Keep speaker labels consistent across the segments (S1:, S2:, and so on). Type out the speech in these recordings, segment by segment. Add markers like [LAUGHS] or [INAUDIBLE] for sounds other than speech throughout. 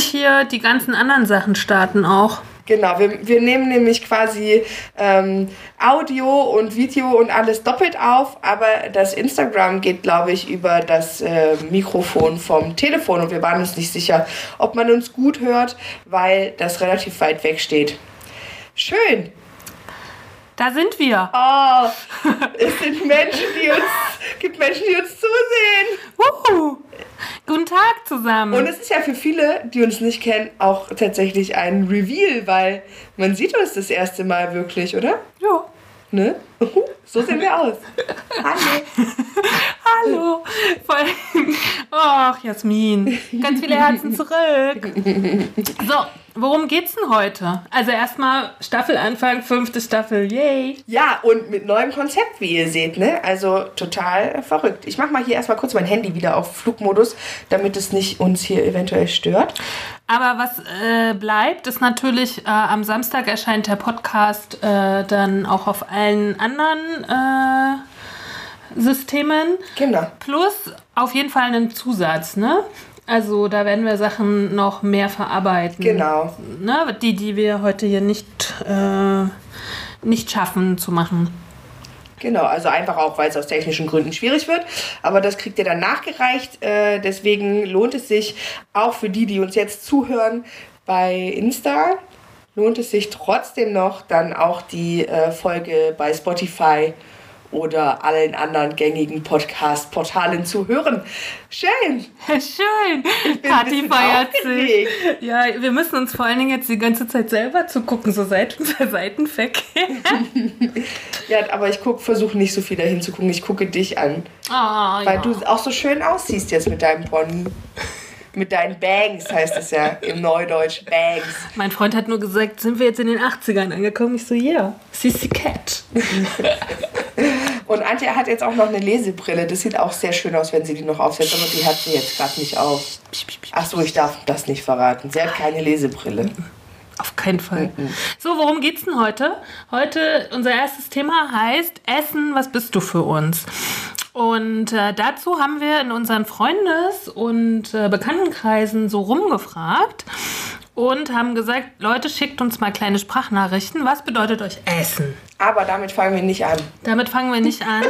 S1: Hier die ganzen anderen Sachen starten auch.
S2: Genau, wir, wir nehmen nämlich quasi ähm, Audio und Video und alles doppelt auf, aber das Instagram geht, glaube ich, über das äh, Mikrofon vom Telefon und wir waren uns nicht sicher, ob man uns gut hört, weil das relativ weit weg steht. Schön.
S1: Da sind wir.
S2: Oh, es sind Menschen, die uns, gibt Menschen, die uns zusehen.
S1: Wuhu. Guten Tag zusammen.
S2: Und es ist ja für viele, die uns nicht kennen, auch tatsächlich ein Reveal, weil man sieht uns das erste Mal wirklich, oder?
S1: ja.
S2: Ne? [LAUGHS] So sehen wir aus. Hallo. [LAUGHS]
S1: Hallo. Voll. Ach, Jasmin. Ganz viele Herzen zurück. So, worum geht's denn heute? Also erstmal Staffelanfang, fünfte Staffel. Yay.
S2: Ja, und mit neuem Konzept, wie ihr seht, ne? Also total verrückt. Ich mach mal hier erstmal kurz mein Handy wieder auf Flugmodus, damit es nicht uns hier eventuell stört.
S1: Aber was äh, bleibt, ist natürlich, äh, am Samstag erscheint der Podcast äh, dann auch auf allen anderen äh, Systemen.
S2: Genau.
S1: Plus auf jeden Fall einen Zusatz, ne? Also da werden wir Sachen noch mehr verarbeiten.
S2: Genau.
S1: Ne? Die, die wir heute hier nicht, äh, nicht schaffen zu machen.
S2: Genau, also einfach auch, weil es aus technischen Gründen schwierig wird. Aber das kriegt ihr dann nachgereicht. Äh, deswegen lohnt es sich auch für die, die uns jetzt zuhören bei Insta, lohnt es sich trotzdem noch dann auch die äh, Folge bei Spotify oder allen anderen gängigen Podcast-Portalen zu hören. Schön! [LAUGHS]
S1: Schön. Kathi feiert sich. Ja, wir müssen uns vor allen Dingen jetzt die ganze Zeit selber zugucken, so Seiten [LAUGHS] für Seitenverkehr. [LAUGHS]
S2: Ja, aber ich versuche nicht so viel dahin zu gucken. Ich gucke dich an.
S1: Ah,
S2: Weil
S1: ja.
S2: du auch so schön aussiehst jetzt mit deinem Pony. Mit deinen Bangs heißt es ja im Neudeutsch. Bangs.
S1: Mein Freund hat nur gesagt, sind wir jetzt in den 80ern angekommen? Ich so, ja, yeah. Sissy Cat. [LAUGHS]
S2: Und Antje hat jetzt auch noch eine Lesebrille. Das sieht auch sehr schön aus, wenn sie die noch aufsetzt. Aber die hat sie jetzt gerade nicht auf. Ach so, ich darf das nicht verraten. Sie hat keine Lesebrille.
S1: Auf keinen Fall. So, worum geht's denn heute? Heute, unser erstes Thema heißt Essen, was bist du für uns? Und äh, dazu haben wir in unseren Freundes- und äh, Bekanntenkreisen so rumgefragt und haben gesagt, Leute, schickt uns mal kleine Sprachnachrichten. Was bedeutet euch Essen?
S2: Aber damit fangen wir nicht an.
S1: Damit fangen wir nicht an.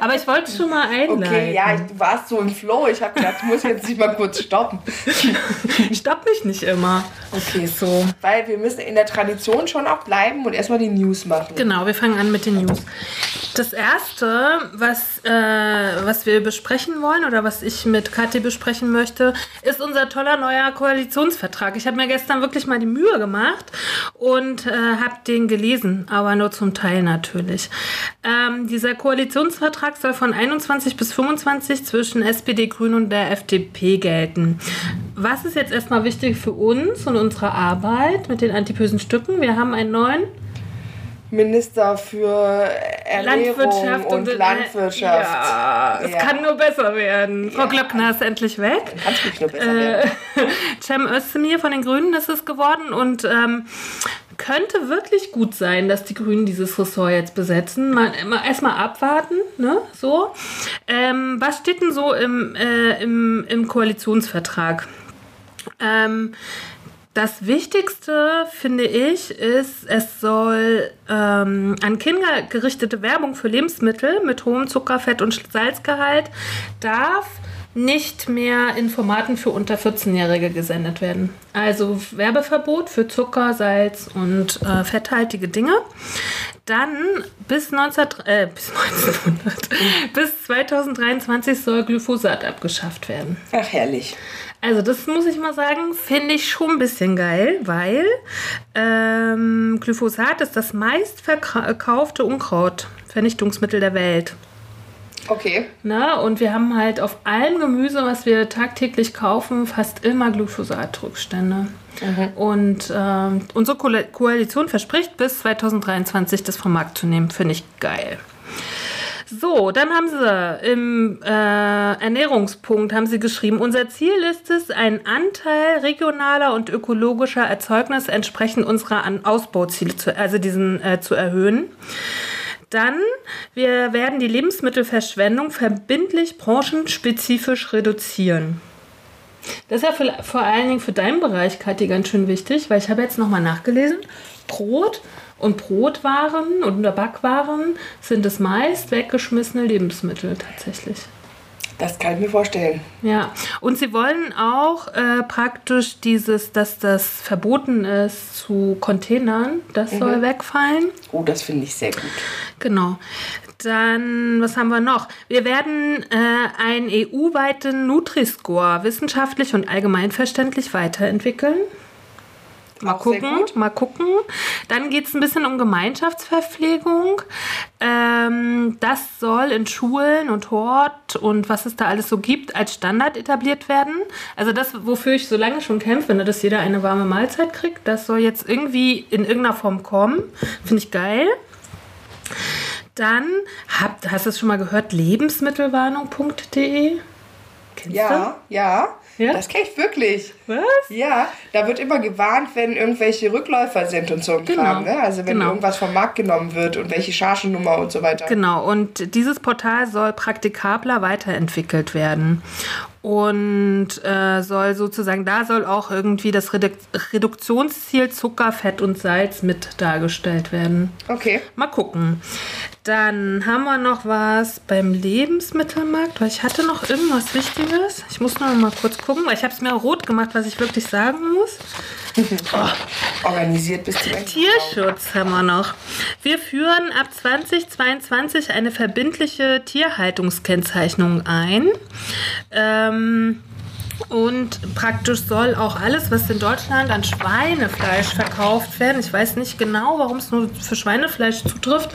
S1: Aber ich wollte schon mal einleiten.
S2: Okay, ja, ich, du warst so im Flow. Ich habe gedacht, ich muss jetzt nicht mal kurz stoppen. [LAUGHS]
S1: Stopp mich nicht immer.
S2: Okay, so. Weil wir müssen in der Tradition schon auch bleiben und erstmal die News machen.
S1: Genau, wir fangen an mit den News. Das erste, was, äh, was wir besprechen wollen oder was ich mit Kathi besprechen möchte, ist unser toller neuer Koalitionsvertrag. Ich habe mir gestern wirklich mal die Mühe gemacht und äh, habe den gelesen, aber nur zum Teil natürlich. Ähm, dieser Koalitionsvertrag soll von 21 bis 25 zwischen SPD, Grünen und der FDP gelten. Was ist jetzt erstmal wichtig für uns und unsere Arbeit mit den antipösen Stücken? Wir haben einen neuen
S2: Minister für Ernährung
S1: Landwirtschaft
S2: und,
S1: und,
S2: Landwirtschaft.
S1: Ja, es
S2: Ja.
S1: kann nur besser werden. Frau Glöckner ist endlich weg.
S2: Kann es nur besser werden.
S1: Äh, [LAUGHS] Cem Özdemir von den Grünen ist es geworden und ähm, könnte wirklich gut sein, dass die Grünen dieses Ressort jetzt besetzen. Mal, mal erstmal abwarten, ne? So. Ähm, was steht denn so im, äh, im, im Koalitionsvertrag? Ähm, das Wichtigste, finde ich, ist, es soll ähm, an Kinder gerichtete Werbung für Lebensmittel mit hohem Zucker-, Fett- und Salzgehalt darf nicht mehr in Formaten für unter 14-Jährige gesendet werden. Also Werbeverbot für Zucker, Salz und äh, fetthaltige Dinge. Dann bis, 19, äh, bis 1900, [LAUGHS] bis 2023 soll Glyphosat abgeschafft werden.
S2: Ach, herrlich.
S1: Also das muss ich mal sagen, finde ich schon ein bisschen geil, weil ähm, Glyphosat ist das meistverkaufte Unkrautvernichtungsmittel der Welt.
S2: Okay.
S1: Na, und wir haben halt auf allem Gemüse, was wir tagtäglich kaufen, fast immer Glyphosat-Rückstände. Und ähm, unsere Ko Koalition verspricht, bis 2023 das vom Markt zu nehmen. Finde ich geil. So, dann haben sie im äh, Ernährungspunkt haben sie geschrieben, unser Ziel ist es, einen Anteil regionaler und ökologischer Erzeugnisse entsprechend unserer Ausbauziele zu, also diesen äh, zu erhöhen. Dann, wir werden die Lebensmittelverschwendung verbindlich branchenspezifisch reduzieren. Das ist ja für, vor allen Dingen für deinen Bereich, Kathi, ganz schön wichtig, weil ich habe jetzt nochmal nachgelesen. Brot und Brotwaren und Backwaren sind es meist weggeschmissene Lebensmittel tatsächlich.
S2: Das kann ich mir vorstellen.
S1: Ja, und sie wollen auch äh, praktisch dieses, dass das verboten ist zu Containern, das soll wegfallen.
S2: Oh, das finde ich sehr gut.
S1: Genau. Dann, was haben wir noch? Wir werden äh, einen EU-weiten Nutri-Score wissenschaftlich und allgemeinverständlich weiterentwickeln. Mal
S2: Auch
S1: gucken, mal gucken. Dann geht es ein bisschen um Gemeinschaftsverpflegung. Ähm, das soll in Schulen und Hort und was es da alles so gibt, als Standard etabliert werden. Also das, wofür ich so lange schon kämpfe, ne, dass jeder eine warme Mahlzeit kriegt, das soll jetzt irgendwie in irgendeiner Form kommen. Finde ich geil. Dann, habt, hast du es schon mal gehört, lebensmittelwarnung.de? Kennst
S2: Ja, ja.
S1: Ja?
S2: Das kenne ich wirklich.
S1: Was?
S2: Ja, da wird immer gewarnt, wenn irgendwelche Rückläufer sind und so ein
S1: Genau,
S2: Kram. Ne? Also wenn
S1: genau.
S2: irgendwas vom Markt genommen wird und welche Chargennummer und so weiter.
S1: Genau, und dieses Portal soll praktikabler weiterentwickelt werden. Und äh, soll sozusagen, da soll auch irgendwie das Redu Reduktionsziel Zucker, Fett und Salz mit dargestellt werden.
S2: Okay.
S1: Mal gucken. Dann haben wir noch was beim Lebensmittelmarkt, weil ich hatte noch irgendwas Wichtiges. Ich muss noch mal kurz gucken, weil ich habe es mir rot gemacht, was ich wirklich sagen muss. [LAUGHS]
S2: Organisiert bis zum Ende.
S1: Tierschutz haben wir noch. Wir führen ab 2022 eine verbindliche Tierhaltungskennzeichnung ein. Ähm, und praktisch soll auch alles, was in Deutschland an Schweinefleisch verkauft werden, ich weiß nicht genau, warum es nur für Schweinefleisch zutrifft,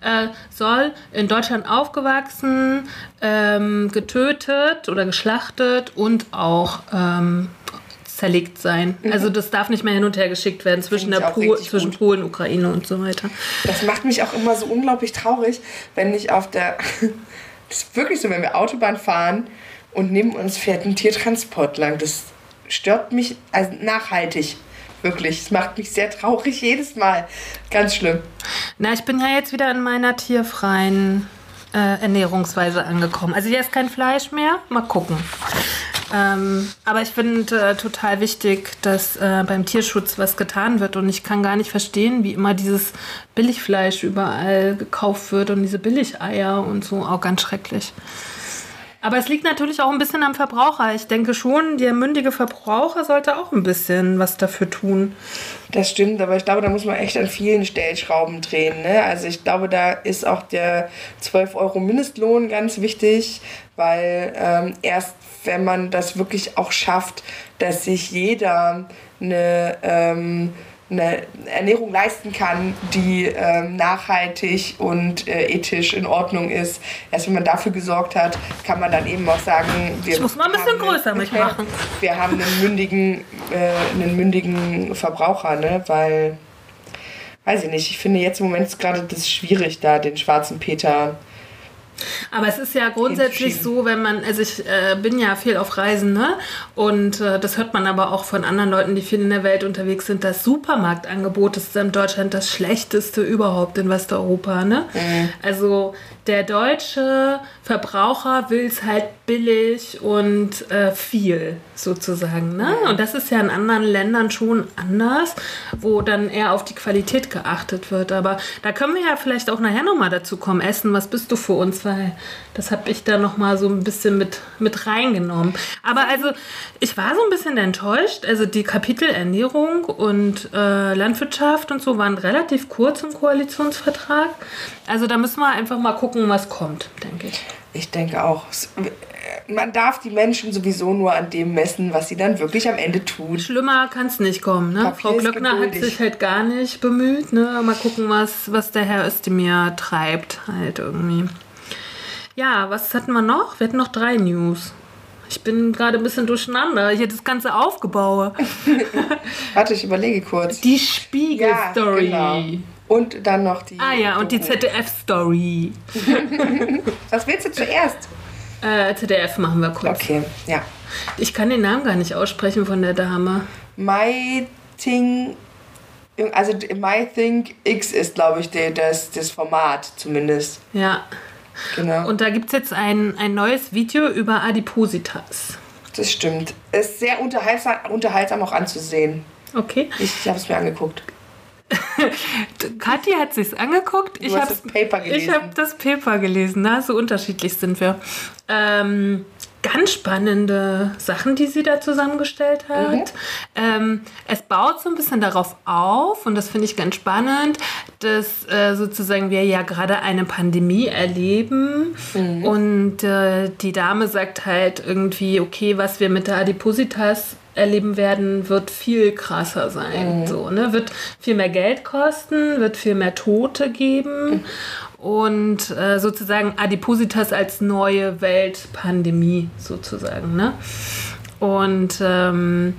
S1: äh, soll in Deutschland aufgewachsen, ähm, getötet oder geschlachtet und auch ähm, zerlegt sein. Also das darf nicht mehr hin und her geschickt werden zwischen, der Pol zwischen
S2: gut.
S1: Polen, Ukraine und so weiter.
S2: Das macht mich auch immer so unglaublich traurig, wenn ich auf der. [LAUGHS] Das ist wirklich so, wenn wir Autobahn fahren und neben uns fährt ein Tiertransport lang. Das stört mich also nachhaltig. Wirklich. Es macht mich sehr traurig jedes Mal. Ganz schlimm.
S1: Na, ich bin ja jetzt wieder in meiner tierfreien äh, Ernährungsweise angekommen. Also hier ist kein Fleisch mehr. Mal gucken. Ähm, aber ich finde äh, total wichtig, dass äh, beim Tierschutz was getan wird. Und ich kann gar nicht verstehen, wie immer dieses Billigfleisch überall gekauft wird und diese Billigeier und so. Auch ganz schrecklich. Aber es liegt natürlich auch ein bisschen am Verbraucher. Ich denke schon, der mündige Verbraucher sollte auch ein bisschen was dafür tun.
S2: Das stimmt, aber ich glaube, da muss man echt an vielen Stellschrauben drehen. Ne? Also ich glaube, da ist auch der 12 Euro Mindestlohn ganz wichtig, weil ähm, erst wenn man das wirklich auch schafft, dass sich jeder eine, ähm, eine Ernährung leisten kann, die ähm, nachhaltig und äh, ethisch in Ordnung ist. Erst wenn man dafür gesorgt hat, kann man dann eben auch sagen, wir
S1: Ich muss mal ein bisschen
S2: haben
S1: größer mich machen.
S2: wir haben einen mündigen, äh, einen mündigen Verbraucher, ne? Weil, weiß ich nicht, ich finde jetzt im Moment ist gerade das schwierig, da den schwarzen Peter.
S1: Aber es ist ja grundsätzlich so, wenn man, also ich äh, bin ja viel auf Reisen, ne? Und äh, das hört man aber auch von anderen Leuten, die viel in der Welt unterwegs sind. Das Supermarktangebot ist in Deutschland das schlechteste überhaupt in Westeuropa, ne? Also der deutsche Verbraucher will es halt billig und äh, viel sozusagen, ne? Und das ist ja in anderen Ländern schon anders, wo dann eher auf die Qualität geachtet wird. Aber da können wir ja vielleicht auch nachher nochmal dazu kommen. Essen, was bist du für uns? Weil das habe ich da nochmal so ein bisschen mit, mit reingenommen. Aber also, ich war so ein bisschen enttäuscht. Also die Kapitel Ernährung und äh, Landwirtschaft und so waren relativ kurz im Koalitionsvertrag. Also da müssen wir einfach mal gucken, was kommt, denke ich.
S2: Ich denke auch. es- Man darf die Menschen sowieso nur an dem messen, was sie dann wirklich am Ende tun.
S1: Schlimmer kann es nicht kommen. Ne?
S2: Papier
S1: Frau Glöckner hat sich halt gar nicht bemüht. Ne? Mal gucken, was, was der Herr Özdemir treibt halt irgendwie. Ja, was hatten wir noch? Wir hatten noch drei News. Ich bin gerade ein bisschen durcheinander. Hier das ganze Aufgebaue. [LAUGHS]
S2: Warte, ich überlege kurz.
S1: Die Spiegel-Story.
S2: Ja, genau. Und dann noch die.
S1: Ah ja, und die. ZDF-Story. [LAUGHS]
S2: Was willst du zuerst?
S1: Äh, ZDF machen wir kurz.
S2: Okay, ja.
S1: Ich kann den Namen gar nicht aussprechen von der Dame.
S2: My Thing. Also My Think X ist, glaube ich, der, das, das Format zumindest.
S1: Ja.
S2: Genau.
S1: Und da gibt es jetzt ein, ein neues Video über Adipositas.
S2: das stimmt. Ist sehr unterhaltsam, unterhaltsam auch anzusehen.
S1: Okay.
S2: Ich habe es mir angeguckt.
S1: Kathi hat sich's angeguckt. Ich habe
S2: das Paper gelesen.
S1: Ich habe das Paper gelesen. Na, so unterschiedlich sind wir. Ähm, ganz spannende Sachen, die sie da zusammengestellt hat.
S2: Mhm.
S1: Ähm, es baut so ein bisschen darauf auf, und das finde ich ganz spannend, dass äh, sozusagen wir ja gerade eine Pandemie erleben.
S2: Mhm.
S1: Und äh, die Dame sagt halt irgendwie, okay, was wir mit der Adipositas erleben werden, wird viel krasser sein. So, ne? Wird viel mehr Geld kosten, wird viel mehr Tote geben und äh, sozusagen Adipositas als neue Weltpandemie sozusagen. Ne? Und ähm,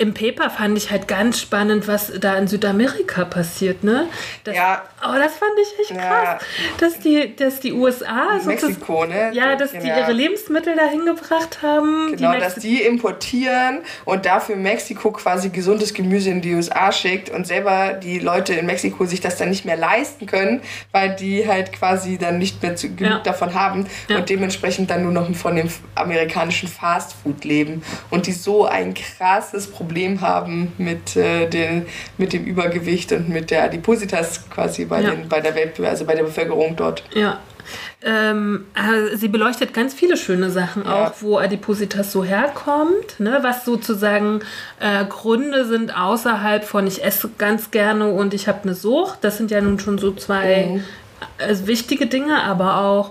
S1: im Paper fand ich halt ganz spannend, was da in Südamerika passiert, ne? Das,
S2: Ja.
S1: Oh, das fand ich echt
S2: Ja.
S1: krass, dass die, dass die USA sozusagen-
S2: Mexiko, ne?
S1: ja, dass die
S2: Ja.
S1: ihre Lebensmittel dahin gebracht haben.
S2: Genau,
S1: die
S2: dass die importieren und dafür Mexiko quasi gesundes Gemüse in die USA schickt und selber die Leute in Mexiko sich das dann nicht mehr leisten können, weil die halt quasi dann nicht mehr zu, genug
S1: Ja.
S2: davon haben
S1: Ja.
S2: und dementsprechend dann nur noch von dem amerikanischen Fastfood leben und die so ein krasses Problem haben mit, äh, den, mit dem Übergewicht und mit der Adipositas quasi bei,
S1: Ja.
S2: den, bei der Welt, also bei der Bevölkerung dort.
S1: Ja. Ähm, äh, sie beleuchtet ganz viele schöne Sachen
S2: Ja.
S1: auch, wo Adipositas so herkommt, ne? was sozusagen äh, Gründe sind außerhalb von ich esse ganz gerne und ich habe eine Sucht. Das sind ja nun schon so zwei äh, wichtige Dinge, aber auch,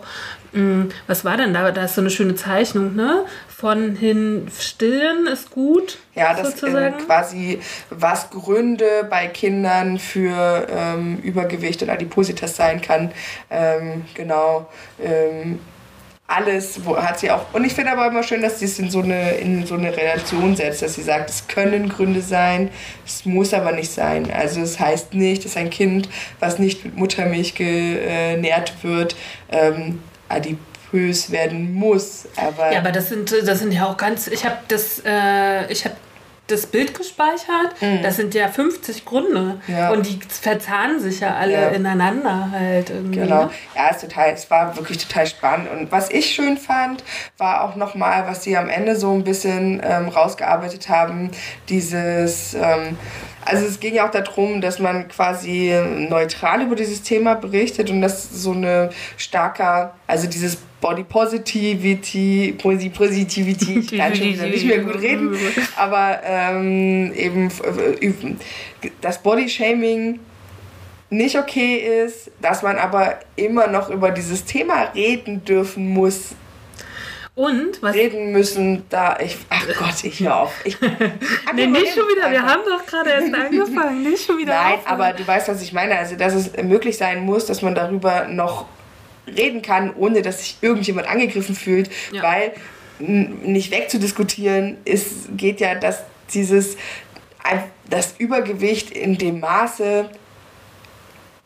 S1: mh, was war denn da? Da ist so eine schöne Zeichnung, ne? Von hin stillen ist gut,
S2: Ja, das
S1: sozusagen.
S2: ähm, quasi, was Gründe bei Kindern für ähm, Übergewicht und Adipositas sein kann. Ähm, genau. Ähm, alles wo, hat sie auch. Und ich finde aber immer schön, dass sie es in so, eine, in so eine Relation setzt, dass sie sagt, es können Gründe sein, es muss aber nicht sein. Also es heißt nicht, dass ein Kind, was nicht mit Muttermilch genährt wird, ähm, adipös werden muss. Aber,
S1: Ja, aber das sind, das sind ja auch ganz. Ich habe das, äh, ich habe das Bild gespeichert. Das sind ja 50 Gründe.
S2: Mhm. Ja.
S1: Und die verzahnen sich ja alle
S2: Ja.
S1: ineinander halt irgendwie.
S2: Genau.
S1: ne?
S2: Ja, es, total, es war wirklich total spannend. Und was ich schön fand, war auch nochmal, was sie am Ende so ein bisschen ähm, rausgearbeitet haben, dieses, ähm, also es ging ja auch darum, dass man quasi neutral über dieses Thema berichtet und dass so eine starker, also dieses Body Positivity, Posi- Positivity, ich kann schon wieder nicht mehr gut reden, aber ähm, eben äh, das Body Shaming nicht okay ist, dass man aber immer noch über dieses Thema reden dürfen muss,
S1: Und was.
S2: reden müssen, da ich, ach Gott, ich hör auf. Ich, [LAUGHS]
S1: Nee, nicht schon wieder. Wir haben doch gerade erst angefangen. Nicht schon wieder.
S2: Nein,
S1: aufhören.
S2: aber du weißt, was ich meine. Also, dass es möglich sein muss, dass man darüber noch reden kann, ohne dass sich irgendjemand angegriffen fühlt,
S1: Ja.
S2: weil nicht wegzudiskutieren ist, geht ja, dass dieses das Übergewicht in dem Maße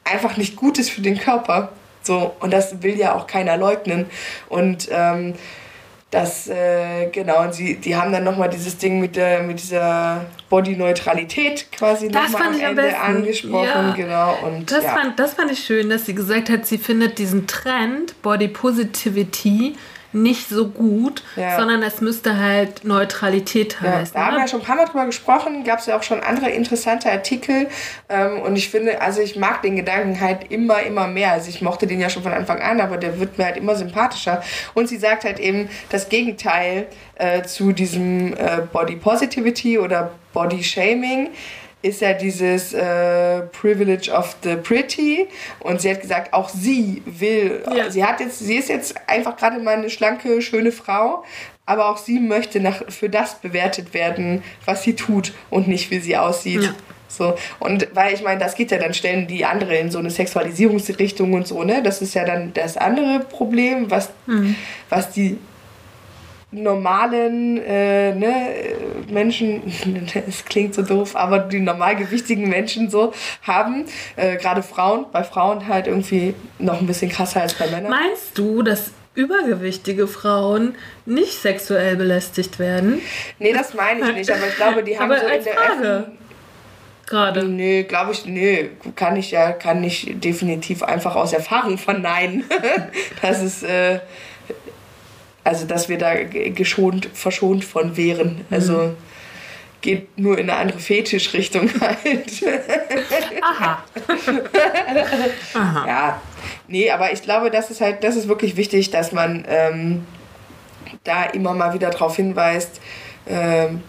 S2: einfach nicht gut ist für den Körper. So, und das will ja auch keiner leugnen. Und ähm, das, äh, genau, und sie, die haben dann nochmal dieses Ding mit, der, mit dieser Body-Neutralität quasi nochmal am
S1: am
S2: Ende
S1: besten.
S2: angesprochen.
S1: Ja.
S2: Genau, und
S1: Das,
S2: ja.
S1: fand, das fand ich schön, dass sie gesagt hat, sie findet diesen Trend Body Positivity nicht so gut,
S2: Ja.
S1: sondern es müsste halt Neutralität
S2: Ja,
S1: heißen.
S2: da haben wir
S1: ne?
S2: schon ein paar Mal drüber gesprochen, gab es ja auch schon andere interessante Artikel. Ähm, und ich finde, also ich mag den Gedanken halt immer, immer mehr. Also ich mochte den ja schon von Anfang an, aber der wird mir halt immer sympathischer. Und sie sagt halt eben das Gegenteil äh, zu diesem äh, Body Positivity oder Body Shaming ist ja dieses äh, Privilege of the Pretty und sie hat gesagt, auch sie will,
S1: Ja.
S2: sie hat jetzt, sie ist jetzt einfach gerade mal eine schlanke, schöne Frau, aber auch sie möchte nach, für das bewertet werden, was sie tut und nicht wie sie aussieht.
S1: Ja.
S2: So. Und weil ich meine, das geht ja dann stellen die andere in so eine Sexualisierungsrichtung und so, ne? Das ist ja dann das andere Problem, was,
S1: Mhm.
S2: was die normalen äh, ne, Menschen, [LAUGHS] es klingt so doof, aber die normalgewichtigen Menschen so haben, äh, gerade Frauen, bei Frauen halt irgendwie noch ein bisschen krasser als bei Männern.
S1: Meinst du, dass übergewichtige Frauen nicht sexuell belästigt werden?
S2: Nee, das meine ich nicht, aber ich glaube, die [LAUGHS] haben
S1: Aber
S2: so in der
S1: Frage. Gerade.
S2: Nee, glaube ich, nee, kann ich ja, kann ich definitiv einfach aus Erfahrung verneinen. [LAUGHS] dass es, äh, also dass wir da geschont, verschont von wären. Also geht nur in eine andere Fetischrichtung [LAUGHS] halt.
S1: Aha. Aha. [LAUGHS]
S2: ja, nee, aber ich glaube, das ist halt, das ist wirklich wichtig, dass man ähm, da immer mal wieder darauf hinweist, ähm,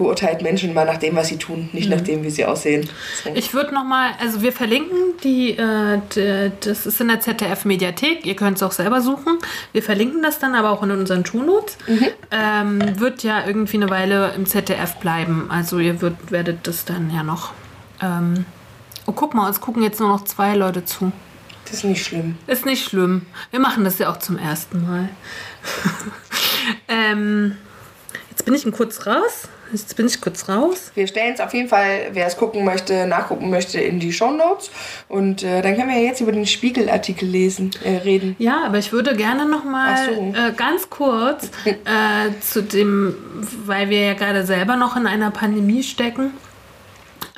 S2: beurteilt Menschen mal nach dem, was sie tun, nicht nach dem, wie sie aussehen. So.
S1: Ich würde nochmal, also wir verlinken die, äh, d- das ist in der ZDF-Mediathek, ihr könnt es auch selber suchen. Wir verlinken das dann aber auch in unseren Shownotes. Ähm, wird ja irgendwie eine Weile im ZDF bleiben, also ihr wird, werdet das dann ja noch. Ähm, oh, guck mal, uns gucken jetzt nur noch zwei Leute zu.
S2: Das ist nicht schlimm.
S1: Ist nicht schlimm. Wir machen das ja auch zum ersten Mal. [LAUGHS] ähm, jetzt bin ich ein kurz raus. Jetzt bin ich kurz raus.
S2: Wir stellen es auf jeden Fall, wer es gucken möchte, nachgucken möchte, in die Shownotes. Und äh, dann können wir ja jetzt über den Spiegelartikel lesen, äh, reden.
S1: Ja, aber ich würde gerne noch mal
S2: Ach so.
S1: äh, ganz kurz [LAUGHS] äh, zu dem, weil wir ja gerade selber noch in einer Pandemie stecken,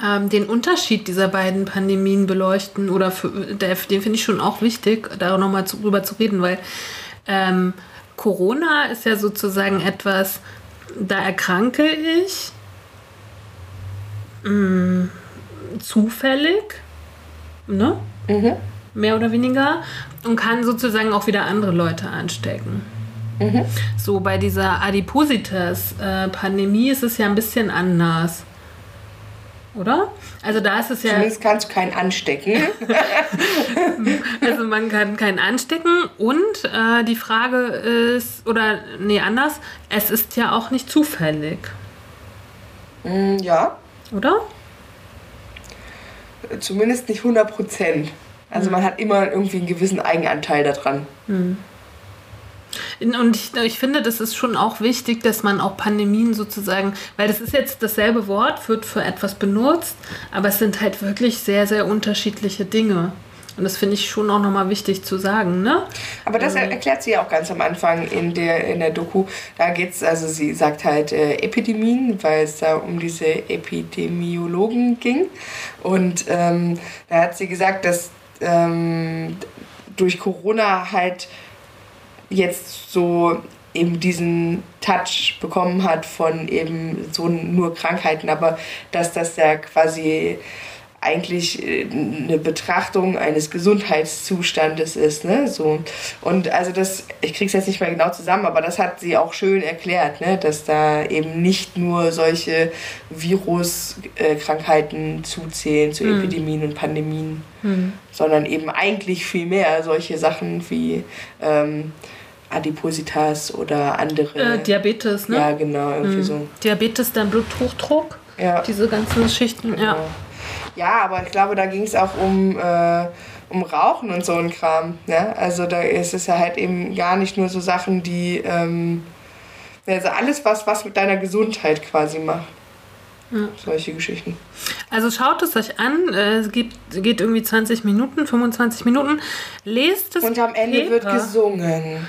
S1: ähm, den Unterschied dieser beiden Pandemien beleuchten oder für, der, den finde ich schon auch wichtig, da noch mal zu, drüber zu reden, weil ähm, Corona ist ja sozusagen etwas, da erkranke ich mh, zufällig, ne?
S2: Mhm.
S1: mehr oder weniger und kann sozusagen auch wieder andere Leute anstecken. So bei dieser Adipositas-Pandemie ist es ja ein bisschen anders. Oder? Also da ist es ja,
S2: Zumindest kannst du keinen anstecken. [LAUGHS]
S1: also man kann keinen anstecken und äh, die Frage ist, oder nee, anders, es ist ja auch nicht zufällig,
S2: Mm, ja,
S1: oder?
S2: zumindest nicht 100 Prozent. Also man hat immer irgendwie einen gewissen Eigenanteil daran.
S1: In- Und ich, ich finde, das ist schon auch wichtig, dass man auch Pandemien sozusagen, weil das ist jetzt dasselbe Wort, wird für etwas benutzt, aber es sind halt wirklich sehr, sehr unterschiedliche Dinge. Und das finde ich schon auch nochmal wichtig zu sagen, ne?
S2: Aber das er erklärt sie ja auch ganz am Anfang in der, in der Doku. Da geht's, also sie sagt halt äh, Epidemien, weil es da um diese Epidemiologen ging. Und ähm, da hat sie gesagt, dass ähm, durch Corona halt jetzt so eben diesen Touch bekommen hat von eben so nur Krankheiten, aber dass das ja quasi eigentlich äh, eine Betrachtung eines Gesundheitszustandes ist, ne? So. Und also das, ich krieg's jetzt nicht mehr genau zusammen, aber das hat sie auch schön erklärt, ne? Dass da eben nicht nur solche Viruskrankheiten zuzählen zu Epidemien und Pandemien, sondern eben eigentlich viel mehr solche Sachen wie ähm, Adipositas oder andere.
S1: Äh, Diabetes, ne?
S2: Ja, genau, irgendwie so.
S1: Diabetes, dann Bluthochdruck,
S2: Ja.
S1: diese ganzen Geschichten, ja.
S2: Ja, aber ich glaube, da ging es auch um, äh, um Rauchen und so ein Kram. Ne? Also da ist es ja halt eben gar nicht nur so Sachen, die. Ähm, also alles, was, was mit deiner Gesundheit quasi macht. Solche Geschichten.
S1: Also schaut es euch an, äh, es geht, geht irgendwie 20 Minuten, 25 Minuten. Lest es
S2: Und am Ende wird
S1: Paper.
S2: gesungen.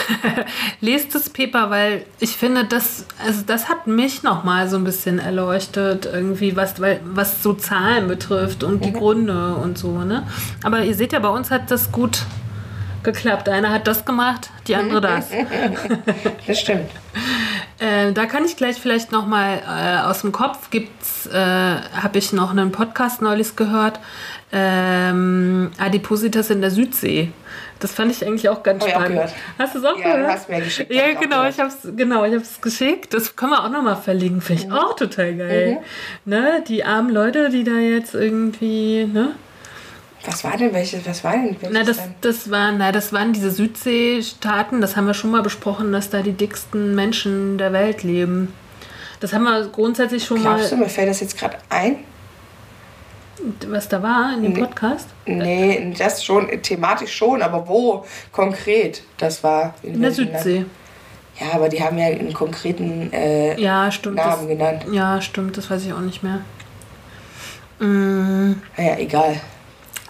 S2: [LAUGHS]
S1: Lest das Paper, weil ich finde, das, also das hat mich nochmal so ein bisschen erleuchtet, irgendwie, was, weil, was so Zahlen betrifft und die Gründe und so, ne? Aber ihr seht ja, bei uns hat das gut geklappt. Einer hat das gemacht, die andere [LAUGHS] das. [LAUGHS]
S2: Das stimmt.
S1: Äh, da kann ich gleich vielleicht nochmal äh, aus dem Kopf gibt's, äh, habe ich noch einen Podcast neulich gehört, ähm, Adipositas in der Südsee. Das fand ich eigentlich auch ganz
S2: auch
S1: spannend.
S2: gehört.
S1: Hast du es auch
S2: Ja, du
S1: gehört?
S2: hast mir geschickt,
S1: Ja,
S2: auch
S1: genau, ich hab's, genau, ich habe es geschickt. Das können wir auch nochmal verlinken. Finde ich
S2: Mhm.
S1: auch total geil. Ne? Die armen Leute, die da jetzt irgendwie, ne?
S2: Was war denn welches? Was war denn welches?
S1: Na, das, das, waren, na, das waren diese Südseestaaten, das haben wir schon mal besprochen, dass da die dicksten Menschen der Welt leben. Das haben wir grundsätzlich schon
S2: Glaubst du,
S1: mal.
S2: mir fällt das jetzt gerade ein?
S1: Was da war in dem Podcast?
S2: Nee, das schon, thematisch schon, aber wo konkret? Das war
S1: in, in der Südsee. Land?
S2: Ja, aber die haben ja einen konkreten äh,
S1: ja, stimmt,
S2: Namen
S1: das,
S2: genannt.
S1: Ja, stimmt, das weiß ich auch nicht mehr. Mm.
S2: Naja, egal.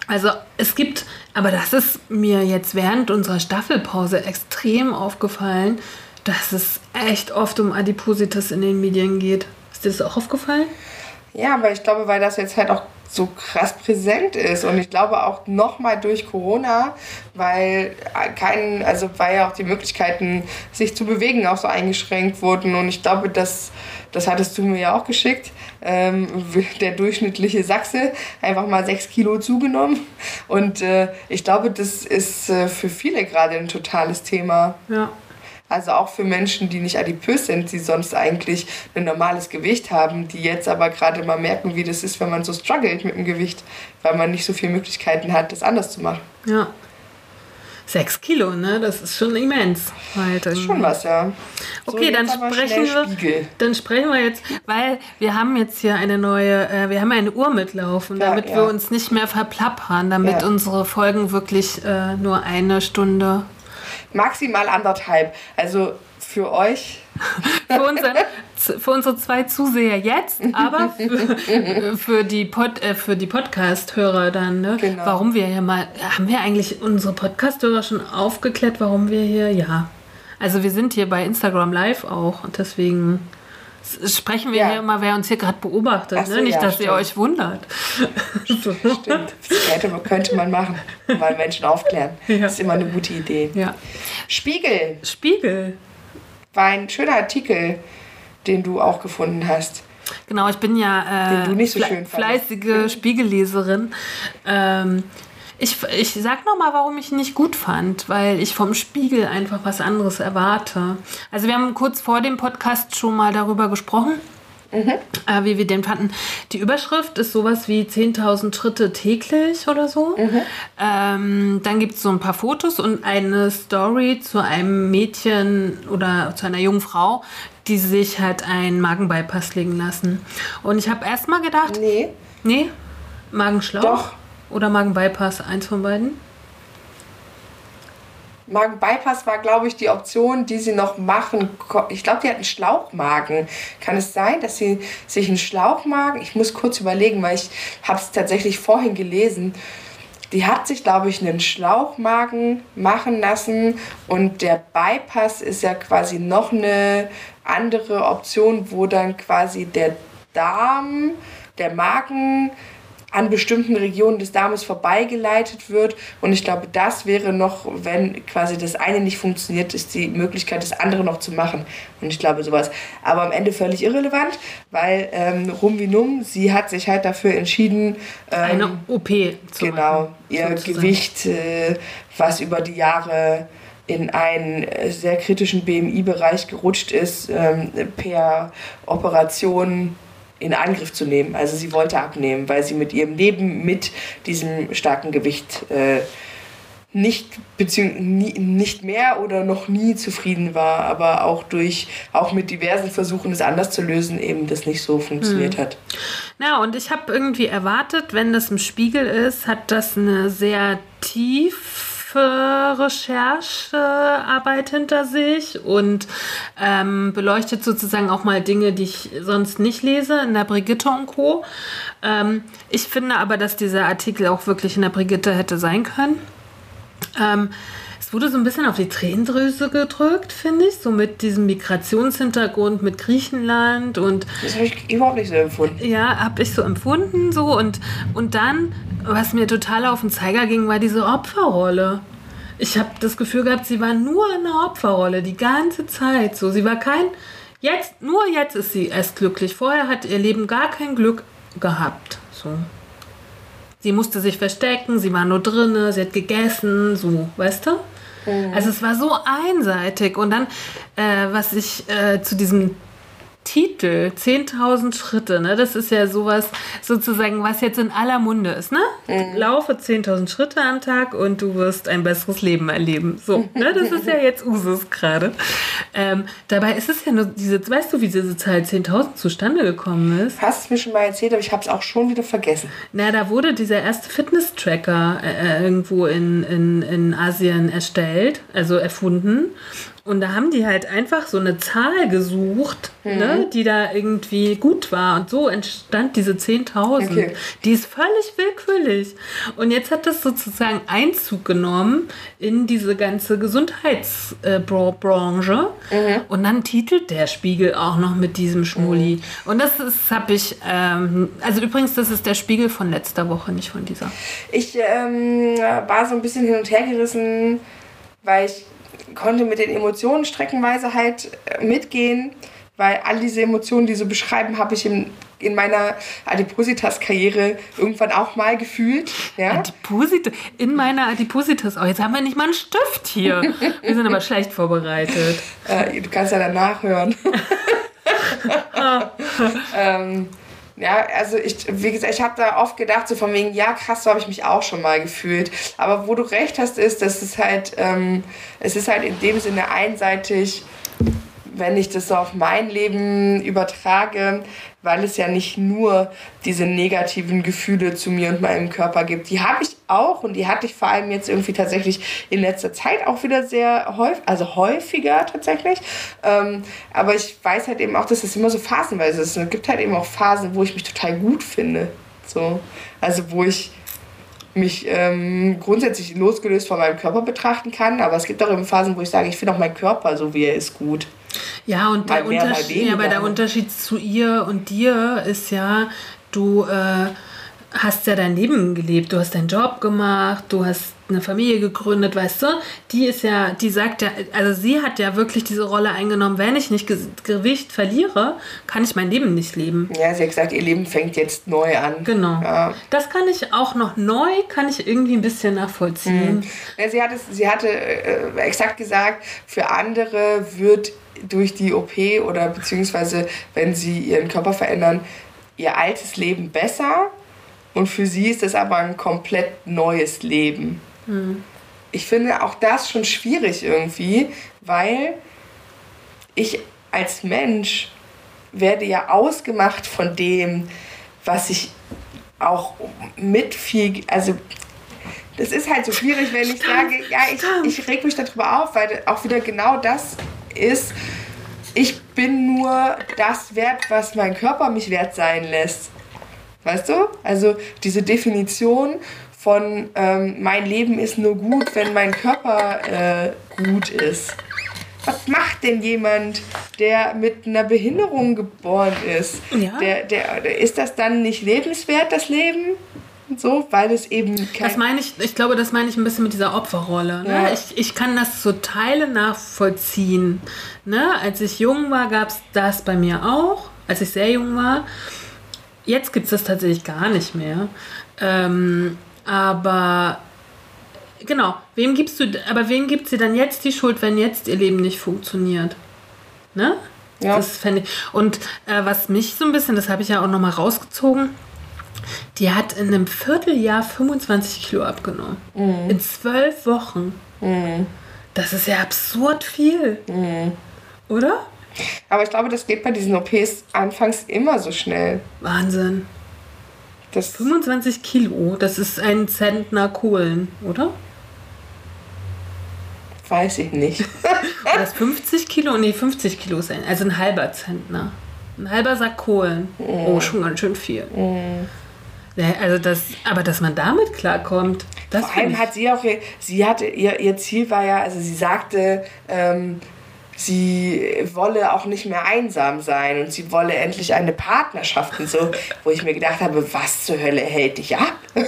S1: Also es gibt, aber das ist mir jetzt während unserer Staffelpause extrem aufgefallen, dass es echt oft um Adipositas in den Medien geht. Ist dir das auch aufgefallen?
S2: Ja, aber ich glaube, weil das jetzt halt auch so krass präsent ist und ich glaube auch nochmal durch Corona, weil kein, also weil ja auch die Möglichkeiten, sich zu bewegen, auch so eingeschränkt wurden und ich glaube, dass das hattest du mir ja auch geschickt, ähm, [LAUGHS] der durchschnittliche Sachse einfach mal sechs Kilo zugenommen und äh, ich glaube, das ist äh, für viele gerade ein totales Thema.
S1: Ja.
S2: Also auch für Menschen, die nicht adipös sind, die sonst eigentlich ein normales Gewicht haben, die jetzt aber gerade mal merken, wie das ist, wenn man so struggelt mit dem Gewicht, weil man nicht so viele Möglichkeiten hat, das anders zu machen.
S1: Ja. Sechs Kilo, ne? Das ist schon immens. Halt
S2: das ist schon was, ja.
S1: Okay, so, dann sprechen wir. Dann sprechen wir jetzt, weil wir haben jetzt hier eine neue, äh, wir haben eine Uhr mitlaufen, ja, damit ja. wir uns nicht mehr verplappern, damit ja. unsere Folgen wirklich äh, nur eine Stunde
S2: maximal anderthalb. Also für euch.
S1: für, unsere, für unsere zwei Zuseher jetzt, aber für, für die, Pod, äh, die Podcast-Hörer dann. Ne? Genau. Warum wir hier mal. Haben wir eigentlich unsere Podcast-Hörer schon aufgeklärt, warum wir hier. Ja. Also wir sind hier bei Instagram Live auch und deswegen sprechen wir ja. hier immer, wer uns hier gerade beobachtet. Ne? So, ne? Nicht, ja, dass stimmt. ihr euch wundert.
S2: Stimmt, das könnte, könnte man machen, mal Menschen aufklären. Ja. Das ist immer eine gute Idee.
S1: Ja.
S2: Spiegel.
S1: Spiegel.
S2: War ein schöner Artikel, den du auch gefunden hast.
S1: Genau, ich bin ja äh, so fleißige Spiegelleserin. Ähm, ich, ich sag noch mal, warum ich ihn nicht gut fand, weil ich vom Spiegel einfach was anderes erwarte. Also wir haben kurz vor dem Podcast schon mal darüber gesprochen. Mhm. Äh, wie wir den fanden. Die Überschrift ist sowas wie 10.000 Schritte täglich oder so. Mhm. Ähm, dann gibt es so ein paar Fotos und eine Story zu einem Mädchen oder zu einer jungen Frau, die sich halt einen Magenbypass legen lassen. Und ich habe erst mal gedacht...
S2: Nee.
S1: Nee? Magenschlauch?
S2: Doch.
S1: Oder Magen-Bypass, eins von beiden?
S2: Magen-Bypass war, glaube ich, die Option, die sie noch machen. Ich glaube, die hatten Schlauchmagen. Kann es sein, dass sie sich einen Schlauchmagen, ich muss kurz überlegen, weil ich habe es tatsächlich vorhin gelesen, die hat sich, glaube ich, einen Schlauchmagen machen lassen und der Bypass ist ja quasi noch eine andere Option, wo dann quasi der Darm, der Magen an bestimmten Regionen des Darmes vorbeigeleitet wird. Und ich glaube, das wäre noch, wenn quasi das eine nicht funktioniert, ist die Möglichkeit, das andere noch zu machen. Und ich glaube sowas. Aber am Ende völlig irrelevant, weil ähm, Rum wie Num, sie hat sich halt dafür entschieden,
S1: ähm, eine OP zu
S2: Genau, machen, ihr sozusagen. Gewicht, äh, was über die Jahre in einen sehr kritischen BMI-Bereich gerutscht ist, ähm, per Operation in Angriff zu nehmen. Also sie wollte abnehmen, weil sie mit ihrem Leben mit diesem starken Gewicht äh, nicht, nicht mehr oder noch nie zufrieden war, aber auch durch, auch mit diversen Versuchen, es anders zu lösen, eben das nicht so funktioniert hm. hat.
S1: Na, und ich habe irgendwie erwartet, wenn das im Spiegel ist, hat das eine sehr tief Recherchearbeit hinter sich und ähm, beleuchtet sozusagen auch mal Dinge, die ich sonst nicht lese in der Brigitte und Co. Ähm, ich finde aber, dass dieser Artikel auch wirklich in der Brigitte hätte sein können. Ähm, es wurde so ein bisschen auf die Tränendrüse gedrückt, finde ich, so mit diesem Migrationshintergrund mit Griechenland und.
S2: Das habe ich überhaupt nicht so empfunden.
S1: Ja, habe ich so empfunden, so und, und dann was mir total auf den Zeiger ging, war diese Opferrolle. Ich habe das Gefühl gehabt, sie war nur eine Opferrolle die ganze Zeit. So, sie war kein. Jetzt, nur jetzt ist sie erst glücklich. Vorher hat ihr Leben gar kein Glück gehabt. So. Sie musste sich verstecken, sie war nur drinne, sie hat gegessen, so, weißt du? Also es war so einseitig. Und dann, äh, was ich äh, zu diesem Titel, 10.000 Schritte, ne? Das ist ja sowas sozusagen, was jetzt in aller Munde ist, ne? Mhm. Laufe 10.000 Schritte am Tag und du wirst ein besseres Leben erleben. So, ne? Das ist ja jetzt Usus gerade. Ähm, dabei ist es ja nur diese, weißt du, wie diese Zahl 10.000 zustande gekommen ist?
S2: Hast du mir schon mal erzählt, aber ich habe es auch schon wieder vergessen.
S1: Na, da wurde dieser erste Fitness-Tracker äh, äh, irgendwo in, in, in Asien erstellt, also erfunden. Und da haben die halt einfach so eine Zahl gesucht, mhm. ne, die da irgendwie gut war. Und so entstand diese 10.000. Okay. Die ist völlig willkürlich. Und jetzt hat das sozusagen Einzug genommen in diese ganze Gesundheitsbranche. Mhm. Und dann titelt der Spiegel auch noch mit diesem Schmuli. Mhm. Und das habe ich, ähm, also übrigens, das ist der Spiegel von letzter Woche, nicht von dieser.
S2: Ich ähm, war so ein bisschen hin und her gerissen, weil ich konnte mit den Emotionen streckenweise halt äh, mitgehen, weil all diese Emotionen, die so beschreiben, habe ich in, in meiner Adipositas-Karriere irgendwann auch mal gefühlt. Ja?
S1: Adipositas, in meiner Adipositas. Oh, jetzt haben wir nicht mal einen Stift hier. Wir sind aber schlecht vorbereitet.
S2: Äh, du kannst ja danach hören. [LAUGHS] [LAUGHS] [LAUGHS] ähm, ja, also ich, wie gesagt, ich habe da oft gedacht, so von wegen, ja, krass, so habe ich mich auch schon mal gefühlt. Aber wo du recht hast, ist, dass es halt, ähm, es ist halt in dem Sinne einseitig, wenn ich das so auf mein Leben übertrage, weil es ja nicht nur diese negativen Gefühle zu mir und meinem Körper gibt. Die habe ich auch und die hatte ich vor allem jetzt irgendwie tatsächlich in letzter Zeit auch wieder sehr häufig, also häufiger tatsächlich. Ähm, aber ich weiß halt eben auch, dass es immer so phasenweise ist. Und es gibt halt eben auch Phasen, wo ich mich total gut finde. So. Also wo ich mich ähm, grundsätzlich losgelöst von meinem Körper betrachten kann, aber es gibt auch eben Phasen, wo ich sage, ich finde auch meinen Körper so, wie er ist, gut.
S1: Ja, und der, mehr, Unterschied, ja, aber der Unterschied zu ihr und dir ist ja, du äh, hast ja dein Leben gelebt, du hast deinen Job gemacht, du hast eine Familie gegründet, weißt du? Die ist ja, die sagt ja, also sie hat ja wirklich diese Rolle eingenommen, wenn ich nicht Gewicht verliere, kann ich mein Leben nicht leben.
S2: Ja, sie hat gesagt, ihr Leben fängt jetzt neu an.
S1: Genau. Ja. Das kann ich auch noch neu, kann ich irgendwie ein bisschen nachvollziehen. Mhm.
S2: Ja, sie, hat es, sie hatte äh, exakt gesagt, für andere wird durch die OP oder beziehungsweise wenn sie ihren Körper verändern, ihr altes Leben besser und für sie ist das aber ein komplett neues Leben. Mhm. Ich finde auch das schon schwierig irgendwie, weil ich als Mensch werde ja ausgemacht von dem, was ich auch mit viel, also das ist halt so schwierig, wenn ich sage, ja, ich, ich reg mich darüber auf, weil auch wieder genau das ist, ich bin nur das wert, was mein Körper mich wert sein lässt. Weißt du? Also diese Definition von ähm, mein Leben ist nur gut, wenn mein Körper äh, gut ist. Was macht denn jemand, der mit einer Behinderung geboren ist? Ja. Der, der, ist das dann nicht lebenswert, das Leben? So, weil es eben
S1: kein Das meine ich, ich glaube, das meine ich ein bisschen mit dieser Opferrolle. Ne? Ja. Ich, ich kann das so Teile nachvollziehen. Ne? Als ich jung war, gab es das bei mir auch, als ich sehr jung war. Jetzt gibt es das tatsächlich gar nicht mehr. Ähm, aber genau, wem gibst du, aber wem gibt sie dann jetzt die Schuld, wenn jetzt ihr Leben nicht funktioniert? Ne? Ja. Das fände ich. Und äh, was mich so ein bisschen, das habe ich ja auch nochmal rausgezogen, die hat in einem Vierteljahr 25 Kilo abgenommen. Mhm. In zwölf Wochen. Mhm. Das ist ja absurd viel. Mhm. Oder?
S2: Aber ich glaube, das geht bei diesen OPs anfangs immer so schnell.
S1: Wahnsinn. Das 25 Kilo, das ist ein Zentner Kohlen, oder?
S2: Weiß ich nicht. [LAUGHS]
S1: das 50 Kilo? Nee, 50 Kilo ist ein, also ein halber Zentner. Ein halber Sack Kohlen. Mm. Oh, schon ganz schön viel. Mm. Also das, aber dass man damit klarkommt, das
S2: Vor allem hat sie auch, sie hatte, ihr, ihr Ziel war ja, also sie sagte, ähm, sie wolle auch nicht mehr einsam sein und sie wolle endlich eine Partnerschaft und so, wo ich mir gedacht habe, was zur Hölle hält dich ab? [LAUGHS]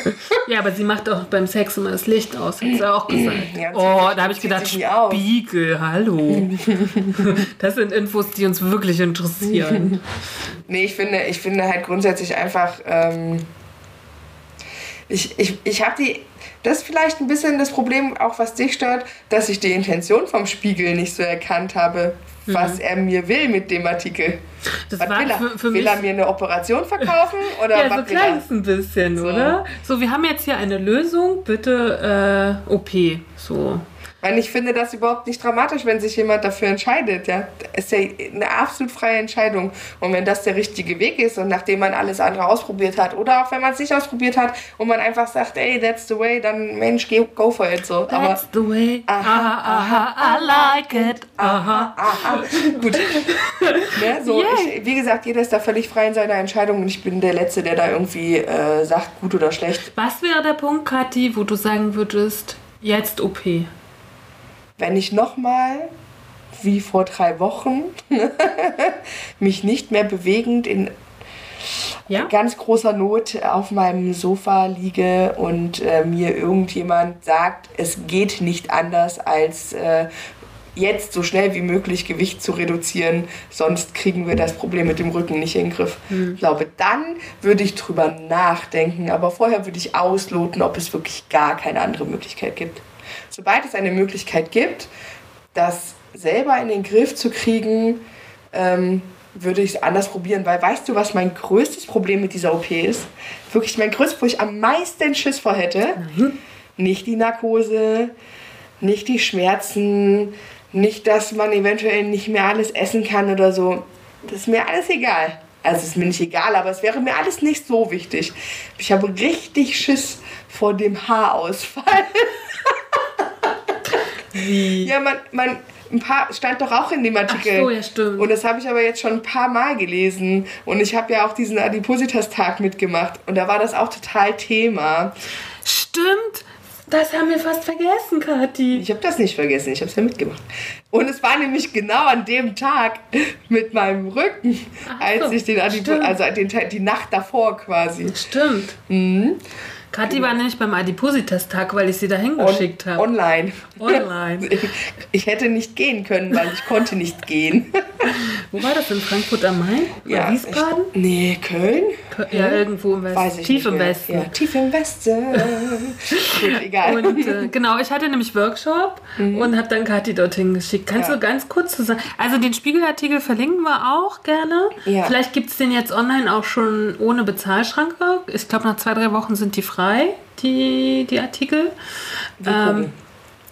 S1: Ja, aber sie macht auch beim Sex immer das Licht aus, hat sie auch gesagt. Ja, oh, da habe ich gedacht, Spiegel, hallo. [LAUGHS] Das sind Infos, die uns wirklich interessieren. [LAUGHS]
S2: Nee, ich finde, ich finde halt grundsätzlich einfach, ähm, ich, ich, ich habe die das ist vielleicht ein bisschen das Problem, auch was dich stört, dass ich die Intention vom Spiegel nicht so erkannt habe, was er mir will mit dem Artikel.
S1: Das
S2: was
S1: war
S2: will er?
S1: für, für
S2: will
S1: mich
S2: er mir eine Operation verkaufen? [LAUGHS] Oder
S1: ja, so
S2: was er?
S1: es ein bisschen,
S2: So.
S1: oder? So, wir haben jetzt hier eine Lösung, bitte äh, OP. So.
S2: Weil ich finde das überhaupt nicht dramatisch, wenn sich jemand dafür entscheidet. Ja, ist ja eine absolut freie Entscheidung. Und wenn das der richtige Weg ist und nachdem man alles andere ausprobiert hat oder auch wenn man es nicht ausprobiert hat und man einfach sagt, ey, that's the way, dann Mensch, go for it so. Aber
S1: That's the way. Aha, aha, I like it. Aha.
S2: aha, gut. [LAUGHS] ne, so,
S1: Yay.
S2: ich, wie gesagt, jeder ist da völlig frei in seiner Entscheidung und ich bin der Letzte, der da irgendwie äh, sagt, gut oder schlecht.
S1: Was wäre der Punkt, Kathi, wo du sagen würdest, jetzt OP?
S2: Wenn ich nochmal, wie vor drei Wochen, [LAUGHS] mich nicht mehr bewegend in
S1: Ja?
S2: ganz großer Not auf meinem Sofa liege und äh, mir irgendjemand sagt, es geht nicht anders als äh, jetzt so schnell wie möglich Gewicht zu reduzieren, sonst kriegen wir das Problem mit dem Rücken nicht in den Griff. Ich glaube, dann würde ich drüber nachdenken, aber vorher würde ich ausloten, ob es wirklich gar keine andere Möglichkeit gibt. Sobald es eine Möglichkeit gibt, das selber in den Griff zu kriegen, ähm, würde ich es anders probieren, weil weißt du, was mein größtes Problem mit dieser OP ist? Wirklich mein größtes, wo ich am meisten Schiss vor hätte? Nicht die Narkose, nicht die Schmerzen, nicht, dass man eventuell nicht mehr alles essen kann oder so. Das ist mir alles egal. Also es ist mir nicht egal, aber es wäre mir alles nicht so wichtig. Ich habe richtig Schiss vor dem Haarausfall. [LAUGHS]
S1: Wie?
S2: Ja, man, man, ein paar stand doch auch in dem Artikel.
S1: Ach so, ja, stimmt.
S2: Und das habe ich aber jetzt schon ein paar Mal gelesen. Und ich habe ja auch diesen Adipositas-Tag mitgemacht. Und da war das auch total Thema.
S1: Stimmt. Das haben wir fast vergessen, Kathi.
S2: Ich habe das nicht vergessen, ich habe es ja mitgemacht. Und es war nämlich genau an dem Tag mit meinem Rücken,
S1: Ach
S2: als
S1: so,
S2: ich den Adipo
S1: stimmt.
S2: also den, die Nacht davor quasi.
S1: Stimmt.
S2: Mhm.
S1: Kathi war nämlich beim Adipositas-Tag, weil ich sie dahin
S2: On,
S1: geschickt habe.
S2: online.
S1: Online.
S2: Ich, [LAUGHS] ich hätte nicht gehen können, weil ich konnte nicht gehen. [LAUGHS]
S1: Wo war das? In Frankfurt am Main? Oder Wiesbaden?
S2: Ich, nee, Köln?
S1: Ja, irgendwo im Westen.
S2: Weiß ich
S1: Tief
S2: nicht
S1: im
S2: mehr.
S1: Westen.
S2: Ja, tief im Westen. [LAUGHS] Gut, egal.
S1: Und äh, genau, ich hatte nämlich Workshop
S2: Mhm.
S1: und habe dann Kathi dorthin geschickt. Kannst
S2: Ja.
S1: du ganz kurz zusammen. Also den Spiegelartikel verlinken wir auch gerne.
S2: Ja.
S1: Vielleicht gibt es den jetzt online auch schon ohne Bezahlschranke. Ich glaube, nach zwei, drei Wochen sind die frei, die, die Artikel.
S2: Wir
S1: Ähm,
S2: gucken.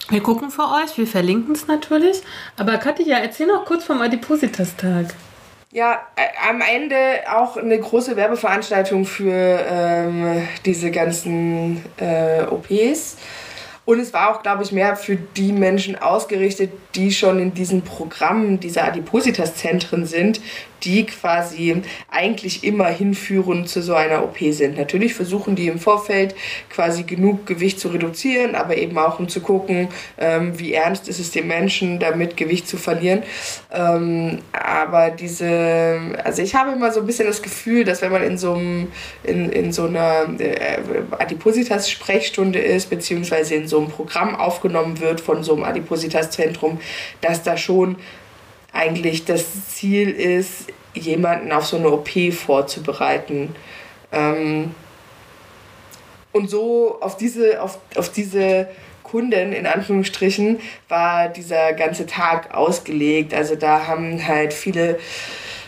S1: Wir gucken für euch, wir verlinken es natürlich. Aber Kathi, ja, erzähl noch kurz vom Adipositas-Tag.
S2: Ja, äh, am Ende auch eine große Werbeveranstaltung für ähm, diese ganzen äh, OPs. Und es war auch, glaube ich, mehr für die Menschen ausgerichtet, die schon in diesen Programmen dieser Adipositas-Zentren sind, die quasi eigentlich immer hinführend zu so einer OP sind. Natürlich versuchen die im Vorfeld quasi genug Gewicht zu reduzieren, aber eben auch um zu gucken, ähm, wie ernst ist es dem Menschen, damit Gewicht zu verlieren. Ähm, aber diese, also ich habe immer so ein bisschen das Gefühl, dass wenn man in so, einem, in, in so einer äh, Adipositas-Sprechstunde ist, beziehungsweise in so einem Programm aufgenommen wird von so einem Adipositas-Zentrum, dass da schon eigentlich das Ziel ist, jemanden auf so eine OP vorzubereiten. Ähm, und so auf diese, auf, auf diese Kunden in Anführungsstrichen war dieser ganze Tag ausgelegt. Also da haben halt viele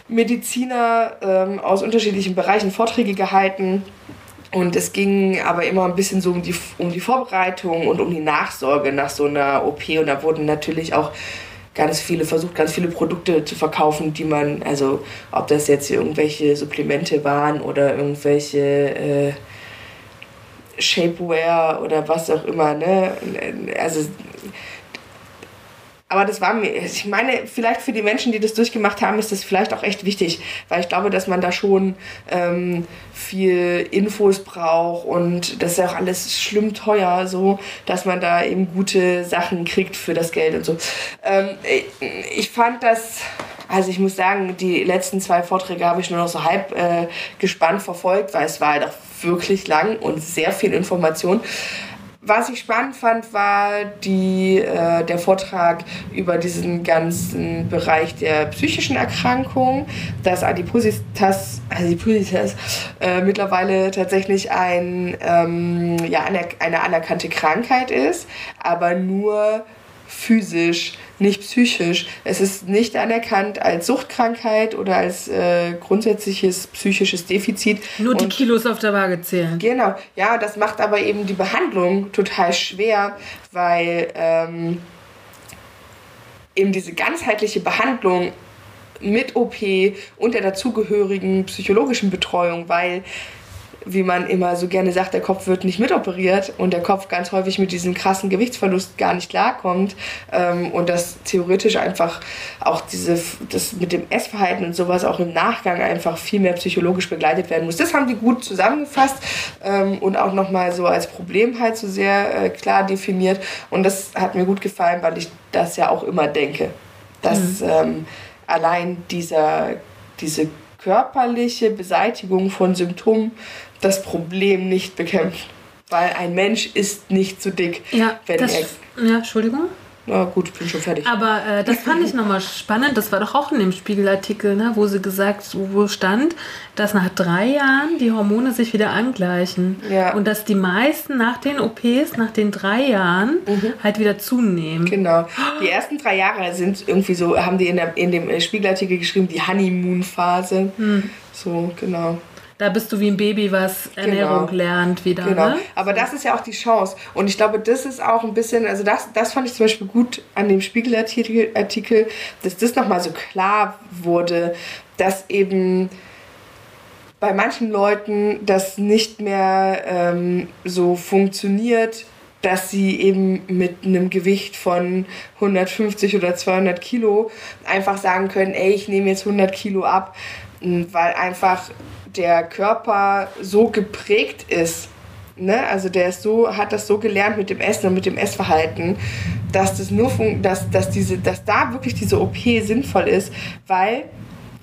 S2: Mediziner ähm, aus unterschiedlichen Bereichen Vorträge gehalten. Und es ging aber immer ein bisschen so um die, um die Vorbereitung und um die Nachsorge nach so einer OP. Und da wurden natürlich auch ganz viele versucht, ganz viele Produkte zu verkaufen, die man, also ob das jetzt irgendwelche Supplemente waren oder irgendwelche äh, Shapewear oder was auch immer, ne? Also aber das war mir, ich meine, vielleicht für die Menschen, die das durchgemacht haben, ist das vielleicht auch echt wichtig, weil ich glaube, dass man da schon ähm, viel Infos braucht und das ist ja auch alles schlimm teuer, so, dass man da eben gute Sachen kriegt für das Geld und so. Ähm, ich, ich fand das, also ich muss sagen, die letzten zwei Vorträge habe ich nur noch so halb äh, gespannt verfolgt, weil es war halt auch wirklich lang und sehr viel Information was ich spannend fand, war die, äh, der Vortrag über diesen ganzen Bereich der psychischen Erkrankungen, dass Adipositas, Adipositas äh, mittlerweile tatsächlich ein, ähm, ja, eine, eine anerkannte Krankheit ist, aber nur physisch, nicht psychisch. Es ist nicht anerkannt als Suchtkrankheit oder als äh, grundsätzliches psychisches Defizit.
S1: Nur die
S2: Und-
S1: Kilos auf der Waage zählen.
S2: Genau, ja, das macht aber eben die Behandlung total schwer, weil ähm, eben diese ganzheitliche Behandlung mit OP und der dazugehörigen psychologischen Betreuung, weil, wie man immer so gerne sagt, der Kopf wird nicht mitoperiert und der Kopf ganz häufig mit diesem krassen Gewichtsverlust gar nicht klarkommt ähm, und das theoretisch einfach auch diese, das mit dem Essverhalten und sowas auch im Nachgang einfach viel mehr psychologisch begleitet werden muss. Das haben die gut zusammengefasst ähm, und auch nochmal so als Problem halt so sehr äh, klar definiert und das hat mir gut gefallen, weil ich das ja auch immer denke, dass ähm, allein dieser, diese körperliche Beseitigung von Symptomen das Problem nicht bekämpft. Weil ein Mensch ist nicht zu dick,
S1: Ja,
S2: wenn
S1: das,
S2: er.
S1: ja, Entschuldigung.
S2: Na gut, bin schon fertig.
S1: Aber äh, das fand ich nochmal spannend. Das war doch auch in dem Spiegelartikel, ne, wo sie gesagt, wo stand, dass nach drei Jahren die Hormone sich wieder angleichen.
S2: Ja.
S1: Und dass die meisten nach den OPs, nach den drei Jahren, halt wieder zunehmen.
S2: Genau. Die ersten drei Jahre sind irgendwie so, haben die in, der, in dem Spiegelartikel geschrieben, die Honeymoon-Phase.
S1: Hm.
S2: So, genau.
S1: Da bist du wie ein Baby, was Ernährung lernt wieder.
S2: Genau.
S1: Ne?
S2: Aber das ist ja auch die Chance. Und ich glaube, das ist auch ein bisschen, also das, das fand ich zum Beispiel gut an dem Spiegelartikel, Artikel, dass das nochmal so klar wurde, dass eben bei manchen Leuten das nicht mehr ähm, so funktioniert, dass sie eben mit einem Gewicht von 150 oder 200 Kilo einfach sagen können, ey, ich nehme jetzt 100 Kilo ab, weil einfach der Körper so geprägt ist. Ne? Also der ist so, hat das so gelernt mit dem Essen und mit dem Essverhalten, dass das nur dass, dass, diese, dass da wirklich diese OP sinnvoll ist, weil,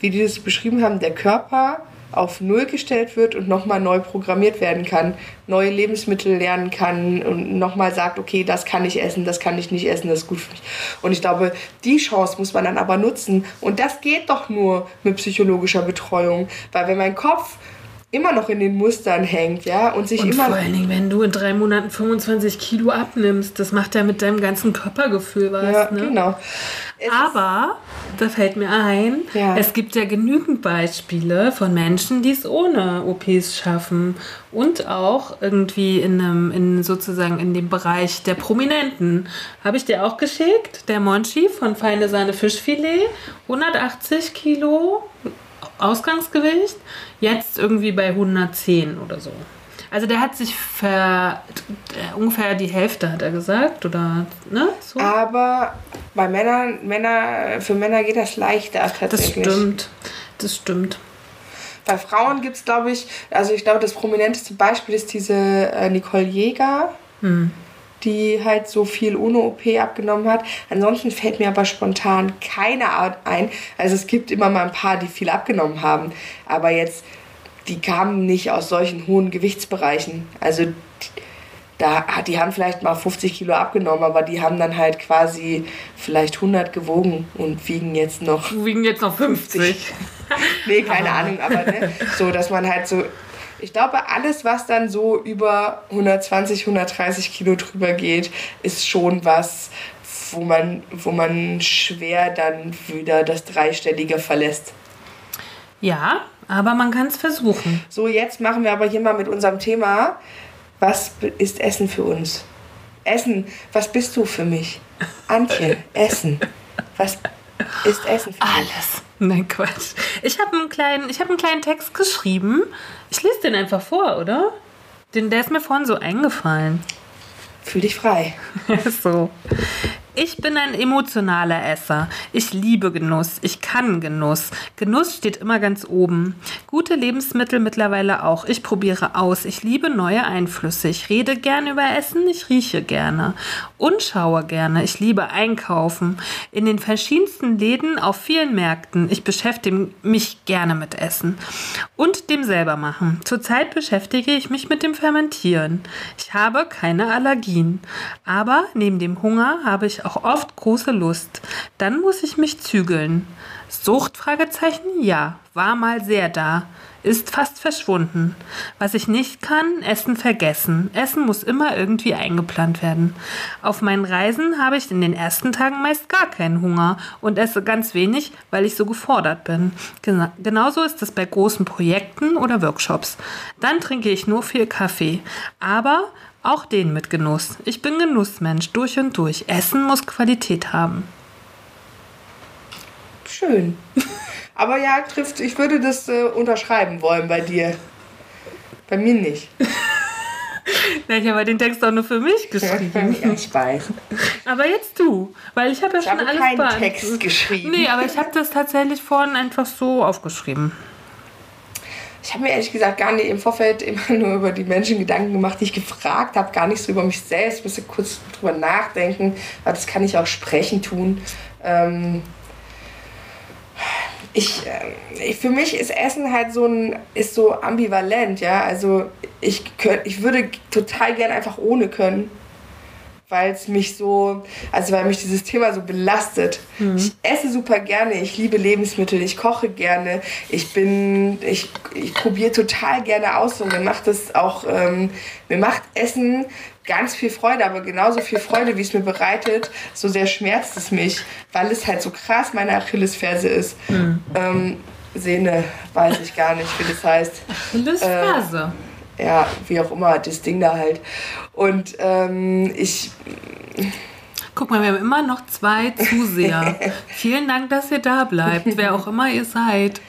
S2: wie die das beschrieben haben, der Körper auf Null gestellt wird und nochmal neu programmiert werden kann, neue Lebensmittel lernen kann und nochmal sagt, okay, das kann ich essen, das kann ich nicht essen, das ist gut für mich. Und ich glaube, die Chance muss man dann aber nutzen. Und das geht doch nur mit psychologischer Betreuung, weil wenn mein Kopf immer noch in den Mustern hängt, ja, und sich
S1: Und
S2: immer
S1: vor allen Dingen, wenn du in drei Monaten 25 Kilo abnimmst, das macht ja mit deinem ganzen Körpergefühl was.
S2: ja,
S1: ne?
S2: genau.
S1: Aber, da fällt mir ein,
S2: Ja.
S1: es gibt ja genügend Beispiele von Menschen, die es ohne OPs schaffen. Und auch irgendwie in einem, in sozusagen in dem Bereich der Prominenten. Habe ich dir auch geschickt, der Monchi von Feine Sahne Fischfilet, 180 Kilo Ausgangsgewicht, jetzt irgendwie bei 110 oder so. Also der hat sich ver, äh, ungefähr die Hälfte, hat er gesagt, oder ne? So.
S2: Aber bei Männern, Männer, für Männer geht das leichter
S1: Das
S2: tatsächlich.
S1: stimmt. Das stimmt.
S2: Bei Frauen gibt es, glaube ich, also ich glaube, das prominenteste Beispiel ist diese äh, Nicole Jäger, die halt so viel ohne OP abgenommen hat. Ansonsten fällt mir aber spontan keine Art ein. Also es gibt immer mal ein paar, die viel abgenommen haben, aber jetzt, die kamen nicht aus solchen hohen Gewichtsbereichen. Also die, da, die haben vielleicht mal 50 Kilo abgenommen, aber die haben dann halt quasi vielleicht 100 gewogen und wiegen jetzt noch
S1: Wiegen jetzt noch 50. [LAUGHS]
S2: Nee, keine Ahnung, aber ne, so, dass man halt so. Ich glaube, alles, was dann so über 120, 130 Kilo drüber geht, ist schon was, wo man, wo man schwer dann wieder das Dreistellige verlässt.
S1: Ja, aber man kann es versuchen.
S2: So, jetzt machen wir aber hier mal mit unserem Thema. Was ist Essen für uns? Essen, was bist du für mich? Antje, [LAUGHS] Essen. Was ist Essen für mich?
S1: Alles. Nein, Quatsch. Ich habe einen, kleinen- ich hab einen kleinen Text geschrieben. Ich lese den einfach vor, oder? Den, der ist mir vorhin so eingefallen.
S2: Fühl dich frei. [LAUGHS]
S1: so. Ich bin ein emotionaler Esser. Ich liebe Genuss. Ich kann Genuss. Genuss steht immer ganz oben. Gute Lebensmittel mittlerweile auch. Ich probiere aus. Ich liebe neue Einflüsse. Ich rede gerne über Essen. Ich rieche gerne. Und schaue gerne. Ich liebe Einkaufen. In den verschiedensten Läden auf vielen Märkten. Ich beschäftige mich gerne mit Essen. Und dem selber machen. Zurzeit beschäftige ich mich mit dem Fermentieren. Ich habe keine Allergien. Aber neben dem Hunger habe ich auch oft große Lust. Dann muss ich mich zügeln. Sucht? Fragezeichen? Ja, war mal sehr da. Ist fast verschwunden. Was ich nicht kann, Essen vergessen. Essen muss immer irgendwie eingeplant werden. Auf meinen Reisen habe ich in den ersten Tagen meist gar keinen Hunger und esse ganz wenig, weil ich so gefordert bin. Gena genauso ist es bei großen Projekten oder Workshops. Dann trinke ich nur viel Kaffee. Aber auch den mit Genuss. Ich bin Genussmensch durch und durch. Essen muss Qualität haben.
S2: Schön. [LAUGHS] Aber ja, trifft, ich würde das äh, unterschreiben wollen bei dir. Bei mir nicht. [LAUGHS]
S1: Ja, ich habe den Text auch nur für mich geschrieben.
S2: ja, ich weiß.
S1: Aber jetzt du, weil ich habe ja
S2: Ich
S1: schon
S2: habe
S1: alles
S2: keinen. Text geschrieben.
S1: Nee, aber ich habe das tatsächlich vorhin einfach so aufgeschrieben.
S2: Ich habe mir ehrlich gesagt gar nicht im Vorfeld immer [LAUGHS] nur über die Menschen Gedanken gemacht, die ich gefragt habe, gar nicht so über mich selbst. Ich musste kurz drüber nachdenken, aber das kann ich auch sprechen tun. Ähm, ich, ähm, ich, für mich ist Essen halt so ein, ist so ambivalent, ja. Also ich, könnt, ich würde total gern einfach ohne können. Weil es mich so, also weil mich dieses Thema so belastet. Ich esse super gerne, ich liebe Lebensmittel, ich koche gerne, ich bin, ich, ich probiere total gerne aus und mir macht das auch, ähm, mir macht Essen ganz viel Freude, aber genauso viel Freude, wie es mir bereitet, so sehr schmerzt es mich, weil es halt so krass meine Achillesferse ist. Ähm, Sehne, weiß ich gar nicht, wie das heißt
S1: Lystphase.
S2: Ja, wie auch immer, das Ding da halt. Und ähm, ich,
S1: Guck mal, wir haben immer noch zwei [LAUGHS] Zuseher. Vielen Dank, dass ihr da bleibt, wer auch immer ihr seid.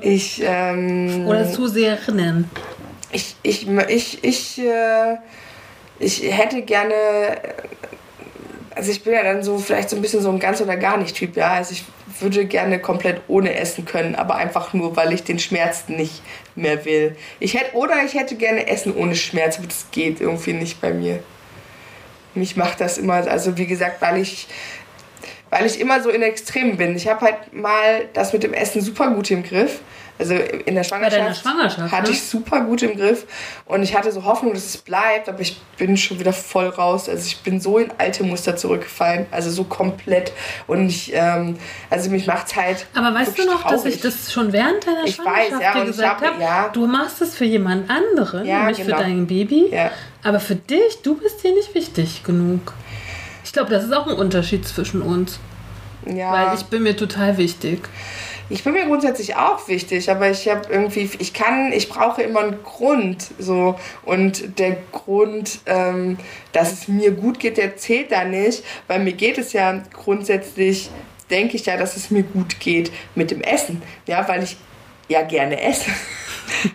S2: ich, ähm,
S1: Oder Zuseherinnen.
S2: ich, ich, ich, ich, äh, ich hätte gerne, also ich bin ja dann so vielleicht so ein bisschen so ein ganz oder gar nicht Typ, ja. Also ich würde gerne komplett ohne essen können, aber einfach nur, weil ich den Schmerz nicht mehr will. Ich hätte, oder ich hätte gerne Essen ohne Schmerz, aber das geht irgendwie nicht bei mir. Mich macht das immer, also wie gesagt, weil ich weil ich immer so in Extremen bin. Ich habe halt mal das mit dem Essen super gut im Griff. Also in der Schwangerschaft,
S1: Schwangerschaft,
S2: hatte
S1: ne?
S2: ich super gut im Griff und ich hatte so Hoffnung, dass es bleibt, aber ich bin schon wieder voll raus. Also ich bin so in alte Muster zurückgefallen, also so komplett und ich, ähm, also mich macht's halt.
S1: Aber weißt du noch, dass
S2: traurig.
S1: ich das schon während deiner
S2: Ich
S1: Schwangerschaft
S2: weiß, ja,
S1: dir gesagt
S2: hab-
S1: habe?
S2: ja.
S1: Du machst es für jemand anderen,
S2: Ja,
S1: nämlich
S2: genau.
S1: für dein Baby.
S2: Ja.
S1: Aber für dich, du bist dir nicht wichtig genug. Ich glaube, das ist auch ein Unterschied zwischen uns.
S2: Ja.
S1: Weil ich bin mir total wichtig.
S2: Ich bin mir grundsätzlich auch wichtig, aber ich habe irgendwie, ich kann, ich brauche immer einen Grund, so. Und der Grund, ähm, dass es mir gut geht, der zählt da nicht, weil mir geht es ja grundsätzlich, denke ich ja, dass es mir gut geht mit dem Essen, ja, weil ich ja gerne esse. [LAUGHS]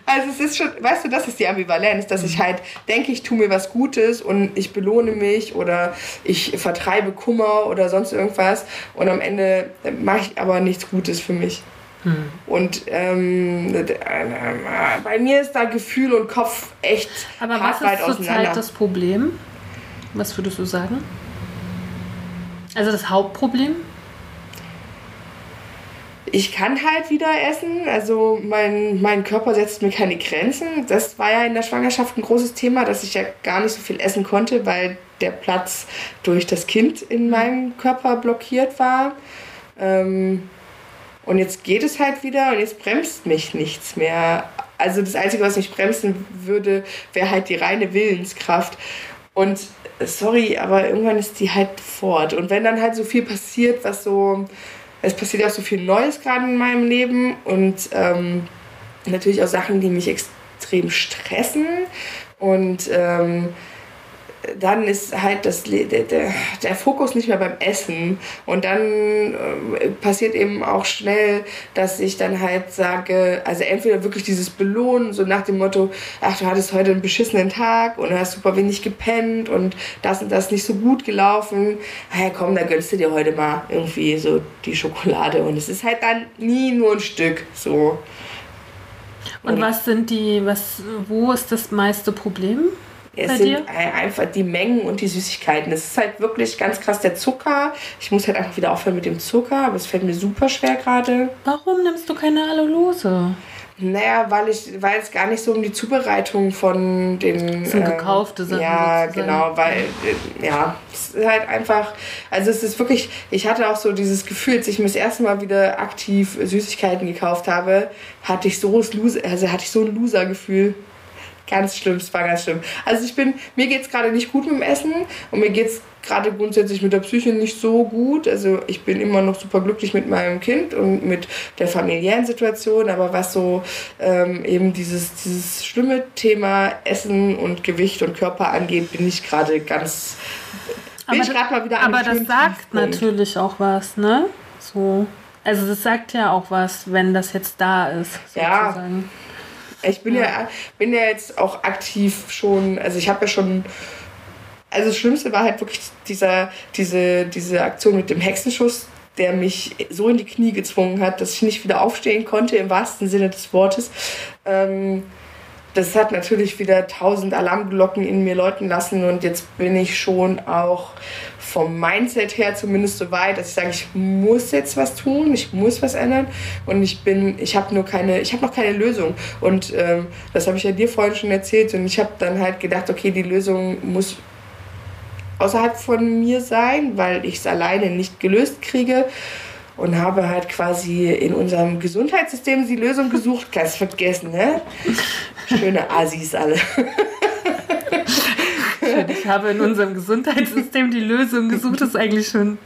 S2: Also es ist schon, weißt du, das ist die Ambivalenz, dass ich halt denke, ich tue mir was Gutes und ich belohne mich oder ich vertreibe Kummer oder sonst irgendwas und am Ende mache ich aber nichts Gutes für mich. Und ähm, äh, bei mir ist da Gefühl und Kopf echt
S1: Aber was ist zurzeit das Problem? Was würdest du sagen? Also das Hauptproblem?
S2: Ich kann halt wieder essen. Also mein, mein Körper setzt mir keine Grenzen. Das war ja in der Schwangerschaft ein großes Thema, dass ich ja gar nicht so viel essen konnte, weil der Platz durch das Kind in meinem Körper blockiert war. Ähm, und jetzt geht es halt wieder und jetzt bremst mich nichts mehr. Also das Einzige, was mich bremsen würde, wäre halt die reine Willenskraft. Und äh, sorry, aber irgendwann ist die halt fort. Und wenn dann halt so viel passiert, was so es passiert auch so viel Neues gerade in meinem Leben und ähm, natürlich auch Sachen, die mich extrem stressen. Und ähm, dann ist halt das, der, der, Fokus nicht mehr beim Essen. Und dann äh, passiert eben auch schnell, dass ich dann halt sage, also entweder wirklich dieses Belohnen, so nach dem Motto, ach, du hattest heute einen beschissenen Tag und hast super wenig gepennt und das und das nicht so gut gelaufen. Naja, komm, da gönnst du dir heute mal irgendwie so die Schokolade. Und es ist halt dann nie nur ein Stück so.
S1: Und was sind die, was, wo ist das meiste Problem?
S2: Es
S1: bei
S2: sind
S1: dir?
S2: ein- einfach die Mengen und die Süßigkeiten. Es ist halt wirklich ganz krass der Zucker. Ich muss halt einfach wieder aufhören mit dem Zucker, aber es fällt mir super schwer gerade.
S1: Warum nimmst du keine Allulose?
S2: Naja, weil ich, weil es gar nicht so um die Zubereitung von den.
S1: Das sind
S2: ähm,
S1: gekaufte Sachen
S2: Ja,
S1: sozusagen.
S2: genau, weil, äh, ja, es ist halt einfach, also es ist wirklich, ich hatte auch so dieses Gefühl, als ich mir das erste Mal wieder aktiv Süßigkeiten gekauft habe, hatte ich so, also hatte ich so ein Loser-Gefühl. Ganz schlimm, es war ganz schlimm. Also ich bin, mir geht es gerade nicht gut mit dem Essen und mir geht es gerade grundsätzlich mit der Psyche nicht so gut. Also ich bin immer noch super glücklich mit meinem Kind und mit der familiären Situation, aber was so ähm, eben dieses, dieses schlimme Thema Essen und Gewicht und Körper angeht, bin ich gerade ganz, bin ich gerade mal wieder an
S1: aber das sagt
S2: Tiefpunkt.
S1: natürlich auch was, ne? So. Also das sagt ja auch was, wenn das jetzt da ist,
S2: Ja. Ich bin ja. bin ja jetzt auch aktiv schon, also ich habe ja schon, also das Schlimmste war halt wirklich dieser, diese, diese Aktion mit dem Hexenschuss, der mich so in die Knie gezwungen hat, dass ich nicht wieder aufstehen konnte, im wahrsten Sinne des Wortes. Ähm, das hat natürlich wieder tausend Alarmglocken in mir läuten lassen und jetzt bin ich schon auch vom Mindset her zumindest so weit, dass ich sage, ich muss jetzt was tun, ich muss was ändern und ich bin, ich habe nur keine, ich habe noch keine Lösung. Und ähm, das habe ich ja dir vorhin schon erzählt und ich habe dann halt gedacht, okay, die Lösung muss außerhalb von mir sein, weil ich es alleine nicht gelöst kriege und habe halt quasi in unserem Gesundheitssystem die Lösung gesucht. Ganz vergessen, ne? Schöne Asis alle.
S1: Ich habe in unserem Gesundheitssystem die Lösung gesucht, das ist eigentlich schon.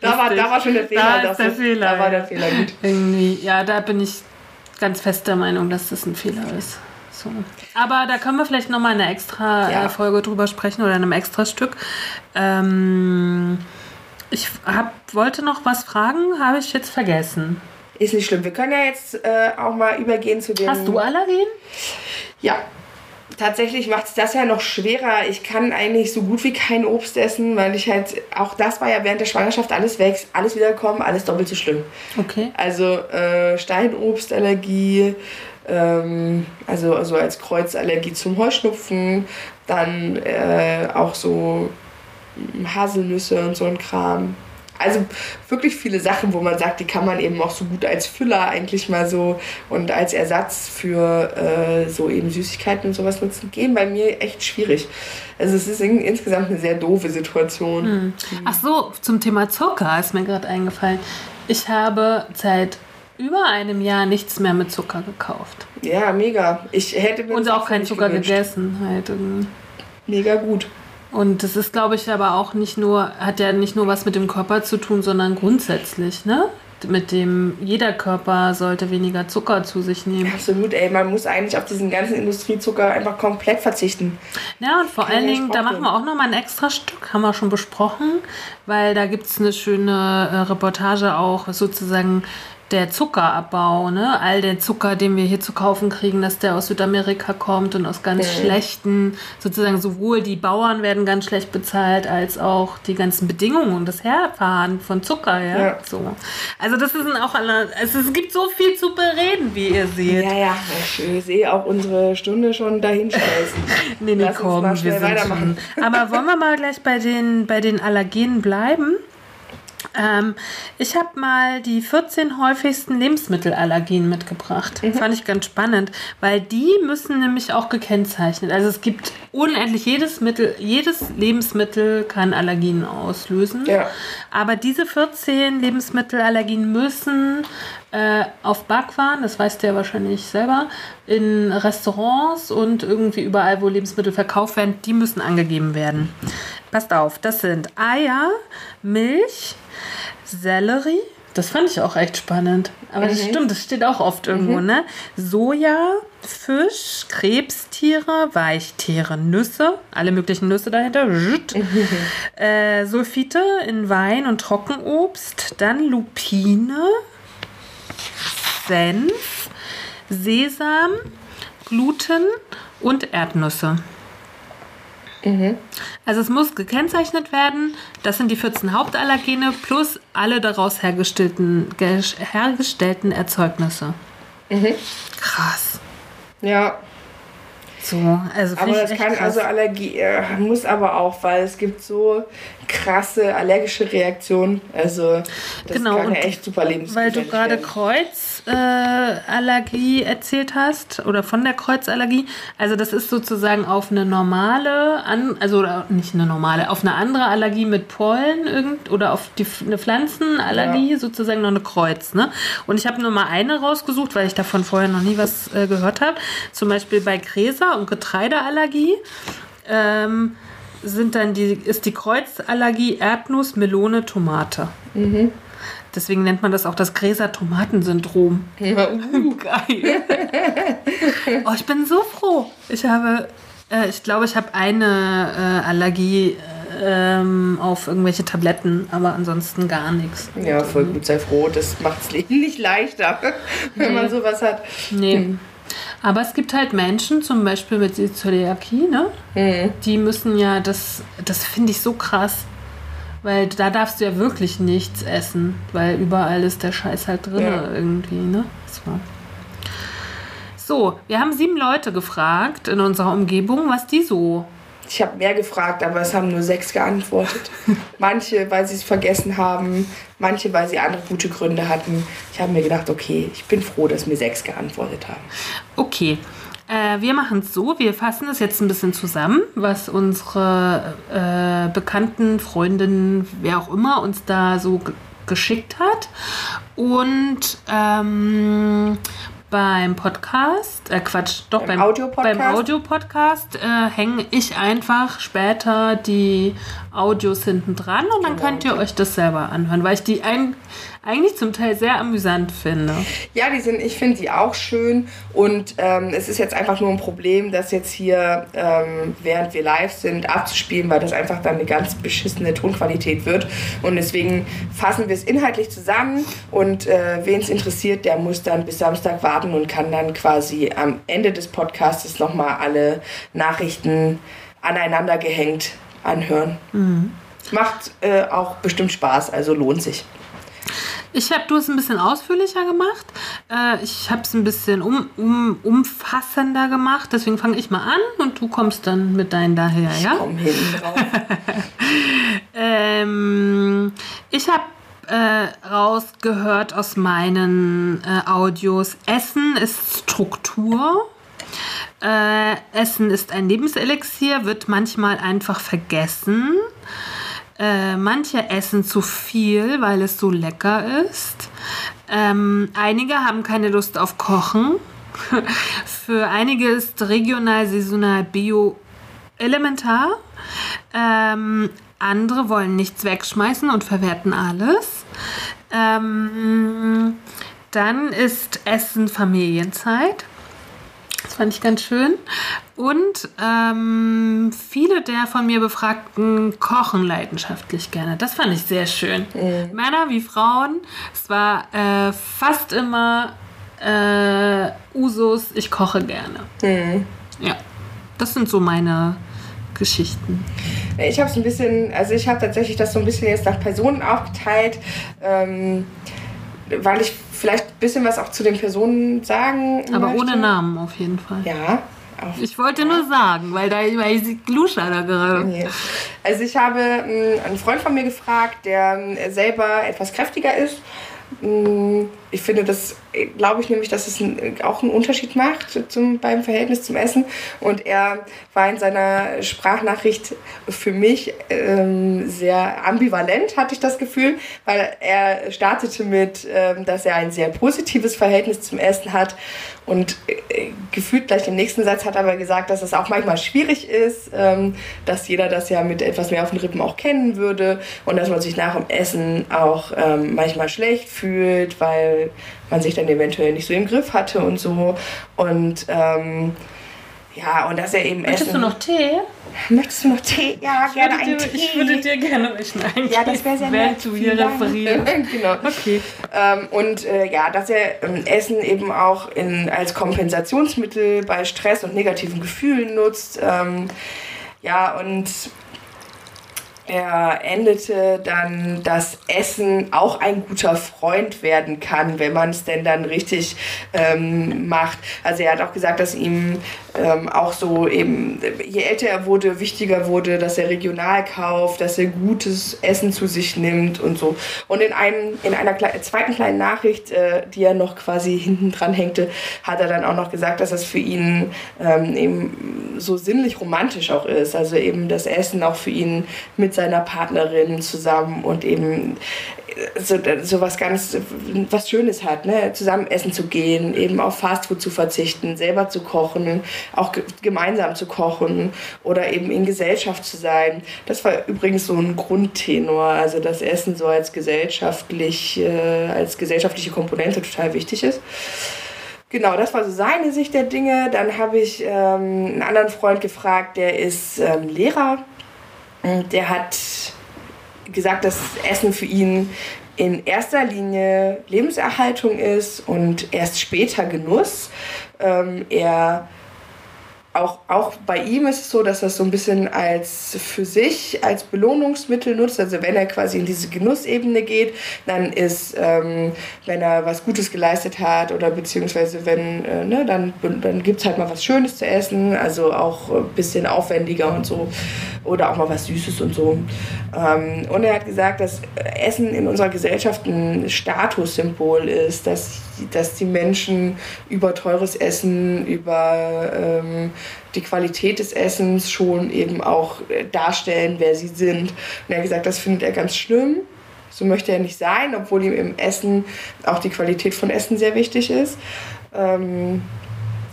S2: Da war, da war schon der Fehler.
S1: Da ist der Fehler.
S2: Da war der. Fehler gut.
S1: Irgendwie, ja, da bin ich ganz fest der Meinung, dass das ein Fehler ist. So. Aber da können wir vielleicht nochmal in einer extra
S2: Ja.
S1: Folge drüber sprechen oder in einem extra Stück. Ähm, ich hab, wollte noch was fragen, habe ich jetzt vergessen.
S2: Ist nicht schlimm. Wir können ja jetzt äh, auch mal übergehen zu dem.
S1: Hast du Allergien?
S2: Ja. Tatsächlich macht es das ja noch schwerer. Ich kann eigentlich so gut wie kein Obst essen, weil ich halt, auch das war ja während der Schwangerschaft alles weg, alles wiederkommen, alles doppelt so schlimm.
S1: Okay.
S2: Also äh, Steinobstallergie, ähm, also, also als Kreuzallergie zum Heuschnupfen, dann äh, auch so Haselnüsse und so ein Kram. Also wirklich viele Sachen, wo man sagt, die kann man eben auch so gut als Füller eigentlich mal so und als Ersatz für äh, so eben Süßigkeiten und sowas nutzen. Gehen bei mir echt schwierig. Also es ist in, insgesamt eine sehr doofe Situation.
S1: Ach so, zum Thema Zucker ist mir gerade eingefallen. Ich habe seit über einem Jahr nichts mehr mit Zucker gekauft.
S2: Ja, mega. Ich hätte mir
S1: Und auch keinen Zucker
S2: gewünscht.
S1: gegessen. Halt. irgendwie.
S2: Mega gut.
S1: Und das ist, glaube ich, aber auch nicht nur, hat ja nicht nur was mit dem Körper zu tun, sondern grundsätzlich, ne? Mit dem, jeder Körper sollte weniger Zucker zu sich nehmen.
S2: Absolut, ey, man muss eigentlich auf diesen ganzen Industriezucker einfach komplett verzichten.
S1: Ja, und vor allen Dingen, da machen wir auch nochmal ein extra Stück, haben wir schon besprochen, weil da gibt es eine schöne äh, Reportage auch, sozusagen der Zuckerabbau, ne? All der Zucker, den wir hier zu kaufen kriegen, dass der aus Südamerika kommt und aus ganz schlechten, sozusagen sowohl die Bauern werden ganz schlecht bezahlt, als auch die ganzen Bedingungen und das Herfahren von Zucker, ja.
S2: Ja.
S1: So. Also das ist auch alle, also es gibt so viel zu bereden, wie ihr seht.
S2: Ja, ja, ich sehe auch unsere Stunde schon dahin schmeißen. [LAUGHS]
S1: Nee, nee,
S2: Lass
S1: komm, wir sind
S2: weitermachen.
S1: schon. Aber wollen wir mal gleich bei den, bei den Allergenen bleiben? Ähm, ich habe mal die 14 häufigsten Lebensmittelallergien mitgebracht.
S2: Mhm.
S1: Fand ich ganz spannend, weil die müssen nämlich auch gekennzeichnet. Also es gibt unendlich jedes Mittel, jedes Lebensmittel kann Allergien auslösen.
S2: Ja.
S1: Aber diese 14 Lebensmittelallergien müssen äh, auf Backwaren, das weißt du ja wahrscheinlich selber, in Restaurants und irgendwie überall, wo Lebensmittel verkauft werden, die müssen angegeben werden. Passt auf, das sind Eier, Milch, Sellerie, Das fand ich auch echt spannend. Aber das stimmt, das steht auch oft irgendwo, ne? Soja, Fisch, Krebstiere, Weichtiere, Nüsse, alle möglichen Nüsse dahinter, [LAUGHS] äh, Sulfite in Wein und Trockenobst, dann Lupine, Senf, Sesam, Gluten und Erdnüsse. Also es muss gekennzeichnet werden, das sind die 14 Hauptallergene plus alle daraus hergestellten, ge- hergestellten Erzeugnisse. Krass.
S2: Ja,
S1: So, also
S2: aber das kann
S1: krass.
S2: also Allergie, äh, muss aber auch, weil es gibt so krasse allergische Reaktionen. Also das
S1: Genau,
S2: kann ja echt super
S1: Weil
S2: lebensgefährlich
S1: du gerade
S2: werden.
S1: Kreuzallergie äh, Allergie erzählt hast oder von der Kreuzallergie. Also das ist sozusagen auf eine normale, an, also nicht eine normale, auf eine andere Allergie mit Pollen irgend, oder auf die, eine Pflanzenallergie sozusagen noch eine Kreuz. Ne? Und ich habe nur mal eine rausgesucht, weil ich davon vorher noch nie was äh, gehört habe. Zum Beispiel bei Gräser- und Getreideallergie. Ähm, sind dann die, ist die Kreuzallergie Erdnuss, Melone, Tomate. Deswegen nennt man das auch das Gräser-Tomatensyndrom. [LAUGHS] Geil. oh, ich bin so froh. Ich habe, äh, ich glaube, ich habe eine äh, Allergie ähm, auf irgendwelche Tabletten, aber ansonsten gar nichts.
S2: Ja, voll gut, sei froh. Das macht Leben [LAUGHS] nicht leichter, wenn man sowas hat.
S1: Nee. Aber es gibt halt Menschen, zum Beispiel mit Zöliakie, ne? Die müssen ja, das, das finde ich so krass. Weil da darfst du ja wirklich nichts essen, weil überall ist der Scheiß halt drin
S2: Ja.
S1: irgendwie, ne? So. so, wir haben sieben Leute gefragt in unserer Umgebung, was die so.
S2: Ich habe mehr gefragt, aber es haben nur sechs geantwortet. [LAUGHS] Manche, weil sie es vergessen haben, manche, weil sie andere gute Gründe hatten. Ich habe mir gedacht, okay, ich bin froh, dass mir sechs geantwortet haben.
S1: Okay. Äh, wir machen es so, wir fassen es jetzt ein bisschen zusammen, was unsere äh, Bekannten, Freundinnen, wer auch immer uns da so ge- geschickt hat. Und ähm, beim Podcast, äh Quatsch, doch
S2: Beim
S1: beim,
S2: Audiopodcast?
S1: beim Audiopodcast äh, hänge ich einfach später die Audios hinten dran und dann
S2: Genau.
S1: könnt ihr euch das selber anhören, weil ich die ein, eigentlich zum Teil sehr amüsant finde.
S2: Ja, die sind, ich finde sie auch schön und ähm, es ist jetzt einfach nur ein Problem, das jetzt hier, ähm, während wir live sind, abzuspielen, weil das einfach dann eine ganz beschissene Tonqualität wird und deswegen fassen wir es inhaltlich zusammen und äh, wen es interessiert, der muss dann bis Samstag warten und kann dann quasi am Ende des Podcasts nochmal alle Nachrichten aneinander gehängt anhören. Macht äh, auch bestimmt Spaß, also lohnt sich.
S1: Ich habe du es ein bisschen ausführlicher gemacht. Äh, ich habe es ein bisschen um, um, umfassender gemacht. Deswegen fange ich mal an und du kommst dann mit deinen daher, ja?
S2: Komm hinten [LAUGHS] drauf.
S1: Ähm, ich habe äh, rausgehört aus meinen äh, Audios, Essen ist Struktur. Äh, Essen ist ein Lebenselixier, wird manchmal einfach vergessen. Äh, manche essen zu viel, weil es so lecker ist. Ähm, einige haben keine Lust auf Kochen. [LAUGHS] Für einige ist regional, saisonal, bio elementar. Ähm, andere wollen nichts wegschmeißen und verwerten alles. Ähm, dann ist Essen Familienzeit. Das fand ich ganz schön. Und ähm, viele der von mir Befragten kochen leidenschaftlich gerne. Das fand ich sehr schön. Männer wie Frauen. Es war äh, fast immer äh, Usus, ich koche gerne. Ja, das sind so meine Geschichten.
S2: Ich habe es ein bisschen, also ich habe tatsächlich das so ein bisschen jetzt nach Personen aufgeteilt, ähm, weil ich vielleicht ein bisschen was auch zu den Personen sagen
S1: Aber
S2: möchte.
S1: ohne Namen auf jeden Fall.
S2: Ja.
S1: Ich wollte nur sagen, weil da weil ich Gluscha da gerade.
S2: Nee. Also ich habe mh, einen Freund von mir gefragt, der mh, selber etwas kräftiger ist. Mh, Ich finde das, glaube ich nämlich, dass es auch einen Unterschied macht zum, beim Verhältnis zum Essen. Und er war in seiner Sprachnachricht für mich ähm, sehr ambivalent, hatte ich das Gefühl, weil er startete mit, ähm, dass er ein sehr positives Verhältnis zum Essen hat Und äh, gefühlt gleich im nächsten Satz hat er aber gesagt, dass es auch manchmal schwierig ist, ähm, dass jeder das ja mit etwas mehr auf den Rippen auch kennen würde und dass man sich nach dem Essen auch ähm, manchmal schlecht fühlt, weil man sich dann eventuell nicht so im Griff hatte und so. Und ähm, ja, und dass er eben
S1: Möchtest
S2: Essen...
S1: du noch Tee?
S2: Möchtest du noch Tee? Ja,
S1: Ich
S2: gerne einen
S1: dir,
S2: Tee.
S1: ich würde dir gerne welchen eingeben,
S2: Ja, das wäre sehr nett.
S1: du hier [LAUGHS]
S2: genau.
S1: Okay.
S2: Ähm, und äh, ja, dass er ähm, Essen eben auch in, als Kompensationsmittel bei Stress und negativen Gefühlen nutzt. Ähm, ja, und er endete dann, dass Essen auch ein guter Freund werden kann, wenn man es denn dann richtig ähm, macht. Also er hat auch gesagt, dass ihm ähm, auch so eben, je älter er wurde, wichtiger wurde, dass er regional kauft, dass er gutes Essen zu sich nimmt und so. Und in, einem, in einer kle zweiten kleinen Nachricht, äh, die er noch quasi hinten dran hängte, hat er dann auch noch gesagt, dass das für ihn ähm, eben so sinnlich romantisch auch ist. Also eben das Essen auch für ihn mit seiner Partnerin zusammen und eben so, so was ganz was Schönes hat, ne? zusammen essen zu gehen, eben auf Fastfood zu verzichten, selber zu kochen, auch ge gemeinsam zu kochen oder eben in Gesellschaft zu sein. Das war übrigens so ein Grundtenor, also das Essen so als gesellschaftlich, äh, als gesellschaftliche Komponente total wichtig ist. Genau, das war so seine Sicht der Dinge. Dann habe ich ähm, einen anderen Freund gefragt, der ist ähm, Lehrer. Und Der hat gesagt, dass Essen für ihn in erster Linie Lebenserhaltung ist und erst später Genuss. Ähm, er auch, auch bei ihm ist es so, dass er es so ein bisschen als für sich als Belohnungsmittel nutzt. Also wenn er quasi in diese Genussebene geht, dann ist, ähm, wenn er was Gutes geleistet hat oder beziehungsweise wenn, äh, ne, dann, dann gibt es halt mal was Schönes zu essen, also auch ein bisschen aufwendiger und so. Oder auch mal was Süßes und so. Ähm, und er hat gesagt, dass Essen in unserer Gesellschaft ein Statussymbol ist, dass, dass die Menschen über teures Essen, über ähm, die Qualität des Essens schon eben auch äh, darstellen, wer sie sind. Und er hat gesagt, das findet er ganz schlimm. So möchte er nicht sein, obwohl ihm im Essen auch die Qualität von Essen sehr wichtig ist. Ähm,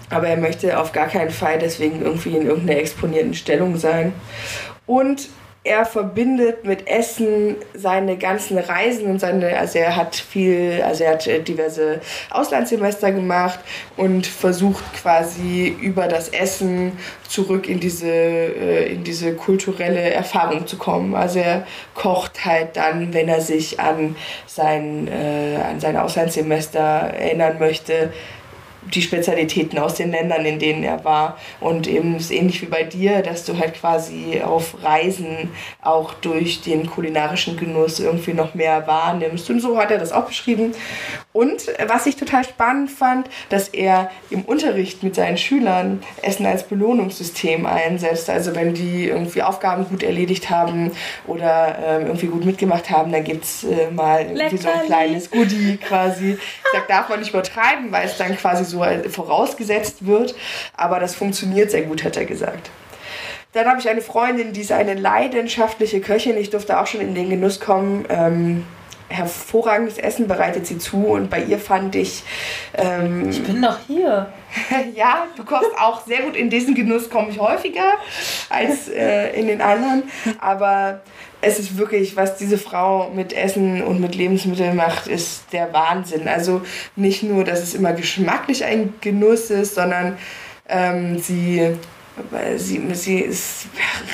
S2: aber er möchte auf gar keinen Fall deswegen irgendwie in irgendeiner exponierten Stellung sein. Und er verbindet mit Essen seine ganzen Reisen und seine, also er hat viel, also er hat äh, diverse Auslandssemester gemacht und versucht quasi über das Essen zurück in diese, äh, in diese kulturelle Erfahrung zu kommen. Also er kocht halt dann, wenn er sich an sein, äh, an sein Auslandssemester erinnern möchte, die Spezialitäten aus den Ländern, in denen er war. Und eben ist ähnlich wie bei dir, dass du halt quasi auf Reisen auch durch den kulinarischen Genuss irgendwie noch mehr wahrnimmst. Und so hat er das auch beschrieben. Und was ich total spannend fand, dass er im Unterricht mit seinen Schülern Essen als Belohnungssystem einsetzt. Also wenn die irgendwie Aufgaben gut erledigt haben oder ähm, irgendwie gut mitgemacht haben, dann gibt es äh, mal irgendwie so ein kleines Goodie quasi. Ich sag, darf man nicht übertreiben, weil es dann quasi so vorausgesetzt wird. Aber das funktioniert sehr gut, hat er gesagt. Dann habe ich eine Freundin, die ist eine leidenschaftliche Köchin. Ich durfte auch schon in den Genuss kommen. Ähm, hervorragendes Essen bereitet sie zu und bei ihr fand ich, ähm,
S1: Ich bin doch hier. [LAUGHS]
S2: ja, du kommst auch sehr gut in diesen Genuss, komme ich häufiger als äh, in den anderen. Aber es ist wirklich, was diese Frau mit Essen und mit Lebensmitteln macht, ist der Wahnsinn. Also nicht nur, dass es immer geschmacklich ein Genuss ist, sondern ähm, sie sie, sie es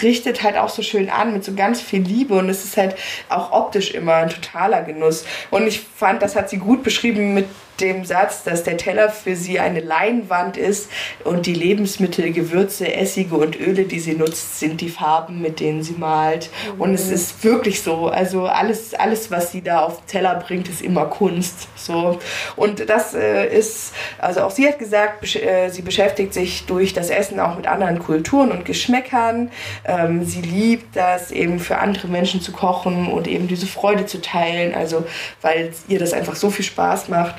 S2: richtet halt auch so schön an mit so ganz viel Liebe und es ist halt auch optisch immer ein totaler Genuss. Und ich fand, das hat sie gut beschrieben mit dem Satz, dass der Teller für sie eine Leinwand ist und die Lebensmittel, Gewürze, Essige und Öle, die sie nutzt, sind die Farben, mit denen sie malt. Und es ist wirklich so. Also alles, alles, was sie da auf den Teller bringt, ist immer Kunst. So. Und das äh, ist, also auch sie hat gesagt, besch äh, sie beschäftigt sich durch das Essen auch mit anderen Kulturen und Geschmäckern. Ähm, sie liebt das eben für andere Menschen zu kochen und eben diese Freude zu teilen. Also weil ihr das einfach so viel Spaß macht.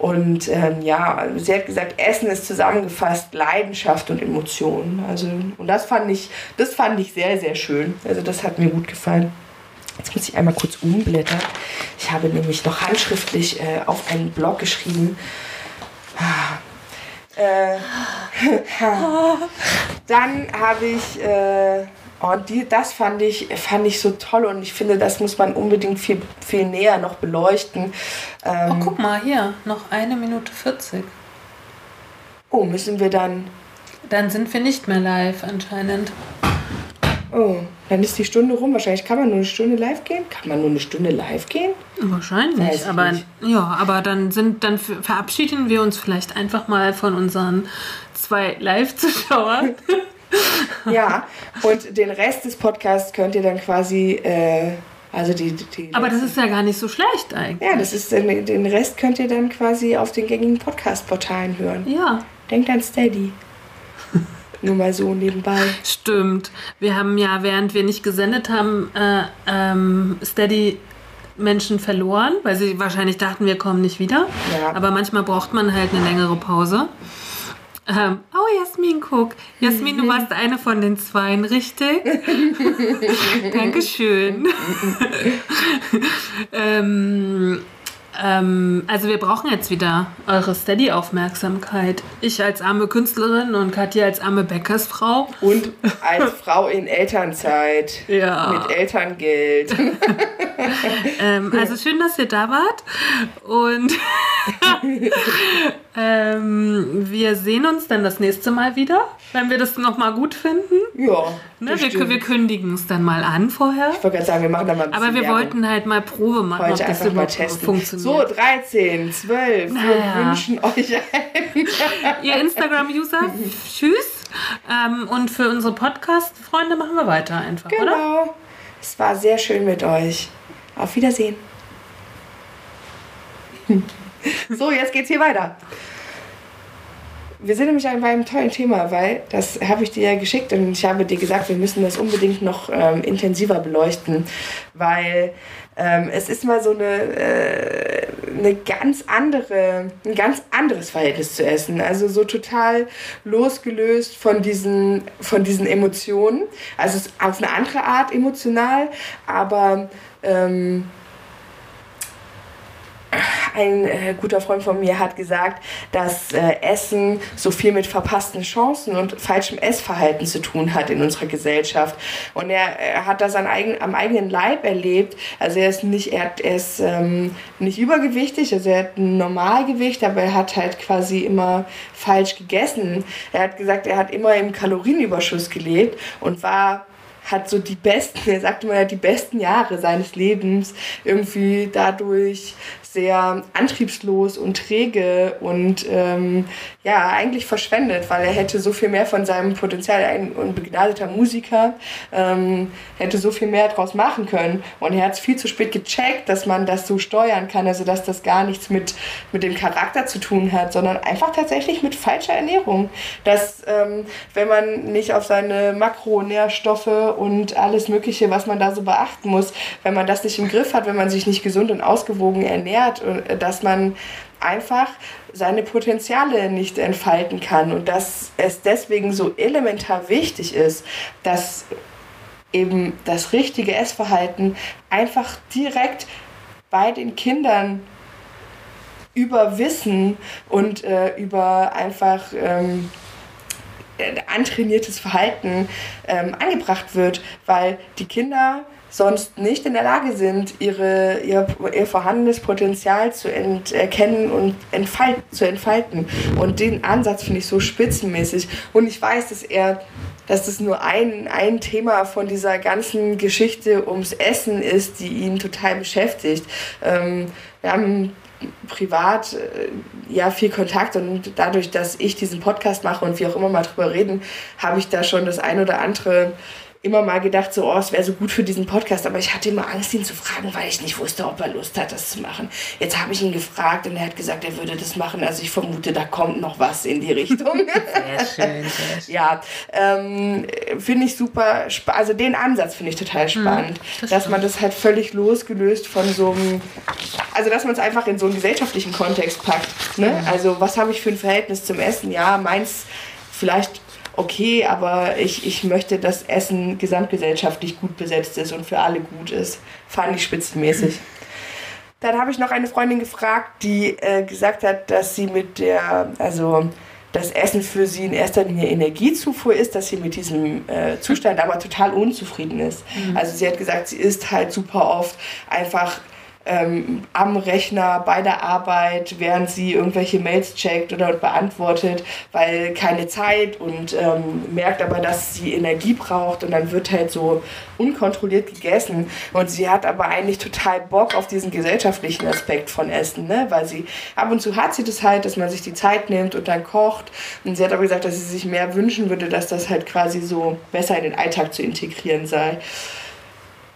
S2: Und ähm, ja, sie hat gesagt, Essen ist zusammengefasst Leidenschaft und Emotion. Also, und das fand ich, das fand ich sehr, sehr schön. Also das hat mir gut gefallen. Jetzt muss ich einmal kurz umblättern. Ich habe nämlich noch handschriftlich äh, auf einen Blog geschrieben. Äh, [LAUGHS] dann habe ich, äh, und die, das fand ich, fand ich so toll und ich finde, das muss man unbedingt viel, viel näher noch beleuchten. Ähm,
S1: Oh, guck mal, hier, noch eine Minute 40.
S2: oh, müssen wir dann,
S1: Dann sind wir nicht mehr live anscheinend.
S2: oh, dann ist die Stunde rum. Wahrscheinlich kann man nur eine Stunde live gehen. Kann man nur eine Stunde live gehen?
S1: Wahrscheinlich, aber
S2: nicht.
S1: ja, aber dann sind dann verabschieden wir uns vielleicht einfach mal von unseren zwei Live-Zuschauern. [LAUGHS] [LAUGHS]
S2: Ja, und den Rest des Podcasts könnt ihr dann quasi, äh, also die, die
S1: aber das ist ja gar nicht so schlecht eigentlich.
S2: ja, das ist den, den Rest könnt ihr dann quasi auf den gängigen Podcast-Portalen hören.
S1: Ja,
S2: Denkt an Steady. [LAUGHS] Nur mal so nebenbei.
S1: stimmt. Wir haben ja, während wir nicht gesendet haben, äh, ähm, Steady Menschen verloren, weil sie wahrscheinlich dachten, wir kommen nicht wieder.
S2: Ja.
S1: Aber manchmal braucht man halt eine längere Pause. Ähm, oh, Jasmin, guck. Jasmin, du warst eine von den Zweien, richtig? [LAUGHS] Dankeschön. [LAUGHS] ähm, ähm, also wir brauchen jetzt wieder eure Steady-Aufmerksamkeit. Ich als arme Künstlerin und Katja als arme Bäckersfrau.
S2: Und [LAUGHS] als Frau in Elternzeit.
S1: Ja.
S2: Mit Elterngeld.
S1: Ähm, also schön, dass ihr da wart. Und ähm, wir sehen uns dann das nächste Mal wieder, wenn wir das nochmal gut finden.
S2: Ja.
S1: Ne? Wir, wir kündigen es dann mal an vorher.
S2: ich wollte gerade sagen, wir machen da mal ein
S1: Aber wir
S2: Werbung.
S1: wollten halt mal Probe machen,
S2: heute
S1: ob das überhaupt
S2: testen.
S1: funktioniert.
S2: So, 13, 12.
S1: Naja.
S2: Wir wünschen euch ein. [LAUGHS]
S1: Ihr Instagram-User, tschüss. Ähm, und für unsere Podcast-Freunde machen wir weiter einfach, oder?
S2: Genau. Es war sehr schön mit euch. Auf Wiedersehen. [LAUGHS] So, jetzt geht's hier weiter. Wir sind nämlich bei einem tollen Thema, weil das habe ich dir ja geschickt und ich habe dir gesagt, wir müssen das unbedingt noch ähm, intensiver beleuchten, weil ähm, es ist mal so eine, äh, eine ganz andere, ein ganz anderes Verhältnis zu Essen. Also so total losgelöst von diesen, von diesen Emotionen. Also es ist auf eine andere Art emotional, aber ähm, ein äh, guter Freund von mir hat gesagt, dass äh, Essen so viel mit verpassten Chancen und falschem Essverhalten zu tun hat in unserer Gesellschaft. Und er, er hat das an eigen, am eigenen Leib erlebt. Also er ist nicht, er, er ist ähm, nicht übergewichtig, also er hat ein Normalgewicht, aber er hat halt quasi immer falsch gegessen. Er hat gesagt, er hat immer im Kalorienüberschuss gelebt und war hat so die besten, er sagte mal, die besten Jahre seines Lebens irgendwie dadurch sehr antriebslos und träge und ähm, ja, eigentlich verschwendet, weil er hätte so viel mehr von seinem Potenzial, ein unbegnadeter Musiker, ähm, hätte so viel mehr draus machen können. Und er hat es viel zu spät gecheckt, dass man das so steuern kann, also dass das gar nichts mit, mit dem Charakter zu tun hat, sondern einfach tatsächlich mit falscher Ernährung. Dass, ähm, wenn man nicht auf seine Makronährstoffe und alles Mögliche, was man da so beachten muss, wenn man das nicht im Griff hat, wenn man sich nicht gesund und ausgewogen ernährt, und, äh, dass man einfach seine Potenziale nicht entfalten kann und dass es deswegen so elementar wichtig ist, dass eben das richtige Essverhalten einfach direkt bei den Kindern über Wissen und äh, über einfach ähm, äh, antrainiertes Verhalten ähm, angebracht wird, weil die Kinder sonst nicht in der Lage sind, ihre, ihr, ihr vorhandenes Potenzial zu erkennen und entfalt, zu entfalten. Und den Ansatz finde ich so spitzenmäßig. Und ich weiß, dass er dass das nur ein, ein Thema von dieser ganzen Geschichte ums Essen ist, die ihn total beschäftigt. Ähm, wir haben privat äh, ja viel Kontakt und dadurch, dass ich diesen Podcast mache und wir auch immer mal drüber reden, habe ich da schon das ein oder andere immer mal gedacht, so, oh, es wäre so gut für diesen Podcast, aber ich hatte immer Angst, ihn zu fragen, weil ich nicht wusste, ob er Lust hat, das zu machen. Jetzt habe ich ihn gefragt und er hat gesagt, er würde das machen. Also ich vermute, da kommt noch was in die Richtung. [LAUGHS]
S1: Sehr schön, sehr schön.
S2: Ja, ähm, finde ich super, also den Ansatz finde ich total spannend,
S1: das
S2: dass man das halt völlig losgelöst von so einem, also dass man es einfach in so einen gesellschaftlichen Kontext packt. Ne? Also was habe ich für ein Verhältnis zum Essen? Ja, meins vielleicht okay, aber ich, ich möchte, dass Essen gesamtgesellschaftlich gut besetzt ist und für alle gut ist. Fand ich spitzenmäßig. Dann habe ich noch eine Freundin gefragt, die äh, gesagt hat, dass sie mit der, also das Essen für sie in erster Linie Energiezufuhr ist, dass sie mit diesem äh, Zustand aber total unzufrieden ist. Mhm. Also sie hat gesagt, sie isst halt super oft einfach ähm, am Rechner bei der Arbeit, während sie irgendwelche Mails checkt oder beantwortet, weil keine Zeit und ähm, merkt aber, dass sie Energie braucht und dann wird halt so unkontrolliert gegessen. Und sie hat aber eigentlich total Bock auf diesen gesellschaftlichen Aspekt von Essen, ne? weil sie ab und zu hat sie das halt, dass man sich die Zeit nimmt und dann kocht. Und sie hat aber gesagt, dass sie sich mehr wünschen würde, dass das halt quasi so besser in den Alltag zu integrieren sei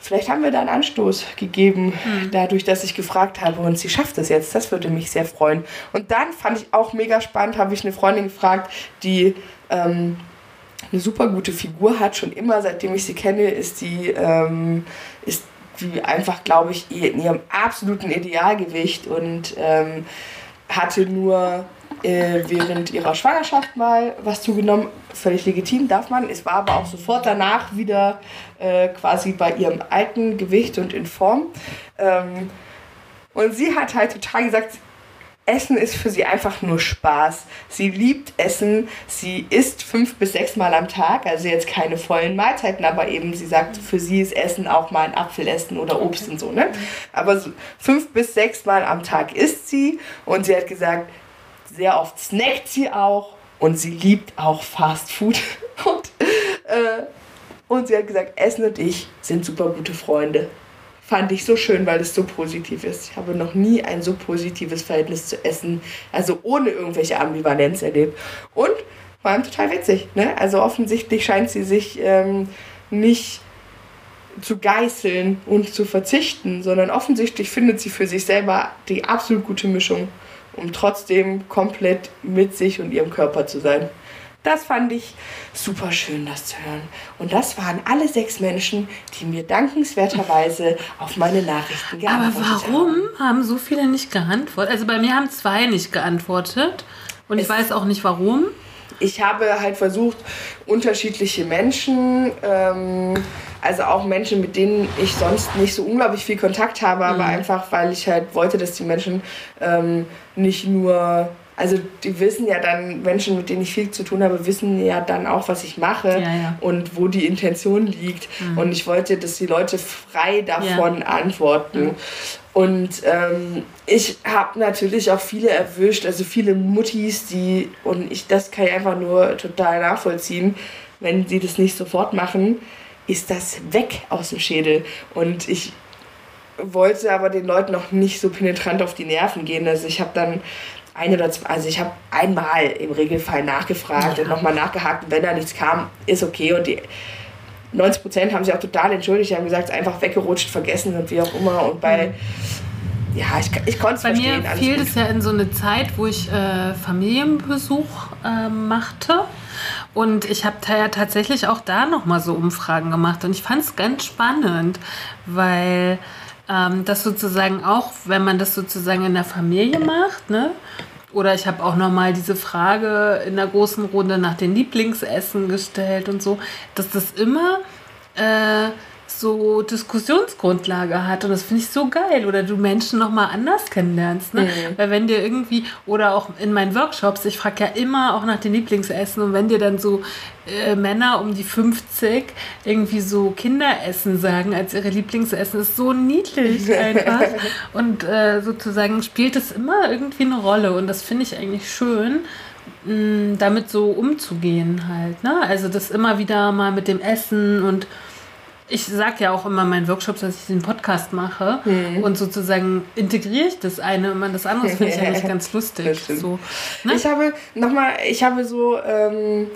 S2: vielleicht haben wir da einen Anstoß gegeben, mhm. dadurch, dass ich gefragt habe und sie schafft es jetzt. Das würde mich sehr freuen. Und dann fand ich auch mega spannend, habe ich eine Freundin gefragt, die ähm, eine super gute Figur hat, schon immer, seitdem ich sie kenne, ist die, ähm, ist die einfach, glaube ich, in ihrem absoluten Idealgewicht und ähm, hatte nur äh, während ihrer Schwangerschaft mal was zugenommen. Völlig legitim, darf man. Es war aber auch sofort danach wieder äh, quasi bei ihrem alten Gewicht und in Form. Ähm, und sie hat halt total gesagt, Essen ist für sie einfach nur Spaß. Sie liebt Essen. Sie isst fünf bis sechs Mal am Tag, also jetzt keine vollen Mahlzeiten, aber eben sie sagt, für sie ist Essen auch mal ein Apfel essen oder Obst und so, ne? Aber so fünf bis sechs Mal am Tag isst sie und sie hat gesagt, sehr oft snackt sie auch und sie liebt auch Fast Food. [LAUGHS] Und, äh, und sie hat gesagt, Essen und ich sind super gute Freunde. Fand ich so schön, weil es so positiv ist. Ich habe noch nie ein so positives Verhältnis zu Essen, also ohne irgendwelche Ambivalenz erlebt. Und vor allem total witzig. Ne? Also offensichtlich scheint sie sich ähm, nicht zu geißeln und zu verzichten, sondern offensichtlich findet sie für sich selber die absolut gute Mischung um trotzdem komplett mit sich und ihrem Körper zu sein. Das fand ich super schön, das zu hören. Und das waren alle sechs Menschen, die mir dankenswerterweise auf meine Nachrichten geantwortet
S1: haben. Aber warum haben. haben so viele nicht geantwortet? Also bei mir haben zwei nicht geantwortet. Und es ich weiß auch nicht warum.
S2: Ich habe halt versucht, unterschiedliche Menschen ähm, also auch Menschen, mit denen ich sonst nicht so unglaublich viel Kontakt habe, aber mhm. einfach, weil ich halt wollte, dass die Menschen ähm, nicht nur also die wissen ja dann, Menschen, mit denen ich viel zu tun habe, wissen ja dann auch, was ich mache ja, ja. und wo die Intention liegt. Mhm. Und ich wollte, dass die Leute frei davon ja. antworten. Mhm. Und ähm, ich habe natürlich auch viele erwischt, also viele Muttis, die, und ich, das kann ich einfach nur total nachvollziehen, wenn sie das nicht sofort machen, ist das weg aus dem Schädel. Und ich wollte aber den Leuten noch nicht so penetrant auf die Nerven gehen. Also ich habe dann ein oder zwei, also ich habe einmal im Regelfall nachgefragt ja. und nochmal nachgehakt und wenn da nichts kam, ist okay. Und die 90 Prozent haben sich auch total entschuldigt, haben gesagt, einfach weggerutscht, vergessen und wie auch immer. Und bei, mhm. ja, ich, ich konnte es verstehen.
S1: Bei mir fiel es ja in so eine Zeit, wo ich äh, Familienbesuch äh, machte. Und ich habe ja tatsächlich auch da nochmal so Umfragen gemacht. Und ich fand es ganz spannend, weil ähm, das sozusagen auch, wenn man das sozusagen in der Familie macht, ne? Oder ich habe auch nochmal diese Frage in der großen Runde nach den Lieblingsessen gestellt und so, dass das immer äh, so Diskussionsgrundlage hat. Und das finde ich so geil. Oder du Menschen nochmal anders kennenlernst. Ne? Mhm. Weil wenn dir irgendwie, oder auch in meinen Workshops, ich frage ja immer auch nach den Lieblingsessen. Und wenn dir dann so äh, Männer um die 50 irgendwie so Kinderessen sagen als ihre Lieblingsessen, ist so niedlich [LAUGHS] einfach. Und äh, sozusagen spielt es immer irgendwie eine Rolle. Und das finde ich eigentlich schön mm, damit so umzugehen halt. Ne? Also das immer wieder mal mit dem Essen und ich sage ja auch immer in meinen Workshops, dass ich den Podcast mache mhm. und sozusagen integriere ich das eine und das andere finde ich [LAUGHS] eigentlich ganz lustig. So,
S2: ne? Ich habe nochmal, ich habe so, ähm,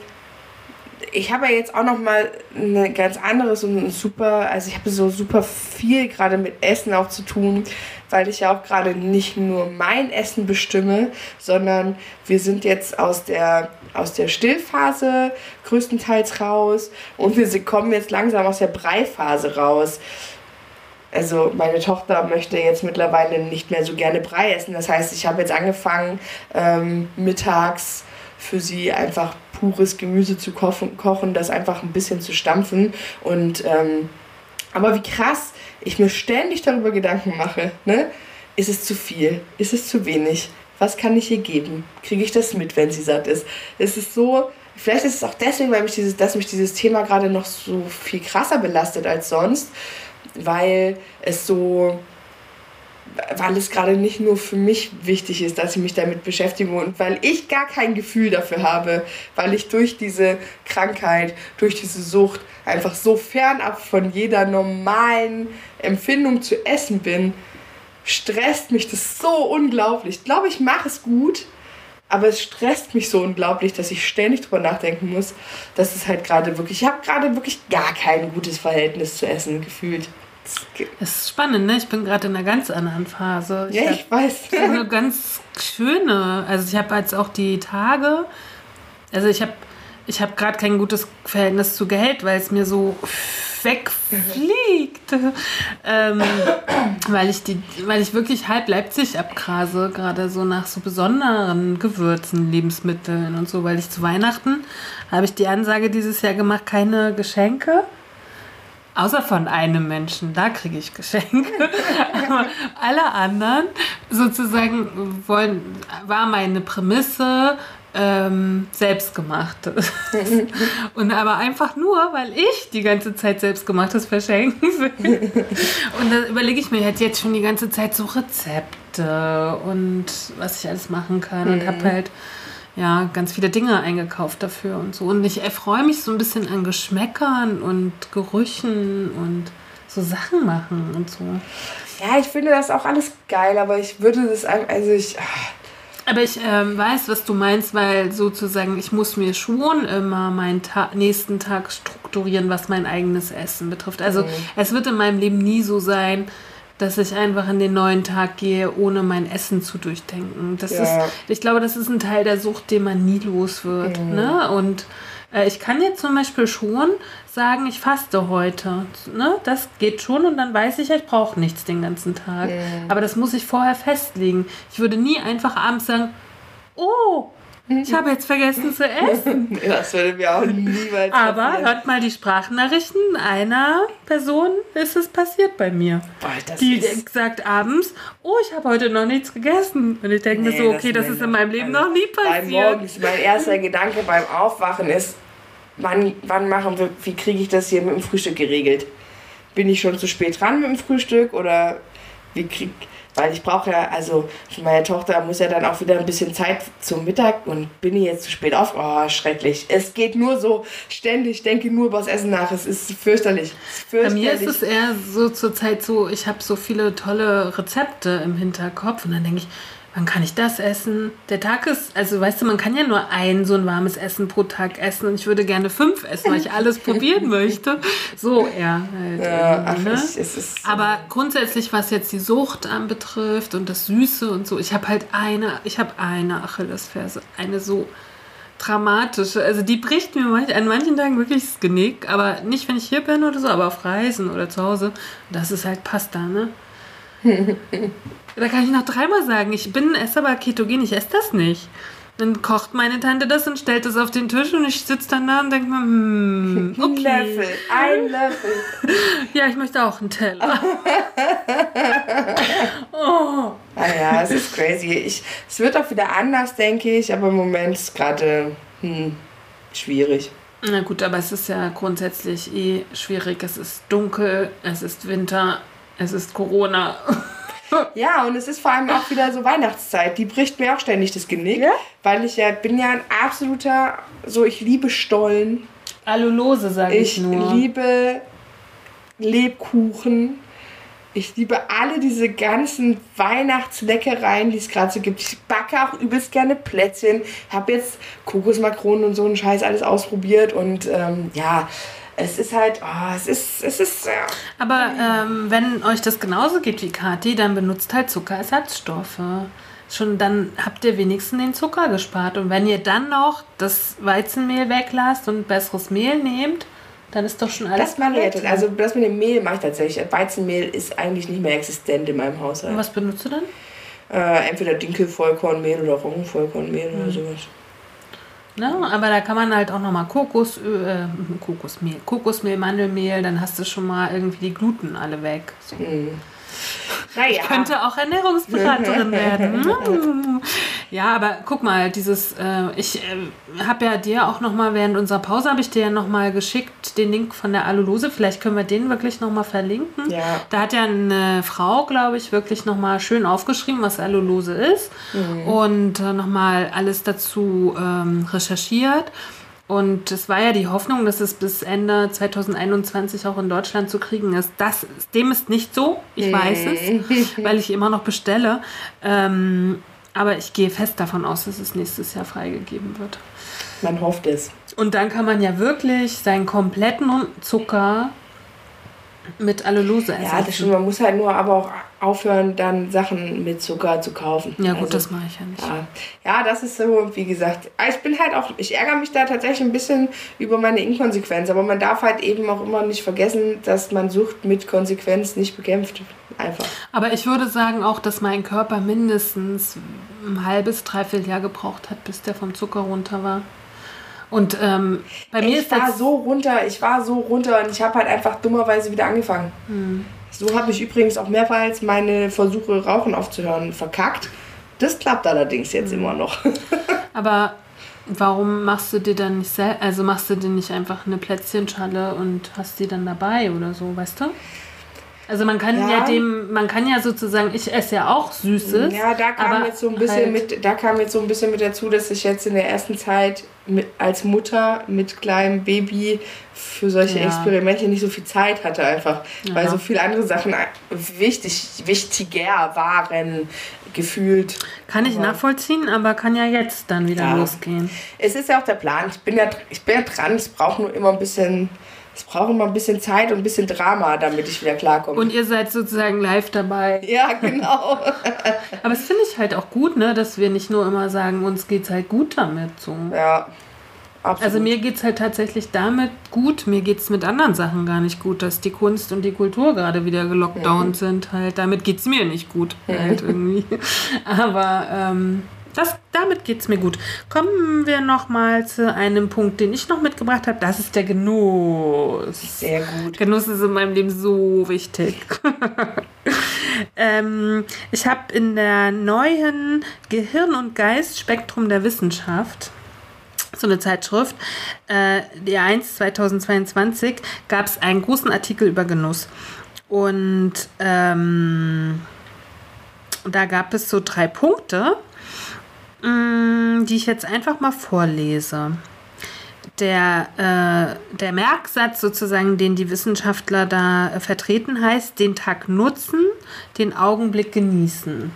S2: ich habe ja jetzt auch nochmal eine ganz anderes und super, also ich habe so super viel gerade mit Essen auch zu tun, weil ich ja auch gerade nicht nur mein Essen bestimme, sondern wir sind jetzt aus der aus der Stillphase größtenteils raus und wir kommen jetzt langsam aus der Breiphase raus. Also meine Tochter möchte jetzt mittlerweile nicht mehr so gerne Brei essen. Das heißt, ich habe jetzt angefangen, ähm, mittags für sie einfach pures Gemüse zu kochen, kochen, das einfach ein bisschen zu stampfen. Und ähm, aber wie krass ich mir ständig darüber Gedanken mache, ne? Ist es zu viel? Ist es zu wenig? Was kann ich ihr geben? Kriege ich das mit, wenn sie satt ist? Es ist so, vielleicht ist es auch deswegen, weil mich dieses, dass mich dieses Thema gerade noch so viel krasser belastet als sonst, weil es so weil es gerade nicht nur für mich wichtig ist, dass ich mich damit beschäftige und weil ich gar kein Gefühl dafür habe, weil ich durch diese Krankheit, durch diese Sucht einfach so fernab von jeder normalen Empfindung zu essen bin, stresst mich das so unglaublich. Ich glaube, ich mache es gut, aber es stresst mich so unglaublich, dass ich ständig drüber nachdenken muss, dass es halt gerade wirklich, ich habe gerade wirklich gar kein gutes Verhältnis zu Essen gefühlt.
S1: Das ist spannend, ne? Ich bin gerade in einer ganz anderen Phase.
S2: Ich ja, ich weiß.
S1: Eine ganz schöne. Also ich habe jetzt auch die Tage. Also ich habe ich habe gerade kein gutes Verhältnis zu Geld, weil es mir so wegfliegt. ähm, weil, ich die, weil ich wirklich halb Leipzig abgrase, gerade so nach so besonderen Gewürzen, Lebensmitteln und so, weil ich zu Weihnachten habe ich die Ansage dieses Jahr gemacht, keine Geschenke. Außer von einem Menschen, da kriege ich Geschenke. [LAUGHS] Aber alle anderen sozusagen wollen, war meine Prämisse, ähm, selbstgemachtes. [LAUGHS] und aber einfach nur, weil ich die ganze Zeit selbstgemachtes verschenken [LAUGHS] will. und da überlege ich mir halt jetzt schon die ganze Zeit so Rezepte und was ich alles machen kann. Mhm. Und habe halt ja, ganz viele Dinge eingekauft dafür und so. Und ich erfreue mich so ein bisschen an Geschmäckern und Gerüchen und so Sachen machen und so.
S2: Ja, ich finde das auch alles geil, aber ich würde das, also ich. Ach.
S1: Aber ich ähm, weiß, was du meinst, weil sozusagen ich muss mir schon immer meinen Ta nächsten Tag strukturieren, was mein eigenes Essen betrifft. Also mhm. es wird in meinem Leben nie so sein, dass ich einfach in den neuen Tag gehe, ohne mein Essen zu durchdenken. Das ja. ist, ich glaube, das ist ein Teil der Sucht, den man nie los wird. Mhm. Ne? Und äh, ich kann jetzt zum Beispiel schon sagen, ich faste heute. Ne? Das geht schon und dann weiß ich, ich brauche nichts den ganzen Tag. Mhm. Aber das muss ich vorher festlegen. Ich würde nie einfach abends sagen, oh, ich habe jetzt vergessen zu essen. [LAUGHS]
S2: Das würde mir auch niemals
S1: Aber passieren. hört mal die Sprachnachrichten einer Person ist es passiert bei mir. Boah, die sagt abends, oh, ich habe heute noch nichts gegessen. Und ich denke nee, mir so, okay, das, das ist in meinem Leben also noch nie passiert.
S2: Morgens, mein erster Gedanke beim Aufwachen ist, wann, wann machen wir, wie kriege ich das hier mit dem Frühstück geregelt? Bin ich schon zu spät dran mit dem Frühstück oder wie krieg weil ich brauche ja, also meine Tochter muss ja dann auch wieder ein bisschen Zeit zum Mittag und bin ich jetzt zu spät auf. Oh, schrecklich. Es geht nur so ständig, denke nur über das Essen nach. Es ist fürchterlich. fürchterlich.
S1: Bei mir ist es eher so zur Zeit so, ich habe so viele tolle Rezepte im Hinterkopf und dann denke ich, wann kann ich das essen? Der Tag ist, also weißt du, man kann ja nur ein so ein warmes Essen pro Tag essen und ich würde gerne fünf essen, weil ich alles [LAUGHS] probieren möchte. So eher halt. Ja, ach, ne? ich, es ist Aber grundsätzlich, was jetzt die Sucht anbetrifft und das Süße und so, ich habe halt eine, ich habe eine Achillesferse, eine so dramatische. Also die bricht mir manch, an manchen Tagen wirklich das Genick, aber nicht, wenn ich hier bin oder so, aber auf Reisen oder zu Hause. Das ist halt Pasta, ne? [LAUGHS] da kann ich noch dreimal sagen, ich bin esse aber ketogen, ich esse das nicht. Dann kocht meine Tante das und stellt es auf den Tisch und ich sitze dann da und denke mir, hm, [LAUGHS]
S2: okay. Ein Löffel, ein [LAUGHS] Löffel.
S1: ja, ich möchte auch einen Teller. oh.
S2: Ah ja, es ist crazy. Ich, es wird auch wieder anders, denke ich, aber im Moment ist gerade hm, schwierig.
S1: Na gut, aber es ist ja grundsätzlich eh schwierig. Es ist dunkel, es ist Winter, es ist Corona. [LAUGHS]
S2: ja, und es ist vor allem auch wieder so Weihnachtszeit. Die bricht mir auch ständig das Genick, ja? weil ich ja bin ja ein absoluter, so ich liebe Stollen.
S1: Alulose, sage ich,
S2: ich nur. Ich liebe Lebkuchen. Ich liebe alle diese ganzen Weihnachtsleckereien, die es gerade so gibt. Ich backe auch übelst gerne Plätzchen. Habe jetzt Kokosmakronen und so einen Scheiß alles ausprobiert und ähm, ja, es ist halt, oh, es ist, es ist. Ja.
S1: Aber ähm, wenn euch das genauso geht wie Kathi, dann benutzt halt Zuckerersatzstoffe. Schon dann habt ihr wenigstens den Zucker gespart. Und wenn ihr dann noch das Weizenmehl weglasst und besseres Mehl nehmt, dann ist doch schon alles.
S2: Das mache ich Also das mit dem Mehl mache ich tatsächlich. Weizenmehl ist eigentlich nicht mehr existent in meinem Haushalt.
S1: Und was benutzt du dann?
S2: Äh, entweder Dinkelvollkornmehl oder Roggenvollkornmehl mhm. oder sowas.
S1: Ne? Aber da kann man halt auch nochmal Kokosöl, äh, Kokosmehl, Kokosmehl, Mandelmehl, dann hast du schon mal irgendwie die Gluten alle weg. So. Hm. Naja. Ich könnte auch Ernährungsberaterin [LAUGHS] werden. Ja, aber guck mal, dieses, äh, ich äh, habe ja dir auch nochmal, während unserer Pause habe ich dir ja nochmal geschickt, den Link von der Alulose. Vielleicht können wir den wirklich nochmal verlinken.
S2: Ja.
S1: Da hat ja eine Frau, glaube ich, wirklich nochmal schön aufgeschrieben, was Alulose ist und äh, nochmal alles dazu ähm, recherchiert. Und es war ja die Hoffnung, dass es bis Ende 2021 auch in Deutschland zu kriegen ist. Das, dem ist nicht so, ich weiß es, [LAUGHS] weil ich immer noch bestelle. Ähm, aber ich gehe fest davon aus, dass es nächstes Jahr freigegeben wird.
S2: Man hofft es.
S1: Und dann kann man ja wirklich seinen kompletten Zucker mit Allulose essen.
S2: Ja, das stimmt. Man muss halt nur aber auch aufhören, dann Sachen mit Zucker zu kaufen.
S1: Ja, gut,
S2: Also,
S1: das mache ich ja nicht.
S2: Ja. ja, das ist so, wie gesagt, ich bin halt auch, ich ärgere mich da tatsächlich ein bisschen über meine Inkonsequenz, aber man darf halt eben auch immer nicht vergessen, dass man Sucht mit Konsequenz nicht bekämpft. Einfach.
S1: Aber ich würde sagen auch, dass mein Körper mindestens ein halbes, dreiviertel Jahr gebraucht hat, bis der vom Zucker runter war. Und ähm, bei mir
S2: ich
S1: ist
S2: war so runter, ich war so runter und ich habe halt einfach dummerweise wieder angefangen.
S1: Hm.
S2: So habe ich übrigens auch mehrmals meine Versuche, Rauchen aufzuhören, verkackt. Das klappt allerdings jetzt
S1: Hm.
S2: immer noch. [LAUGHS]
S1: Aber warum machst du dir dann nicht sel also machst du dir nicht einfach eine Plätzchenschale und hast die dann dabei oder so, weißt du? Also man kann ja,
S2: Ja.
S1: dem, man kann ja sozusagen, ich esse ja auch Süßes.
S2: Ja, da kam jetzt so ein bisschen
S1: halt-
S2: mit, da kam jetzt so ein bisschen mit dazu, dass ich jetzt in der ersten Zeit mit, als Mutter mit kleinem Baby für solche
S1: Ja.
S2: Experimente nicht so viel Zeit hatte einfach, weil
S1: Ja.
S2: so viele andere Sachen wichtig, wichtiger waren gefühlt.
S1: Kann ich
S2: Aber
S1: nachvollziehen, aber kann ja jetzt dann wieder losgehen.
S2: Es ist ja auch der Plan. Ich bin ja, ich bin ja dran. Es braucht nur immer ein bisschen, es braucht immer ein bisschen Zeit und ein bisschen Drama, damit ich wieder klarkomme.
S1: Und ihr seid sozusagen live dabei.
S2: ja, genau. [LAUGHS]
S1: Aber das finde ich halt auch gut, ne, dass wir nicht nur immer sagen, uns geht's halt gut damit. So.
S2: ja, absolut.
S1: Also mir geht's halt tatsächlich damit gut. Mir geht's mit anderen Sachen gar nicht gut, dass die Kunst und die Kultur gerade wieder gelockdownt sind. Halt, damit geht's mir nicht gut. Halt irgendwie. [LAUGHS] Aber ähm, das, damit geht's mir gut. Kommen wir noch mal zu einem Punkt, den ich noch mitgebracht habe. Das ist der Genuss.
S2: Sehr gut.
S1: Genuss ist in meinem Leben so wichtig. [LAUGHS] ähm, ich habe in der neuen Gehirn- und Geist-Spektrum der Wissenschaft so eine Zeitschrift, äh, die 1 2022, gab es einen großen Artikel über Genuss. Und ähm, da gab es so drei Punkte, die ich jetzt einfach mal vorlese. Der, äh, der Merksatz sozusagen, den die Wissenschaftler da äh, vertreten, heißt, den Tag nutzen, den Augenblick genießen.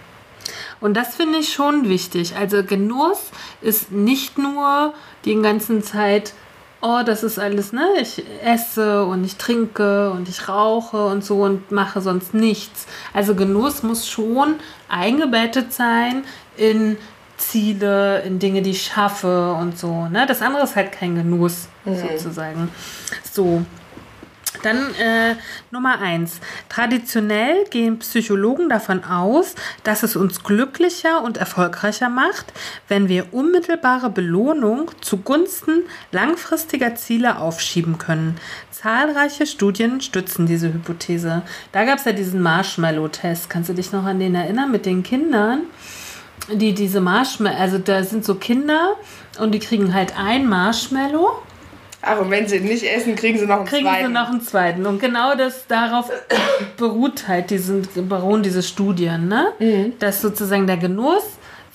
S1: Und das finde ich schon wichtig. Also Genuss ist nicht nur die ganze Zeit, oh, das ist alles, ne? Ich esse und ich trinke und ich rauche und so und mache sonst nichts. Also Genuss muss schon eingebettet sein in Ziele, in Dinge, die ich schaffe und so. Ne? Das andere ist halt kein Genuss, sozusagen. So. Dann äh, Nummer eins. Traditionell gehen Psychologen davon aus, dass es uns glücklicher und erfolgreicher macht, wenn wir unmittelbare Belohnung zugunsten langfristiger Ziele aufschieben können. Zahlreiche Studien stützen diese Hypothese. Da gab es ja diesen Marshmallow-Test. Kannst du dich noch an den erinnern mit den Kindern? Die diese Marshmallow, also da sind so Kinder und die kriegen halt ein Marshmallow
S2: Ach, und wenn sie nicht essen, kriegen sie noch einen
S1: kriegen
S2: zweiten.
S1: sie noch einen zweiten. Und genau das darauf [COUGHS] beruht halt diesen, beruhen diese Studien, ne?
S2: Mhm.
S1: Dass sozusagen der Genuss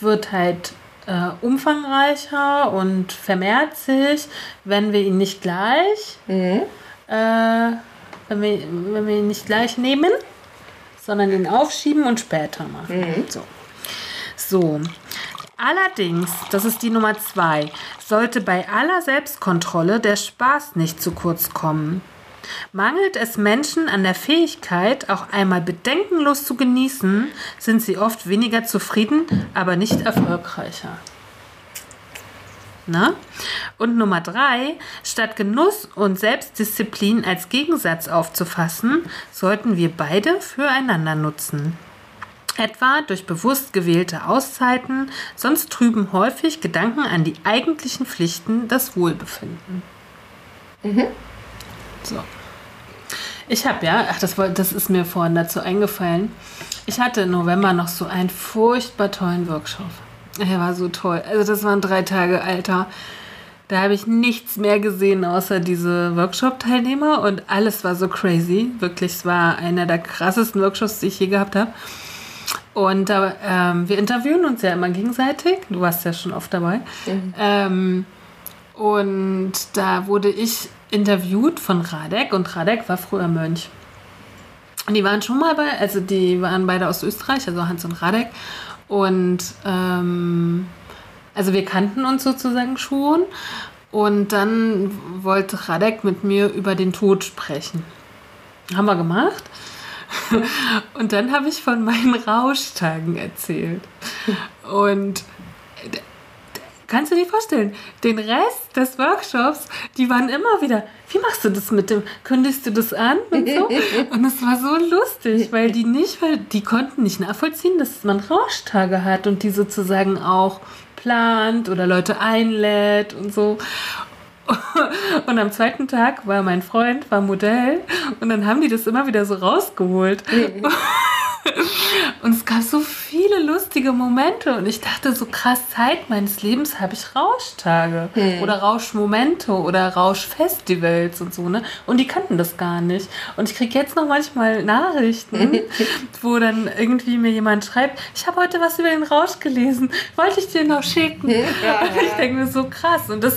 S1: wird halt äh, umfangreicher und vermehrt sich, wenn wir ihn nicht gleich,
S2: Mhm.
S1: äh, wenn, wir, wenn wir ihn nicht gleich nehmen, sondern ihn aufschieben und später machen.
S2: Mhm.
S1: So. So. Allerdings, das ist die Nummer zwei, sollte bei aller Selbstkontrolle der Spaß nicht zu kurz kommen. Mangelt es Menschen an der Fähigkeit, auch einmal bedenkenlos zu genießen, sind sie oft weniger zufrieden, aber nicht erfolgreicher. Na? Und Nummer drei, statt Genuss und Selbstdisziplin als Gegensatz aufzufassen, sollten wir beide füreinander nutzen. Etwa durch bewusst gewählte Auszeiten, sonst trüben häufig Gedanken an die eigentlichen Pflichten das Wohlbefinden. So. Ich habe ja, ach, das, das ist mir vorhin dazu eingefallen. Ich hatte im November noch so einen furchtbar tollen Workshop. Er war so toll. Also das waren drei Tage, Alter. Da habe ich nichts mehr gesehen außer diese Workshop-Teilnehmer und alles war so crazy. Wirklich, es war einer der krassesten Workshops, die ich je gehabt habe. Und äh, ähm, wir interviewen uns ja immer gegenseitig. Du warst ja schon oft dabei. Mhm. Ähm, und da wurde ich interviewt von Radek und Radek war früher Mönch. Und die waren schon mal bei, also die waren beide aus Österreich, also Hans und Radek. Und ähm, also wir kannten uns sozusagen schon. Und dann wollte Radek mit mir über den Tod sprechen. Haben wir gemacht. [LAUGHS] Und dann habe ich von meinen Rauschtagen erzählt. Und kannst du dir vorstellen, den Rest des Workshops, die waren immer wieder, wie machst du das mit dem, kündigst du das an und so? [LAUGHS] Und es war so lustig, weil die nicht, weil die konnten nicht nachvollziehen, dass man Rauschtage hat und die sozusagen auch plant oder Leute einlädt und so. [LAUGHS] Und am zweiten Tag war mein Freund, war Modell und dann haben die das immer wieder so rausgeholt. Mhm. [LAUGHS] Und es gab so viele lustige Momente und ich dachte, so krass Zeit meines Lebens habe ich Rauschtage hm. oder Rauschmomente oder Rauschfestivals und so, ne? Und die kannten das gar nicht. Und ich kriege jetzt noch manchmal Nachrichten, wo dann irgendwie mir jemand schreibt, ich habe heute was über den Rausch gelesen, wollte ich dir noch schicken. Ja. Und [LAUGHS] ich denke mir so krass und das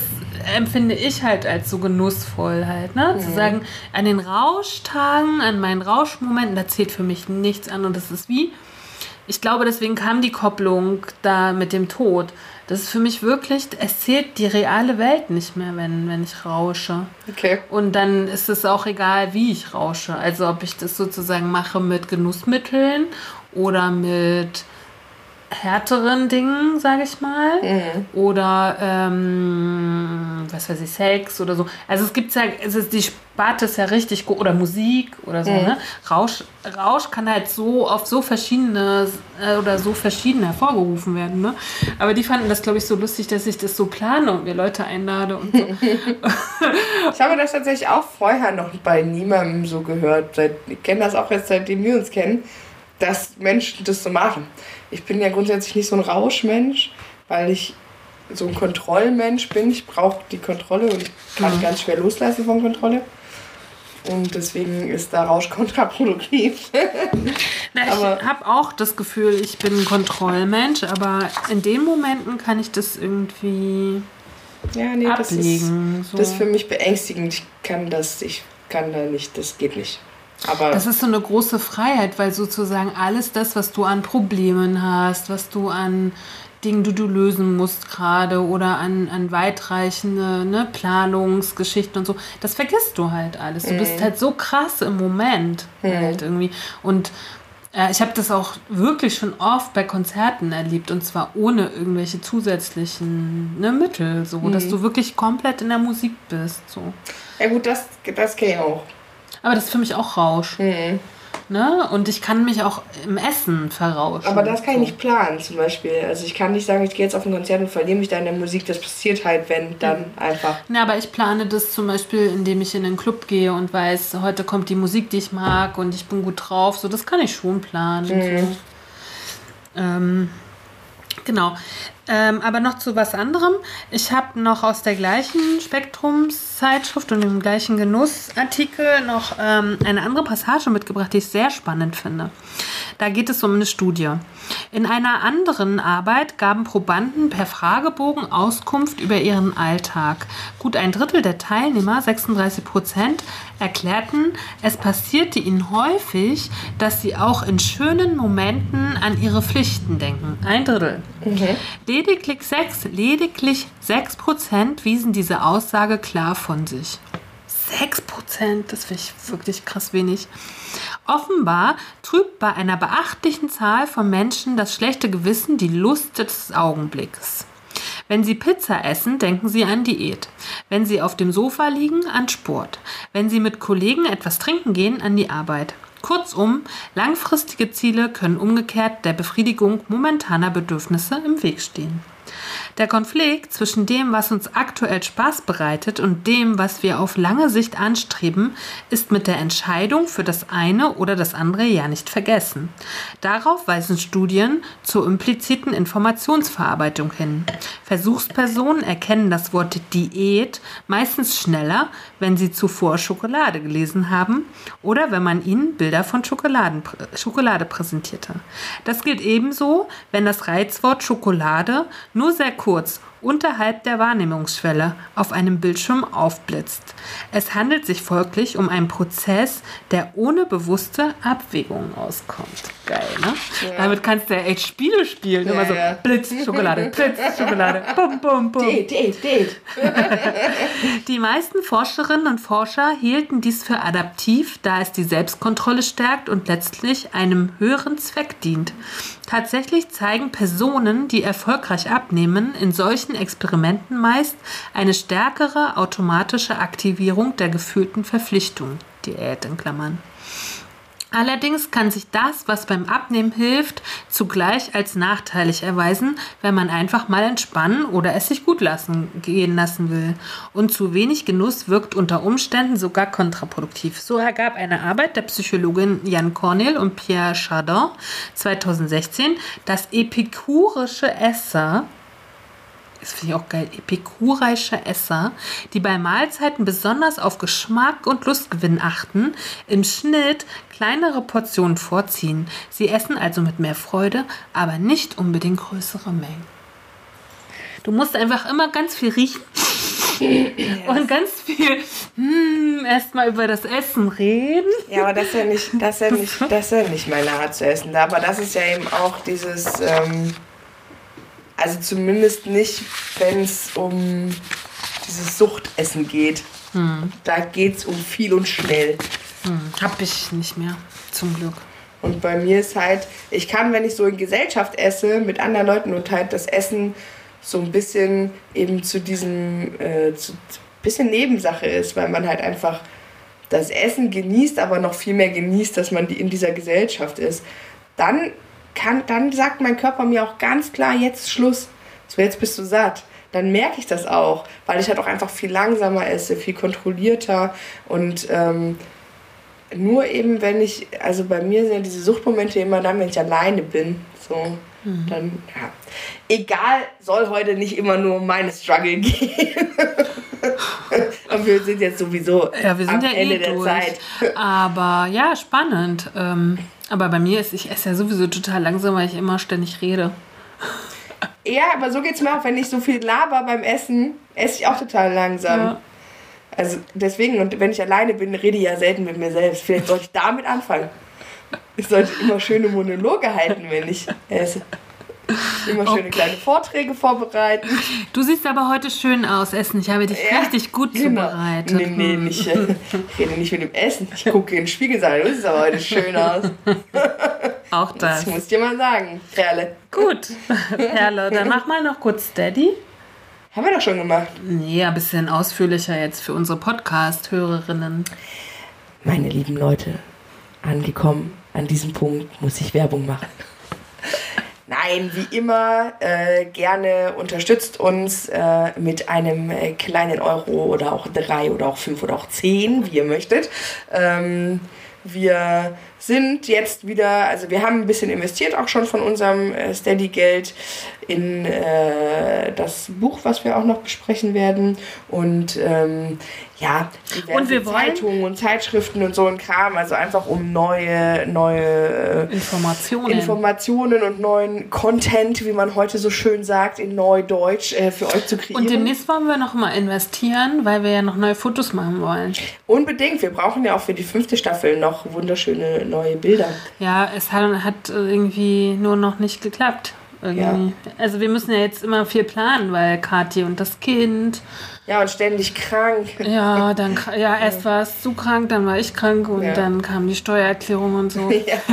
S1: empfinde ich halt als so genussvoll halt, ne? Mhm. Zu sagen, an den Rauschtagen, an meinen Rauschmomenten, da zählt für mich nichts an und das ist wie, ich glaube, deswegen kam die Kopplung da mit dem Tod. Das ist für mich wirklich, es zählt die reale Welt nicht mehr, wenn, wenn ich rausche.
S2: Okay.
S1: Und dann ist es auch egal, wie ich rausche. Also ob ich das sozusagen mache mit Genussmitteln oder mit härteren Dingen, sage ich mal. Mhm. Oder ähm, was weiß ich, Sex oder so. Also es gibt ja, es ist, die Sparte ist ja richtig gut. Oder Musik oder so. Mhm. Ne? Rausch, Rausch kann halt so auf so verschiedene äh, oder so verschieden hervorgerufen werden. Ne? Aber die fanden das, glaube ich, so lustig, dass ich das so plane und mir Leute einlade und so. [LAUGHS]
S2: ich habe das tatsächlich auch vorher noch bei niemandem so gehört. Ich kenne das auch jetzt, seitdem wir uns kennen, dass Menschen das so machen ich bin ja grundsätzlich nicht so ein Rauschmensch, weil ich so ein Kontrollmensch bin. Ich brauche die Kontrolle und ich kann mhm. ganz schwer loslassen von Kontrolle. Und deswegen ist da Rausch [LAUGHS] kontraproduktiv.
S1: Na, ich habe auch das Gefühl, ich bin ein Kontrollmensch, aber in den Momenten kann ich das irgendwie ja, nee, ablegen. Das ist,
S2: so. das ist für mich beängstigend. Ich kann das, ich kann da nicht, das geht nicht.
S1: Aber das ist so eine große Freiheit, weil sozusagen alles das, was du an Problemen hast, was du an Dingen, die du lösen musst gerade oder an, an weitreichende ne, Planungsgeschichten und so, das vergisst du halt alles. Du mhm. bist halt so krass im Moment mhm. halt irgendwie. Und äh, ich habe das auch wirklich schon oft bei Konzerten erlebt und zwar ohne irgendwelche zusätzlichen ne, Mittel, so mhm. dass du wirklich komplett in der Musik bist. So.
S2: Ja gut, das, das kenne ich auch.
S1: Aber das ist für mich auch Rausch. Mhm. Ne? Und ich kann mich auch im Essen verrauschen.
S2: Aber das kann ich nicht planen, zum Beispiel. Also ich kann nicht sagen, ich gehe jetzt auf ein Konzert und verliere mich da in der Musik. Das passiert halt, wenn, dann mhm. einfach.
S1: Ja, aber ich plane das zum Beispiel, indem ich in den Club gehe und weiß, heute kommt die Musik, die ich mag und ich bin gut drauf. So, das kann ich schon planen. Mhm. So. Ähm, genau. Ähm, aber noch zu was anderem. Ich habe noch aus der gleichen Spektrumszeitschrift und dem gleichen Genussartikel noch ähm, eine andere Passage mitgebracht, die ich sehr spannend finde. Da geht es um eine Studie. In einer anderen Arbeit gaben Probanden per Fragebogen Auskunft über ihren Alltag. Gut ein Drittel der Teilnehmer, 36 Prozent, erklärten, es passierte ihnen häufig, dass sie auch in schönen Momenten an ihre Pflichten denken. Ein Drittel. Okay. Lediglich sechs, lediglich sechs Prozent wiesen diese Aussage klar von sich. Sechs Prozent, das finde ich wirklich krass wenig. Offenbar trübt bei einer beachtlichen Zahl von Menschen das schlechte Gewissen die Lust des Augenblicks. Wenn Sie Pizza essen, denken Sie an Diät. Wenn Sie auf dem Sofa liegen, an Sport. Wenn Sie mit Kollegen etwas trinken gehen, an die Arbeit. Kurzum, langfristige Ziele können umgekehrt der Befriedigung momentaner Bedürfnisse im Weg stehen. Der Konflikt zwischen dem, was uns aktuell Spaß bereitet und dem, was wir auf lange Sicht anstreben, ist mit der Entscheidung für das eine oder das andere ja nicht vergessen. Darauf weisen Studien zur impliziten Informationsverarbeitung hin. Versuchspersonen erkennen das Wort Diät meistens schneller, wenn sie zuvor Schokolade gelesen haben oder wenn man ihnen Bilder von Schokoladen, Schokolade präsentierte. Das gilt ebenso, wenn das Reizwort Schokolade nur sehr kurz unterhalb der Wahrnehmungsschwelle auf einem Bildschirm aufblitzt. Es handelt sich folglich um einen Prozess, der ohne bewusste Abwägungen auskommt. Geil, ne? Ja. Damit kannst du ja echt Spiele spielen. Ja, Immer so ja. Blitz, Schokolade, Blitz, Schokolade, [LAUGHS] bum, bum, bum. Date, date, date. [LAUGHS] Die meisten Forscherinnen und Forscher hielten dies für adaptiv, da es die Selbstkontrolle stärkt und letztlich einem höheren Zweck dient. Tatsächlich zeigen Personen, die erfolgreich abnehmen, in solchen Experimenten meist eine stärkere automatische Aktivierung der gefühlten Verpflichtung, Diät in Klammern. Allerdings kann sich das, was beim Abnehmen hilft, zugleich als nachteilig erweisen, wenn man einfach mal entspannen oder es sich gut lassen, gehen lassen will. Und zu wenig Genuss wirkt unter Umständen sogar kontraproduktiv. So ergab eine Arbeit der Psychologin Jan Cornel und Pierre Chardin 2016, dass epikurische Esser das finde ich auch geil, epikureische Esser, die bei Mahlzeiten besonders auf Geschmack und Lustgewinn achten, im Schnitt kleinere Portionen vorziehen. Sie essen also mit mehr Freude, aber nicht unbedingt größere Mengen. Du musst einfach immer ganz viel riechen [LAUGHS] und ganz viel hm, erstmal über das Essen reden.
S2: Ja, aber das ist ja nicht, das ist ja nicht, [LAUGHS] das ist ja nicht meine Art zu essen. Aber das ist ja eben auch dieses. Ähm also zumindest nicht, wenn es um dieses Suchtessen geht. Hm. Da geht es um viel und schnell.
S1: Hm. Hab ich nicht mehr, zum Glück.
S2: Und bei mir ist halt, ich kann, wenn ich so in Gesellschaft esse mit anderen Leuten und halt das Essen so ein bisschen eben zu diesem, äh, zu, bisschen Nebensache ist, weil man halt einfach das Essen genießt, aber noch viel mehr genießt, dass man in dieser Gesellschaft ist. Dann kann, dann sagt mein Körper mir auch ganz klar, jetzt Schluss. So, jetzt bist du satt. Dann merke ich das auch, weil ich halt auch einfach viel langsamer esse, viel kontrollierter und ähm, nur eben, wenn ich, also bei mir sind ja diese Suchtmomente immer dann, wenn ich alleine bin. So, mhm. dann, ja. Egal, soll heute nicht immer nur um meine Struggle gehen. [LAUGHS] Und wir sind jetzt sowieso
S1: ja, wir sind am ja Ende eh der durch. Zeit. Aber ja, spannend. Ähm, aber bei mir ist, ich esse ja sowieso total langsam, weil ich immer ständig rede.
S2: Ja, aber so geht es mir auch, wenn ich so viel laber beim Essen, esse ich auch total langsam. Ja. Also deswegen, und wenn ich alleine bin, rede ich ja selten mit mir selbst. Vielleicht sollte ich damit anfangen. Ich sollte immer schöne Monologe halten, wenn ich esse. Immer schöne okay. kleine Vorträge vorbereiten.
S1: Du siehst aber heute schön aus, Essen. Ich habe dich ja, richtig gut genau. zubereitet.
S2: Nee, nee, nicht, äh, ich rede nicht mit dem Essen. Ich gucke in den Spiegel sagen, du siehst aber heute schön aus. [LAUGHS]
S1: Auch das.
S2: Das muss ich dir mal sagen, Perle.
S1: Gut, Perle, dann mach mal noch kurz Steady.
S2: Haben wir doch schon gemacht.
S1: Nee, ein bisschen ausführlicher jetzt für unsere Podcast-Hörerinnen.
S2: Meine lieben Leute, angekommen an diesem Punkt muss ich Werbung machen. Nein, wie immer, äh, gerne unterstützt uns äh, mit einem äh, kleinen Euro oder auch drei oder auch fünf oder auch zehn, wie ihr möchtet. Ähm, wir sind jetzt wieder, also wir haben ein bisschen investiert auch schon von unserem äh, Steady-Geld in äh, das Buch, was wir auch noch besprechen werden. Und ähm, ja, und wir Zeitungen und Zeitschriften und so ein Kram, also einfach um neue, neue
S1: äh, Informationen.
S2: Informationen und neuen Content, wie man heute so schön sagt, in Neudeutsch äh, für euch zu kriegen.
S1: Und demnächst wollen wir noch mal investieren, weil wir ja noch neue Fotos machen wollen.
S2: Unbedingt, wir brauchen ja auch für die fünfte Staffel noch wunderschöne neue Bilder.
S1: Ja, es hat, hat irgendwie nur noch nicht geklappt. Ja. Also wir müssen ja jetzt immer viel planen, weil Kathi und das Kind
S2: Ja, und ständig krank.
S1: Ja, dann ja, erst war es zu krank, dann war ich krank und
S2: Ja.
S1: dann kam die Steuererklärung und so. [LAUGHS]
S2: Ja. [LAUGHS]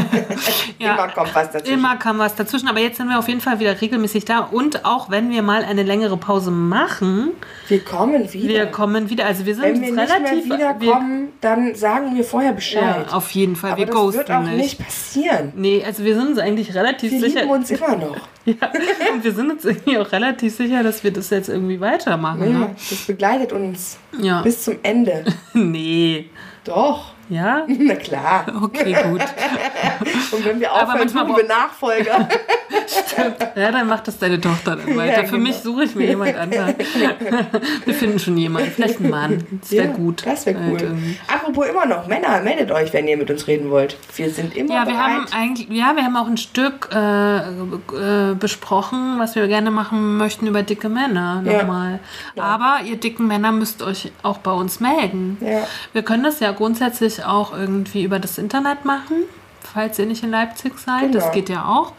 S1: Ja.
S2: Immer kommt was dazwischen.
S1: Immer kam was dazwischen, aber jetzt sind wir auf jeden Fall wieder regelmäßig da. Und auch wenn wir mal eine längere Pause machen,
S2: Wir kommen wieder.
S1: wir kommen wieder. Also wir sind
S2: Wenn wir nicht
S1: relativ.
S2: mehr wiederkommen, dann sagen wir vorher
S1: wir,
S2: Bescheid.
S1: ja, auf jeden Fall.
S2: Aber
S1: wir
S2: das
S1: ghosten
S2: wird auch
S1: nicht.
S2: nicht passieren.
S1: Nee, also wir sind uns eigentlich relativ
S2: Wir
S1: sicher.
S2: lieben uns immer noch. [LAUGHS]
S1: Ja, und wir sind uns irgendwie auch relativ sicher, dass wir das jetzt irgendwie weitermachen.
S2: Ja,
S1: Ne?
S2: das begleitet uns
S1: Ja.
S2: bis zum Ende. [LAUGHS]
S1: Nee.
S2: Doch.
S1: Ja? [LAUGHS]
S2: Na klar.
S1: Okay, gut. [LAUGHS]
S2: Und wenn wir aufhören, suchen wir Nachfolger. [LAUGHS]
S1: Ja, dann macht das deine Tochter dann weiter.
S2: Ja,
S1: Für
S2: genau.
S1: mich suche ich mir jemand anderen. Wir finden schon jemanden. Vielleicht einen Mann. Das wäre
S2: Ja,
S1: gut.
S2: Das wäre
S1: Halt
S2: cool.
S1: irgendwie.
S2: Apropos immer noch, Männer, meldet euch, wenn ihr mit uns reden wollt. Wir sind immer
S1: Ja, wir
S2: bereit.
S1: haben eigentlich, ja, wir haben auch ein Stück äh, äh, besprochen, was wir gerne machen möchten über dicke Männer
S2: Ja.
S1: nochmal. Aber ihr dicken Männer müsst euch auch bei uns melden. Wir können das ja grundsätzlich auch irgendwie über das Internet machen, falls ihr nicht in Leipzig seid. Das
S2: Genau.
S1: geht ja auch.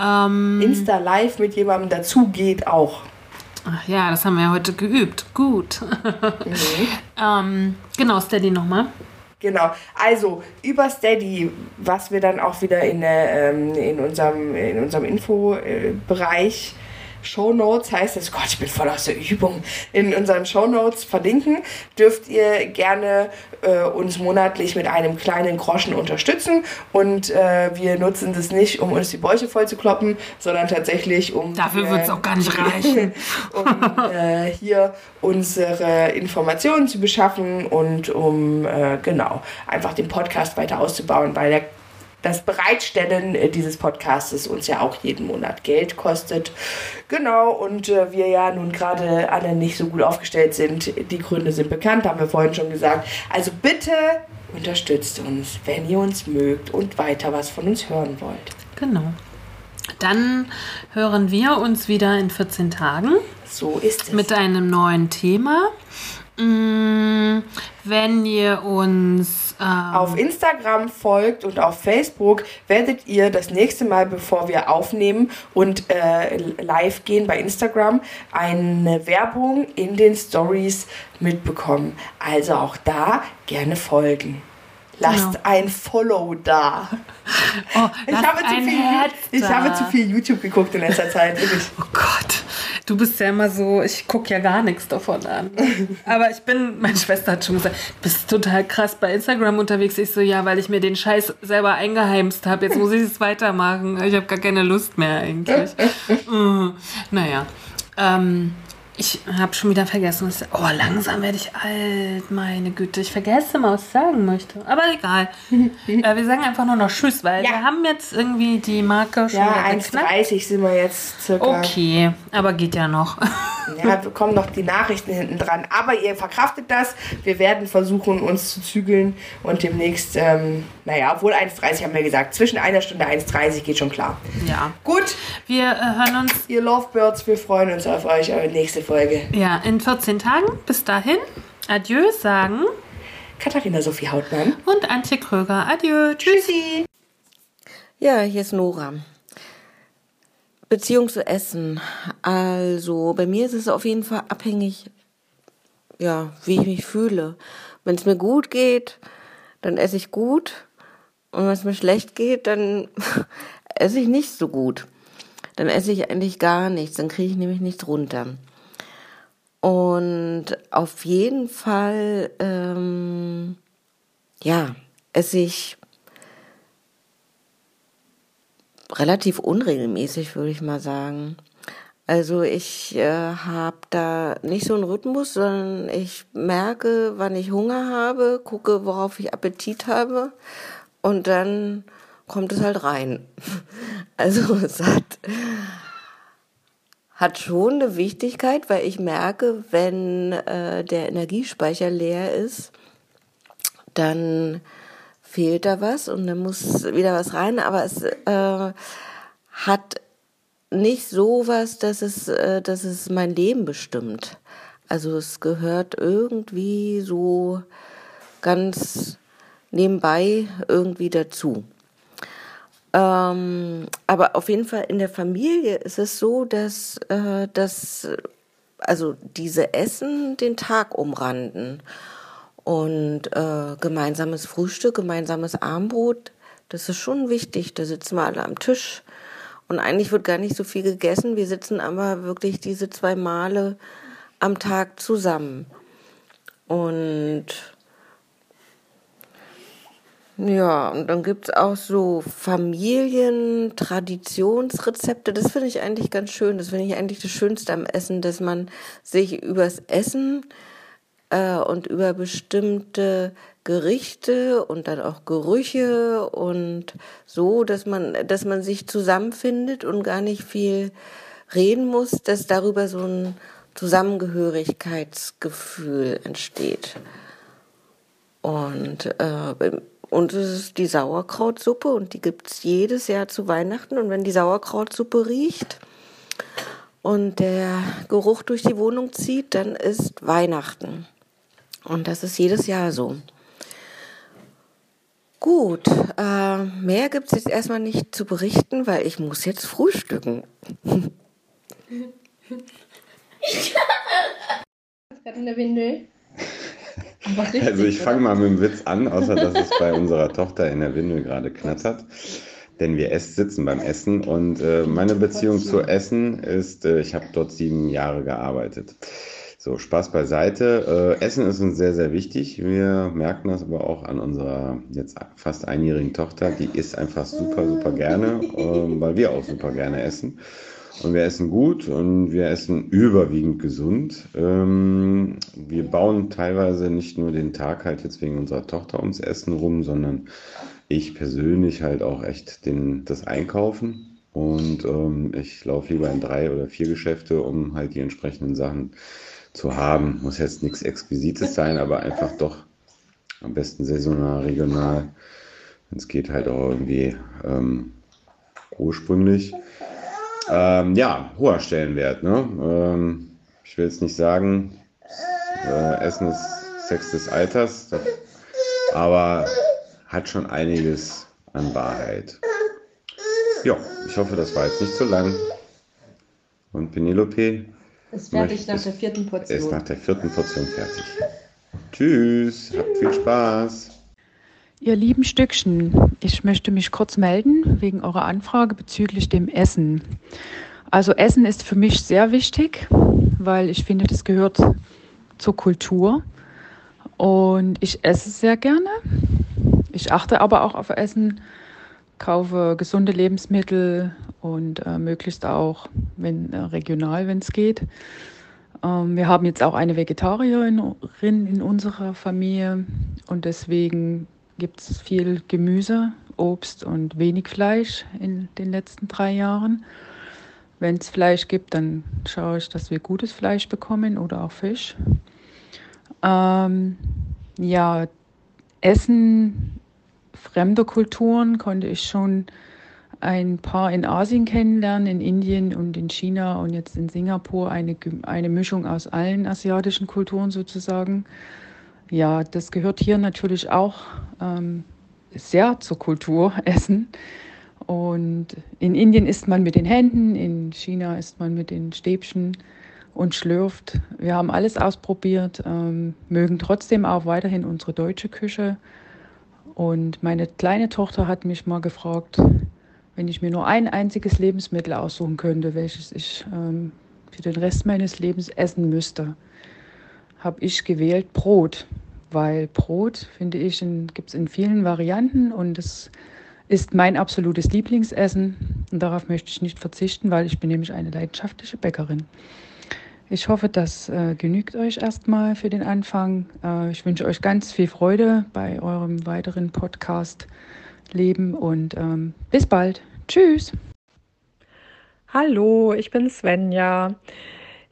S1: Ähm,
S2: Insta live mit jemandem dazu geht auch.
S1: ach ja, das haben wir ja heute geübt. Gut. [LAUGHS] ähm, genau, Steady nochmal.
S2: Genau. Also über Steady, was wir dann auch wieder in, der, ähm, in unserem, in unserem Infobereich Show Notes heißt es, Gott, ich bin voll aus der Übung, in unseren Show Notes verlinken, dürft ihr gerne äh, uns monatlich mit einem kleinen Groschen unterstützen und äh, wir nutzen das nicht, um uns die Bäuche voll zu kloppen, sondern tatsächlich, um
S1: Dafür
S2: äh,
S1: wird es auch gar nicht [LAUGHS] reichen.
S2: um äh, hier unsere Informationen zu beschaffen und um äh, genau einfach den Podcast weiter auszubauen, weil der, das Bereitstellen äh, dieses Podcastes uns ja auch jeden Monat Geld kostet. Genau, und äh, wir ja nun gerade alle nicht so gut aufgestellt sind. Die Gründe sind bekannt, haben wir vorhin schon gesagt. Also bitte unterstützt uns, wenn ihr uns mögt und weiter was von uns hören wollt.
S1: Genau. Dann hören wir uns wieder in 14 Tagen
S2: So ist es.
S1: mit einem neuen Thema. Mm, Wenn ihr uns ähm,
S2: auf Instagram folgt und auf Facebook, werdet ihr das nächste Mal, bevor wir aufnehmen und äh, live gehen bei Instagram, eine Werbung in den Stories mitbekommen. Also auch da gerne folgen. Lasst
S1: Genau.
S2: ein Follow da.
S1: oh,
S2: Ich habe, zu viel,
S1: Herz
S2: ich
S1: da.
S2: habe zu viel YouTube geguckt in letzter Zeit. Wirklich.
S1: Oh Gott, du bist ja immer so, ich gucke ja gar nichts davon an. Aber ich bin, meine Schwester hat schon gesagt, du bist total krass bei Instagram unterwegs. Ich so, ja, weil ich mir den Scheiß selber eingeheimst habe. Jetzt muss ich es weitermachen. Ich habe gar keine Lust mehr eigentlich. [LAUGHS] mm, naja, ähm, ich habe schon wieder vergessen. Was, oh, langsam werde ich alt, meine Güte. Ich vergesse mal, was ich sagen möchte. Aber egal. [LAUGHS] äh, wir sagen einfach nur noch Tschüss, weil
S2: Ja.
S1: wir haben jetzt irgendwie die Marke schon
S2: Ja,
S1: wieder geknackt.
S2: 1,30 sind wir jetzt circa.
S1: Okay, aber geht ja noch. [LAUGHS]
S2: Ja, wir kommen noch die Nachrichten hinten dran. Aber ihr verkraftet das. Wir werden versuchen, uns zu zügeln und demnächst, ähm, naja, obwohl 1,30 haben wir gesagt, zwischen einer Stunde 1,30 geht schon klar.
S1: Ja.
S2: Gut,
S1: Wir äh, hören uns
S2: ihr Lovebirds, wir freuen uns auf euch, eure nächste Folge.
S1: Ja in 14 Tagen. Bis dahin. Adieu sagen
S2: Katharina Sophie Hautmann.
S1: und Antje Kröger. Adieu. Tschüss.
S2: Tschüssi.
S3: Ja, hier ist Nora. Beziehung zu Essen. Also, bei mir ist es auf jeden Fall abhängig, ja, wie ich mich fühle. Wenn es mir gut geht, dann esse ich gut. Und wenn es mir schlecht geht, dann [LAUGHS] esse ich nicht so gut. Dann esse ich eigentlich gar nichts. Dann kriege ich nämlich nichts runter. Und auf jeden Fall, ähm, ja, esse ich relativ unregelmäßig, würde ich mal sagen. Also ich äh, habe da nicht so einen Rhythmus, sondern ich merke, wann ich Hunger habe, gucke, worauf ich Appetit habe und dann kommt es halt rein. [LAUGHS] Also es hat, hat schon eine Wichtigkeit, weil ich merke, wenn äh, der Energiespeicher leer ist, dann fehlt da was und dann muss wieder was rein, aber es äh, hat nicht so was, dass es, äh, dass es mein Leben bestimmt. Also es gehört irgendwie so ganz nebenbei irgendwie dazu. Ähm, aber auf jeden Fall in der Familie ist es so, dass, äh, dass also diese Essen den Tag umranden. Und äh, gemeinsames Frühstück, gemeinsames Armbrot, das ist schon wichtig. Da sitzen wir alle am Tisch. Und eigentlich wird gar nicht so viel gegessen. Wir sitzen aber wirklich diese zwei Male am Tag zusammen. Und ja, und dann gibt's auch so Familien-Traditionsrezepte. Das finde ich eigentlich ganz schön. Das finde ich eigentlich das Schönste am Essen, dass man sich übers Essen äh, und über bestimmte Gerichte und dann auch Gerüche und so, dass man, dass man sich zusammenfindet und gar nicht viel reden muss, dass darüber so ein Zusammengehörigkeitsgefühl entsteht. Und, äh, und es ist die Sauerkrautsuppe und die gibt's jedes Jahr zu Weihnachten. Und wenn die Sauerkrautsuppe riecht und der Geruch durch die Wohnung zieht, dann ist Weihnachten. Und das ist jedes Jahr so. Gut, äh, mehr gibt es jetzt erstmal nicht zu berichten, weil ich muss jetzt frühstücken.
S4: gerade [LAUGHS] in der Windel. [LAUGHS]
S5: Also ich fange mal mit dem Witz an, außer dass es bei unserer Tochter in der Windel gerade knattert. Denn wir essen, sitzen beim Essen und äh, meine Beziehung zu Essen ist, äh, ich habe dort sieben Jahre gearbeitet. So, Spaß beiseite. Äh, Essen ist uns sehr, sehr wichtig. Wir merken das aber auch an unserer jetzt fast einjährigen Tochter. Die isst einfach super, super gerne, äh, weil wir auch super gerne essen. Und wir essen gut und wir essen überwiegend gesund. Ähm, wir bauen teilweise nicht nur den Tag halt jetzt wegen unserer Tochter ums Essen rum, sondern ich persönlich halt auch echt den, das Einkaufen. Und ähm, ich laufe lieber in drei oder vier Geschäfte, um halt die entsprechenden Sachen zu haben. Muss jetzt nichts Exquisites sein, aber einfach doch am besten saisonal, regional. Wenn es geht, halt auch irgendwie ähm, ursprünglich. Ähm, ja, hoher Stellenwert. Ne? Ähm, ich will jetzt nicht sagen, äh, Essen ist Sex des Alters, aber hat schon einiges an Wahrheit. Ja, ich hoffe, das war jetzt nicht zu lang. Und Penelope,
S4: ist fertig nach der vierten Portion.
S5: Ist nach der vierten Portion fertig. Tschüss, habt viel Spaß.
S6: Ihr lieben Stückchen, ich möchte mich kurz melden wegen eurer Anfrage bezüglich dem Essen. Also Essen ist für mich sehr wichtig, weil ich finde, das gehört zur Kultur. Und ich esse sehr gerne. Ich achte aber auch auf Essen, kaufe gesunde Lebensmittel und äh, möglichst auch wenn, äh, regional, wenn es geht. Ähm, wir haben jetzt auch eine Vegetarierin in unserer Familie und deswegen gibt es viel Gemüse, Obst und wenig Fleisch in den letzten drei Jahren. Wenn es Fleisch gibt, dann schaue ich, dass wir gutes Fleisch bekommen oder auch Fisch. Ähm, ja, Essen fremder Kulturen konnte ich schon ein paar in Asien kennenlernen, in Indien und in China und jetzt in Singapur eine, eine Mischung aus allen asiatischen Kulturen sozusagen. Ja, das gehört hier natürlich auch ähm, sehr zur Kultur, [LAUGHS] Essen. Und in Indien isst man mit den Händen, in China isst man mit den Stäbchen und schlürft. Wir haben alles ausprobiert, ähm, mögen trotzdem auch weiterhin unsere deutsche Küche. Und meine kleine Tochter hat mich mal gefragt, wenn ich mir nur ein einziges Lebensmittel aussuchen könnte, welches ich ähm, für den Rest meines Lebens essen müsste, habe ich gewählt Brot. Weil Brot, finde ich, gibt es in vielen Varianten und es ist mein absolutes Lieblingsessen. Und darauf möchte ich nicht verzichten, weil ich bin nämlich eine leidenschaftliche Bäckerin. Ich hoffe, das äh, genügt euch erstmal für den Anfang. Äh, ich wünsche euch ganz viel Freude bei eurem weiteren Podcast leben und ähm, bis bald. Tschüss.
S7: Hallo, ich bin Svenja.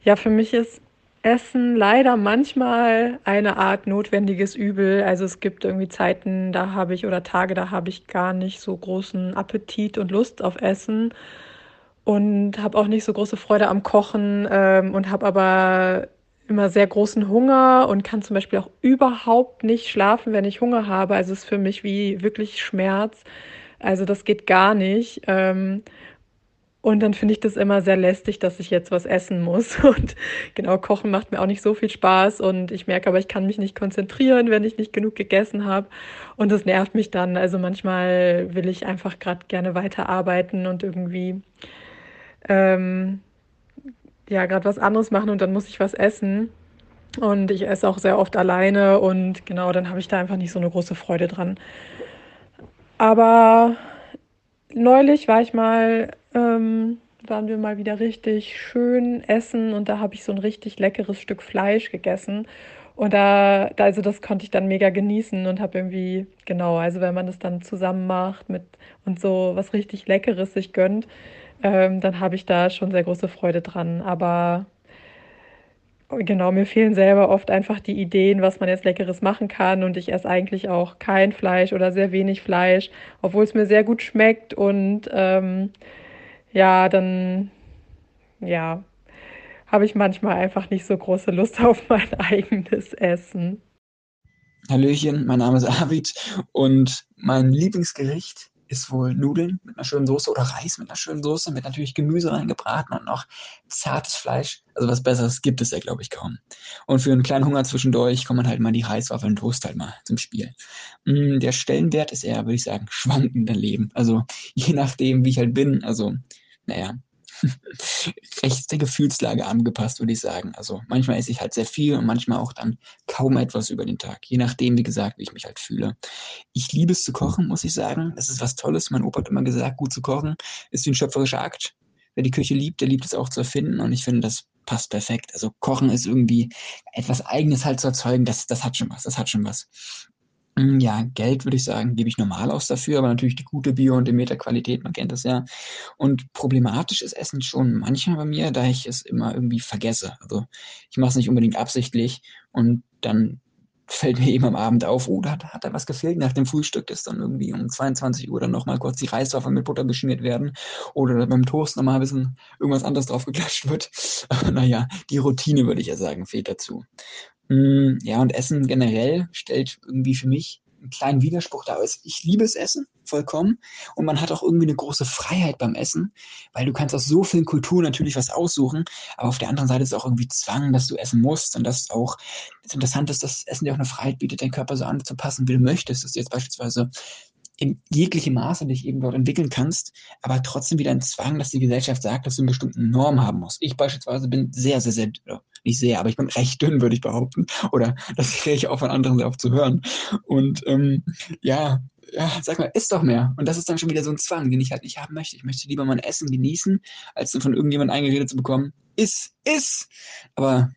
S7: Ja, für mich ist Essen leider manchmal eine Art notwendiges Übel. Also es gibt irgendwie Zeiten, da habe ich oder Tage, da habe ich gar nicht so großen Appetit und Lust auf Essen und habe auch nicht so große Freude am Kochen ähm, und habe aber immer sehr großen Hunger und kann zum Beispiel auch überhaupt nicht schlafen, wenn ich Hunger habe. Also es ist für mich wie wirklich Schmerz. Also das geht gar nicht. Ähm, Und dann finde ich das immer sehr lästig, dass ich jetzt was essen muss. [LAUGHS] Und genau, Kochen macht mir auch nicht so viel Spaß. Und ich merke aber, ich kann mich nicht konzentrieren, wenn ich nicht genug gegessen habe. Und das nervt mich dann. Also manchmal will ich einfach gerade gerne weiterarbeiten und irgendwie ähm, ja gerade was anderes machen und dann muss ich was essen. Und ich esse auch sehr oft alleine und genau, dann habe ich da einfach nicht so eine große Freude dran. Aber neulich war ich mal, ähm, waren wir mal wieder richtig schön essen und da habe ich so ein richtig leckeres Stück Fleisch gegessen. Und da, also das konnte ich dann mega genießen und habe irgendwie, genau, also wenn man das dann zusammen macht mit und so was richtig Leckeres sich gönnt, ähm, dann habe ich da schon sehr große Freude dran. Aber Genau, mir fehlen selber oft einfach die Ideen, was man jetzt Leckeres machen kann. Und ich esse eigentlich auch kein Fleisch oder sehr wenig Fleisch, obwohl es mir sehr gut schmeckt. Und ähm, ja, dann ja, habe ich manchmal einfach nicht so große Lust auf mein [LAUGHS] eigenes Essen.
S8: Hallöchen, mein Name ist Arvid und mein Lieblingsgericht ist wohl Nudeln mit einer schönen Soße oder Reis mit einer schönen Soße, mit natürlich Gemüse reingebraten und noch zartes Fleisch. Also was Besseres gibt es ja, glaube ich, kaum. Und für einen kleinen Hunger zwischendurch kommen halt mal die Reiswaffeln und Toast halt mal zum Spiel. Mm, der Stellenwert ist eher, würde ich sagen, schwankend Leben. Also je nachdem, wie ich halt bin. Also, naja, recht der Gefühlslage angepasst, würde ich sagen. Also manchmal esse ich halt sehr viel und manchmal auch dann kaum etwas über den Tag. Je nachdem, wie gesagt, wie ich mich halt fühle. Ich liebe es zu kochen, muss ich sagen. Das ist was Tolles. Mein Opa hat immer gesagt, gut zu kochen ist wie ein schöpferischer Akt. Wer die Küche liebt, der liebt es auch zu erfinden und ich finde, das passt perfekt. Also Kochen ist irgendwie etwas Eigenes halt zu erzeugen, das, das hat schon was, das hat schon was. Hm, ja, Geld würde ich sagen, gebe ich normal aus dafür, aber natürlich die gute Bio- und Demeter-Qualität, man kennt das ja. Und problematisch ist Essen schon manchmal bei mir, da ich es immer irgendwie vergesse. Also ich mache es nicht unbedingt absichtlich und dann [LAUGHS] fällt mir eben am Abend auf, oh, da hat, hat da was gefehlt nach dem Frühstück, dass dann irgendwie um 22 Uhr dann nochmal kurz die Reiswaffeln mit Butter beschmiert werden oder beim Toast nochmal ein bisschen irgendwas anderes drauf geklatscht wird. [LAUGHS] Aber naja, die Routine, würde ich ja sagen, fehlt dazu. Hm, ja, und Essen generell stellt irgendwie für mich einen kleinen Widerspruch da aus. Ich liebe es Essen, vollkommen. Und man hat auch irgendwie eine große Freiheit beim Essen, weil du kannst aus so vielen Kulturen natürlich was aussuchen. Aber auf der anderen Seite ist es auch irgendwie Zwang, dass du essen musst. Und das auch das Interessante ist, dass Essen dir auch eine Freiheit bietet, deinen Körper so anzupassen, wie du möchtest. Dass du jetzt beispielsweise in jeglichem Maße dich eben dort entwickeln kannst, aber trotzdem wieder ein Zwang, dass die Gesellschaft sagt, dass du eine bestimmte Norm haben musst. Ich beispielsweise bin sehr, sehr, sehr, nicht sehr, aber ich bin recht dünn, würde ich behaupten. Oder [LAUGHS] das kriege ich auch von anderen sehr oft zu hören. Und ähm, ja, ja, sag mal, isst doch mehr. Und das ist dann schon wieder so ein Zwang, den ich halt nicht haben möchte. Ich möchte lieber mein Essen genießen, als dann von irgendjemandem eingeredet zu bekommen, iss, iss. Aber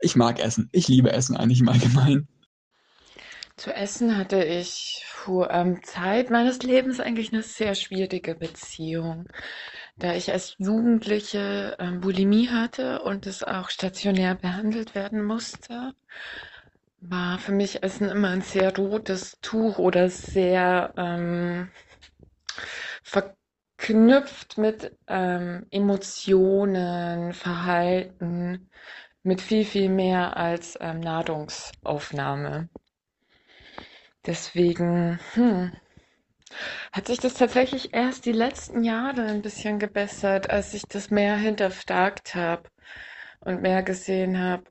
S8: ich mag Essen. Ich liebe Essen eigentlich im Allgemeinen.
S9: Zu Essen hatte ich vor ähm, Zeit meines Lebens eigentlich eine sehr schwierige Beziehung, da ich als Jugendliche ähm, Bulimie hatte und es auch stationär behandelt werden musste, war für mich Essen immer ein sehr rotes Tuch oder sehr ähm, verknüpft mit ähm, Emotionen, Verhalten, mit viel, viel mehr als ähm, Nahrungsaufnahme. Deswegen, hm, hat sich das tatsächlich erst die letzten Jahre ein bisschen gebessert, als ich das mehr hinterfragt habe und mehr gesehen habe,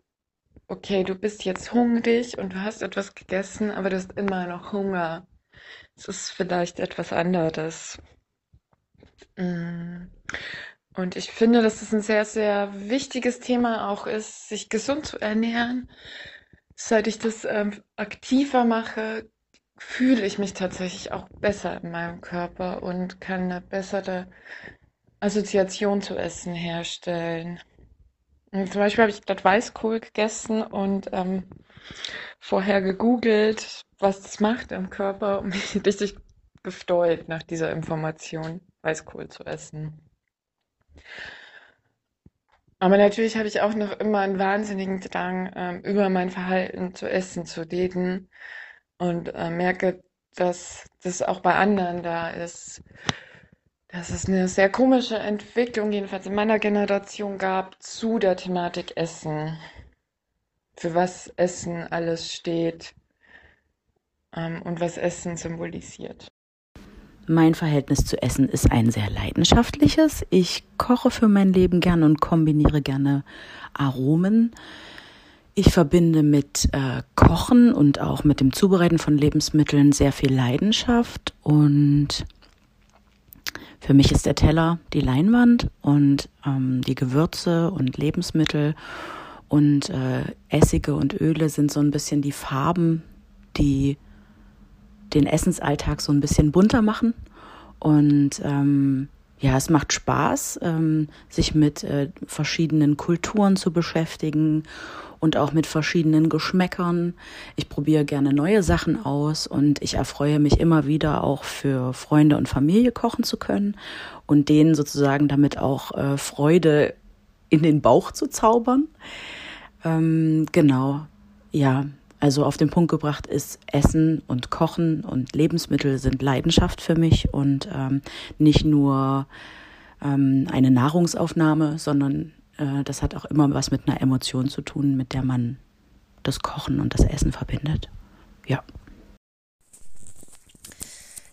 S9: okay, du bist jetzt hungrig und du hast etwas gegessen, aber du hast immer noch Hunger. Es ist vielleicht etwas anderes. Mm. Und ich finde, dass es ein sehr, sehr wichtiges Thema auch ist, sich gesund zu ernähren. Seit ich das ähm, aktiver mache, fühle ich mich tatsächlich auch besser in meinem Körper und kann eine bessere Assoziation zu Essen herstellen. Und zum Beispiel habe ich gerade Weißkohl gegessen und ähm, vorher gegoogelt, was das macht im Körper und [LAUGHS] mich richtig gefreut nach dieser Information, Weißkohl zu essen. Aber natürlich habe ich auch noch immer einen wahnsinnigen Drang, ähm, über mein Verhalten zu essen zu reden und äh, merke, dass das auch bei anderen da ist. Dass es eine sehr komische Entwicklung, jedenfalls in meiner Generation, gab zu der Thematik Essen. Für was Essen alles steht ähm, und was Essen symbolisiert.
S10: mein Verhältnis zu Essen ist ein sehr leidenschaftliches. Ich koche für mein Leben gerne und kombiniere gerne Aromen. Ich verbinde mit äh, Kochen und auch mit dem Zubereiten von Lebensmitteln sehr viel Leidenschaft und für mich ist der Teller die Leinwand und ähm, die Gewürze und Lebensmittel und äh, Essige und Öle sind so ein bisschen die Farben, die den Essensalltag so ein bisschen bunter machen. Und ähm, ja, es macht Spaß, ähm, sich mit äh, verschiedenen Kulturen zu beschäftigen und auch mit verschiedenen Geschmäckern. Ich probiere gerne neue Sachen aus und ich erfreue mich immer wieder auch für Freunde und Familie kochen zu können und denen sozusagen damit auch äh, Freude in den Bauch zu zaubern. Ähm, genau, ja, also auf den Punkt gebracht ist Essen und Kochen und Lebensmittel sind Leidenschaft für mich und ähm, nicht nur ähm, eine Nahrungsaufnahme, sondern äh, das hat auch immer was mit einer Emotion zu tun, mit der man das Kochen und das Essen verbindet. Ja.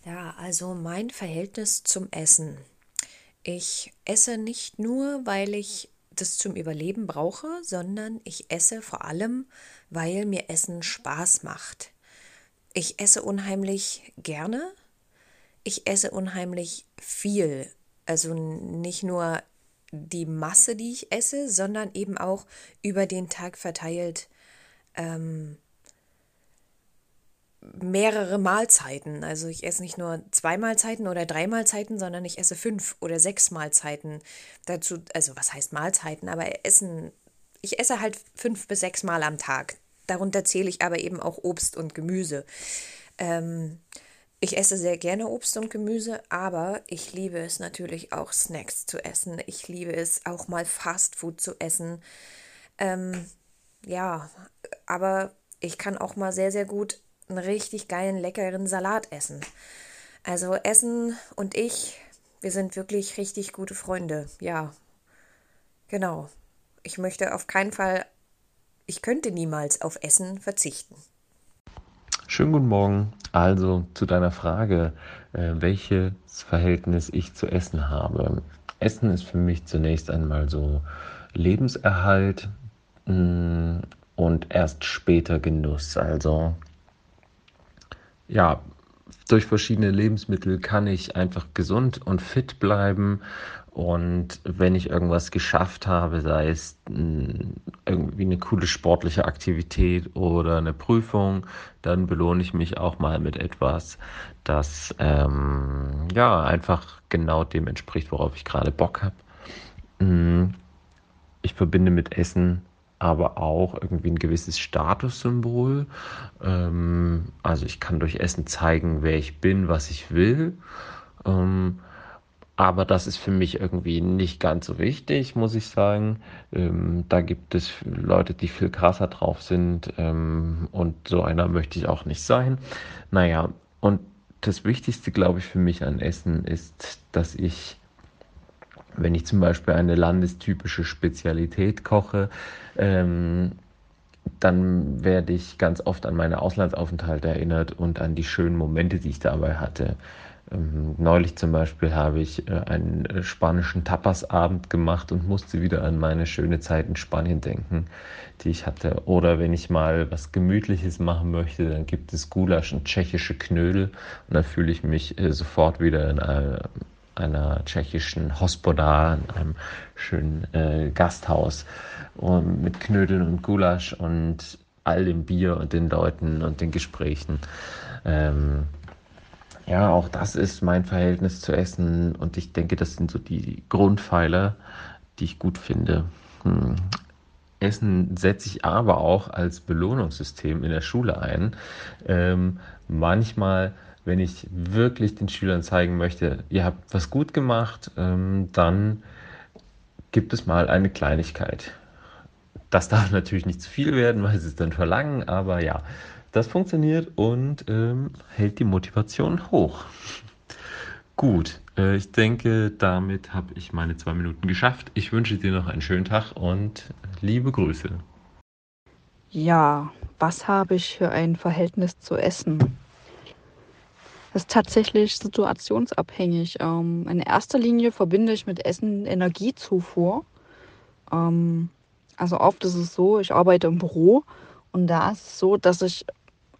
S11: Ja, also mein Verhältnis zum Essen. Ich esse nicht nur, weil ich das zum Überleben brauche, sondern ich esse vor allem, weil mir Essen Spaß macht. Ich esse unheimlich gerne. Ich esse unheimlich viel. Also nicht nur die Masse, die ich esse, sondern eben auch über den Tag verteilt ähm, mehrere Mahlzeiten. Also ich esse nicht nur zwei Mahlzeiten oder drei Mahlzeiten, sondern ich esse fünf oder sechs Mahlzeiten. Dazu, also was heißt Mahlzeiten, aber Essen, ich esse halt fünf bis sechs Mal am Tag. Darunter zähle ich aber eben auch Obst und Gemüse. Ähm, ich esse sehr gerne Obst und Gemüse, aber ich liebe es natürlich auch Snacks zu essen. Ich liebe es auch mal Fast Food zu essen. Ähm, ja, aber ich kann auch mal sehr, sehr gut einen richtig geilen, leckeren Salat essen. Also Essen und ich, wir sind wirklich richtig gute Freunde. Ja, genau. Ich möchte auf keinen Fall, ich könnte niemals auf Essen verzichten.
S12: Schönen guten Morgen. Also zu deiner Frage, äh, welches Verhältnis ich zu Essen habe. Essen ist für mich zunächst einmal so Lebenserhalt mh, mm, und erst später Genuss. Also ja, durch verschiedene Lebensmittel kann ich einfach gesund und fit bleiben. Und wenn ich irgendwas geschafft habe, sei es irgendwie eine coole sportliche Aktivität oder eine Prüfung, dann belohne ich mich auch mal mit etwas, das ähm, ja einfach genau dem entspricht, worauf ich gerade Bock habe. Mm, ich verbinde mit Essen aber auch irgendwie ein gewisses Statussymbol. Ähm, also ich kann durch Essen zeigen, wer ich bin, was ich will. Ähm, aber das ist für mich irgendwie nicht ganz so wichtig, muss ich sagen. Ähm, da gibt es Leute, die viel krasser drauf sind ähm, und so einer möchte ich auch nicht sein. Naja, und das Wichtigste, glaube ich, für mich an Essen ist, dass ich wenn ich zum Beispiel eine landestypische Spezialität koche, ähm, dann werde ich ganz oft an meine Auslandsaufenthalte erinnert und an die schönen Momente, die ich dabei hatte. Ähm, neulich zum Beispiel habe ich äh, einen äh, spanischen Tapasabend gemacht und musste wieder an meine schöne Zeit in Spanien denken, die ich hatte. Oder wenn ich mal was Gemütliches machen möchte, dann gibt es Gulasch und tschechische Knödel und dann fühle ich mich äh, sofort wieder in einer einer tschechischen Hospoda, in einem schönen äh, Gasthaus um, mit Knödeln und Gulasch und all dem Bier und den Leuten und den Gesprächen. Ähm, ja, auch das ist mein Verhältnis zu Essen und ich denke, das sind so die Grundpfeiler, die ich gut finde. Hm. Essen setze ich aber auch als Belohnungssystem in der Schule ein. Ähm, manchmal wenn ich wirklich den Schülern zeigen möchte, ihr habt was gut gemacht, ähm, dann gibt es mal eine Kleinigkeit. Das darf [LAUGHS] natürlich nicht zu viel werden, weil sie es dann verlangen, aber ja, das funktioniert und ähm, hält die Motivation hoch. Gut, äh, ich denke, damit habe ich meine zwei Minuten geschafft. Ich wünsche dir noch einen schönen Tag und liebe Grüße.
S13: Ja, was habe ich für ein Verhältnis zu Essen? Das ist tatsächlich situationsabhängig. Ähm, in erster Linie verbinde ich mit Essen Energiezufuhr. Ähm, also oft ist es so, ich arbeite im Büro und da ist es so, dass ich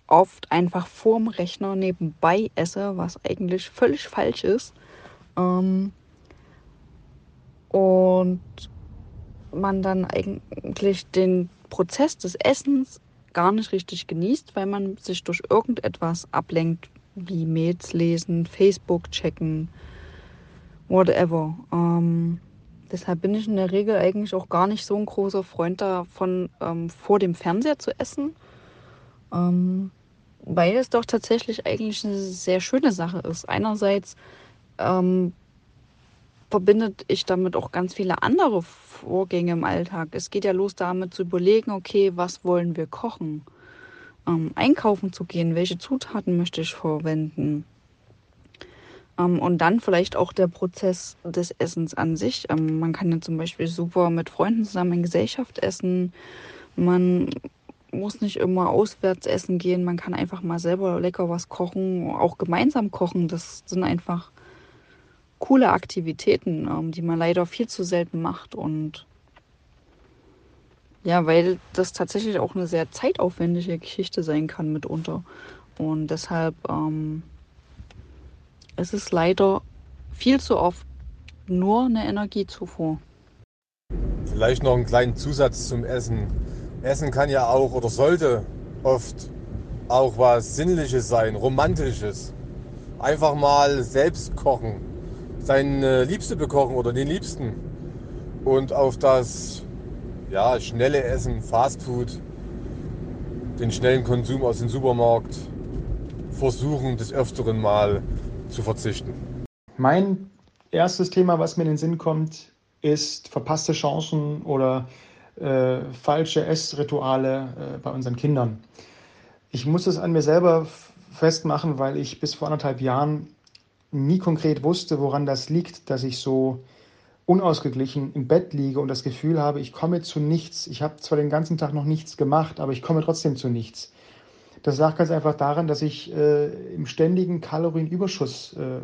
S13: oft einfach vorm Rechner nebenbei esse, was eigentlich völlig falsch ist. Ähm, und man dann eigentlich den Prozess des Essens gar nicht richtig genießt, weil man sich durch irgendetwas ablenkt, wie Mails lesen, Facebook checken, whatever. Ähm, deshalb bin ich in der Regel eigentlich auch gar nicht so ein großer Freund davon, ähm, vor dem Fernseher zu essen. Ähm, weil es doch tatsächlich eigentlich eine sehr schöne Sache ist. Einerseits ähm, verbindet ich damit auch ganz viele andere Vorgänge im Alltag. Es geht ja los damit zu überlegen, okay, was wollen wir kochen? Ähm, einkaufen zu gehen, welche Zutaten möchte ich verwenden? Ähm, und dann vielleicht auch der Prozess des Essens an sich. Ähm, man kann ja zum Beispiel super mit Freunden zusammen in Gesellschaft essen. Man muss nicht immer auswärts essen gehen. Man kann einfach mal selber lecker was kochen, auch gemeinsam kochen. Das sind einfach coole Aktivitäten, ähm, die man leider viel zu selten macht. Und ja, weil das tatsächlich auch eine sehr zeitaufwendige Geschichte sein kann mitunter. Und deshalb ähm, ist es leider viel zu oft nur eine Energiezufuhr.
S14: Vielleicht noch einen kleinen Zusatz zum Essen. Essen kann ja auch oder sollte oft auch was Sinnliches sein, Romantisches. Einfach mal selbst kochen seine Liebste bekochen oder den Liebsten. Und auf das ja, schnelle Essen, Fastfood, den schnellen Konsum aus dem Supermarkt versuchen des Öfteren mal zu verzichten.
S15: Mein erstes Thema, was mir in den Sinn kommt, ist verpasste Chancen oder äh, falsche Essrituale äh, bei unseren Kindern. Ich muss es an mir selber festmachen, weil ich bis vor anderthalb Jahren nie konkret wusste, woran das liegt, dass ich so unausgeglichen im Bett liege und das Gefühl habe, ich komme zu nichts. Ich habe zwar den ganzen Tag noch nichts gemacht, aber ich komme trotzdem zu nichts. Das lag ganz einfach daran, dass ich äh, im ständigen Kalorienüberschuss äh,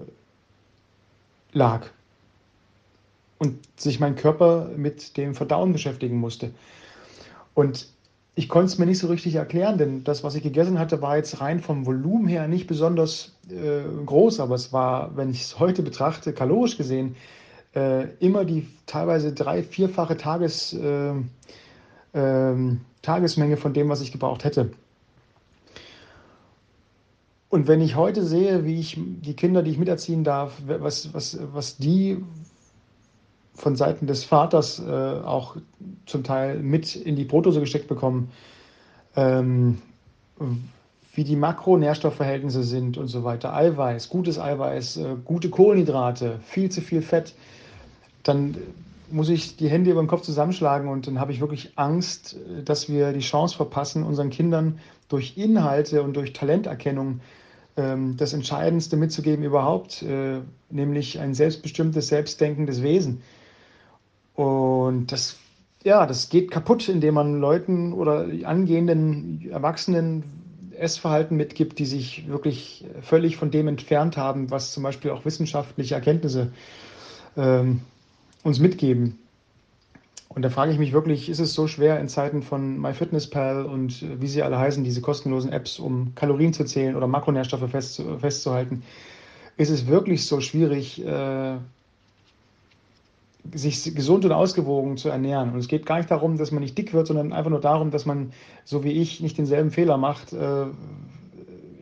S15: lag und sich mein Körper mit dem Verdauen beschäftigen musste. Und ich konnte es mir nicht so richtig erklären, denn das, was ich gegessen hatte, war jetzt rein vom Volumen her nicht besonders äh, groß, aber es war, wenn ich es heute betrachte, kalorisch gesehen, immer die teilweise drei-, vierfache Tages, äh, ähm, Tagesmenge von dem, was ich gebraucht hätte. Und wenn ich heute sehe, wie ich die Kinder, die ich miterziehen darf, was, was, was die von Seiten des Vaters äh, auch zum Teil mit in die Brotdose gesteckt bekommen, ähm, wie die Makronährstoffverhältnisse sind und so weiter. Eiweiß, gutes Eiweiß, äh, gute Kohlenhydrate, viel zu viel Fett, dann muss ich die Hände über den Kopf zusammenschlagen und dann habe ich wirklich Angst, dass wir die Chance verpassen, unseren Kindern durch Inhalte und durch Talenterkennung ähm, das Entscheidendste mitzugeben überhaupt, äh, nämlich ein selbstbestimmtes, selbstdenkendes Wesen. Und das, ja, das geht kaputt, indem man Leuten oder angehenden Erwachsenen Essverhalten mitgibt, die sich wirklich völlig von dem entfernt haben, was zum Beispiel auch wissenschaftliche Erkenntnisse ähm, uns mitgeben. Und da frage ich mich wirklich, ist es so schwer in Zeiten von MyFitnessPal und wie sie alle heißen, diese kostenlosen Apps, um Kalorien zu zählen oder Makronährstoffe fest, festzuhalten, ist es wirklich so schwierig, äh, sich gesund und ausgewogen zu ernähren. Und es geht gar nicht darum, dass man nicht dick wird, sondern einfach nur darum, dass man, so wie ich, nicht denselben Fehler macht, äh,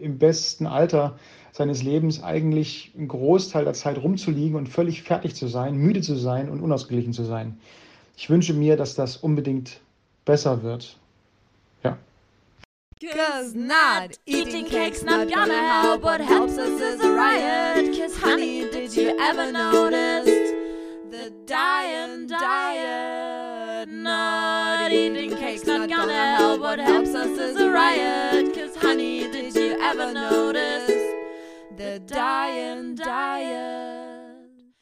S15: im besten Alter seines Lebens eigentlich einen Großteil der Zeit rumzuliegen und völlig fertig zu sein, müde zu sein und unausgeglichen zu sein. Ich wünsche mir, dass das unbedingt besser wird. Ja.
S16: Cause not eating cake's not gonna help. What helps us is a riot. Cause honey, did you ever notice? the diet, diet. Not eating cake's not gonna help. What helps us is a riot. Cause, honey, did you ever notice the Dying diet?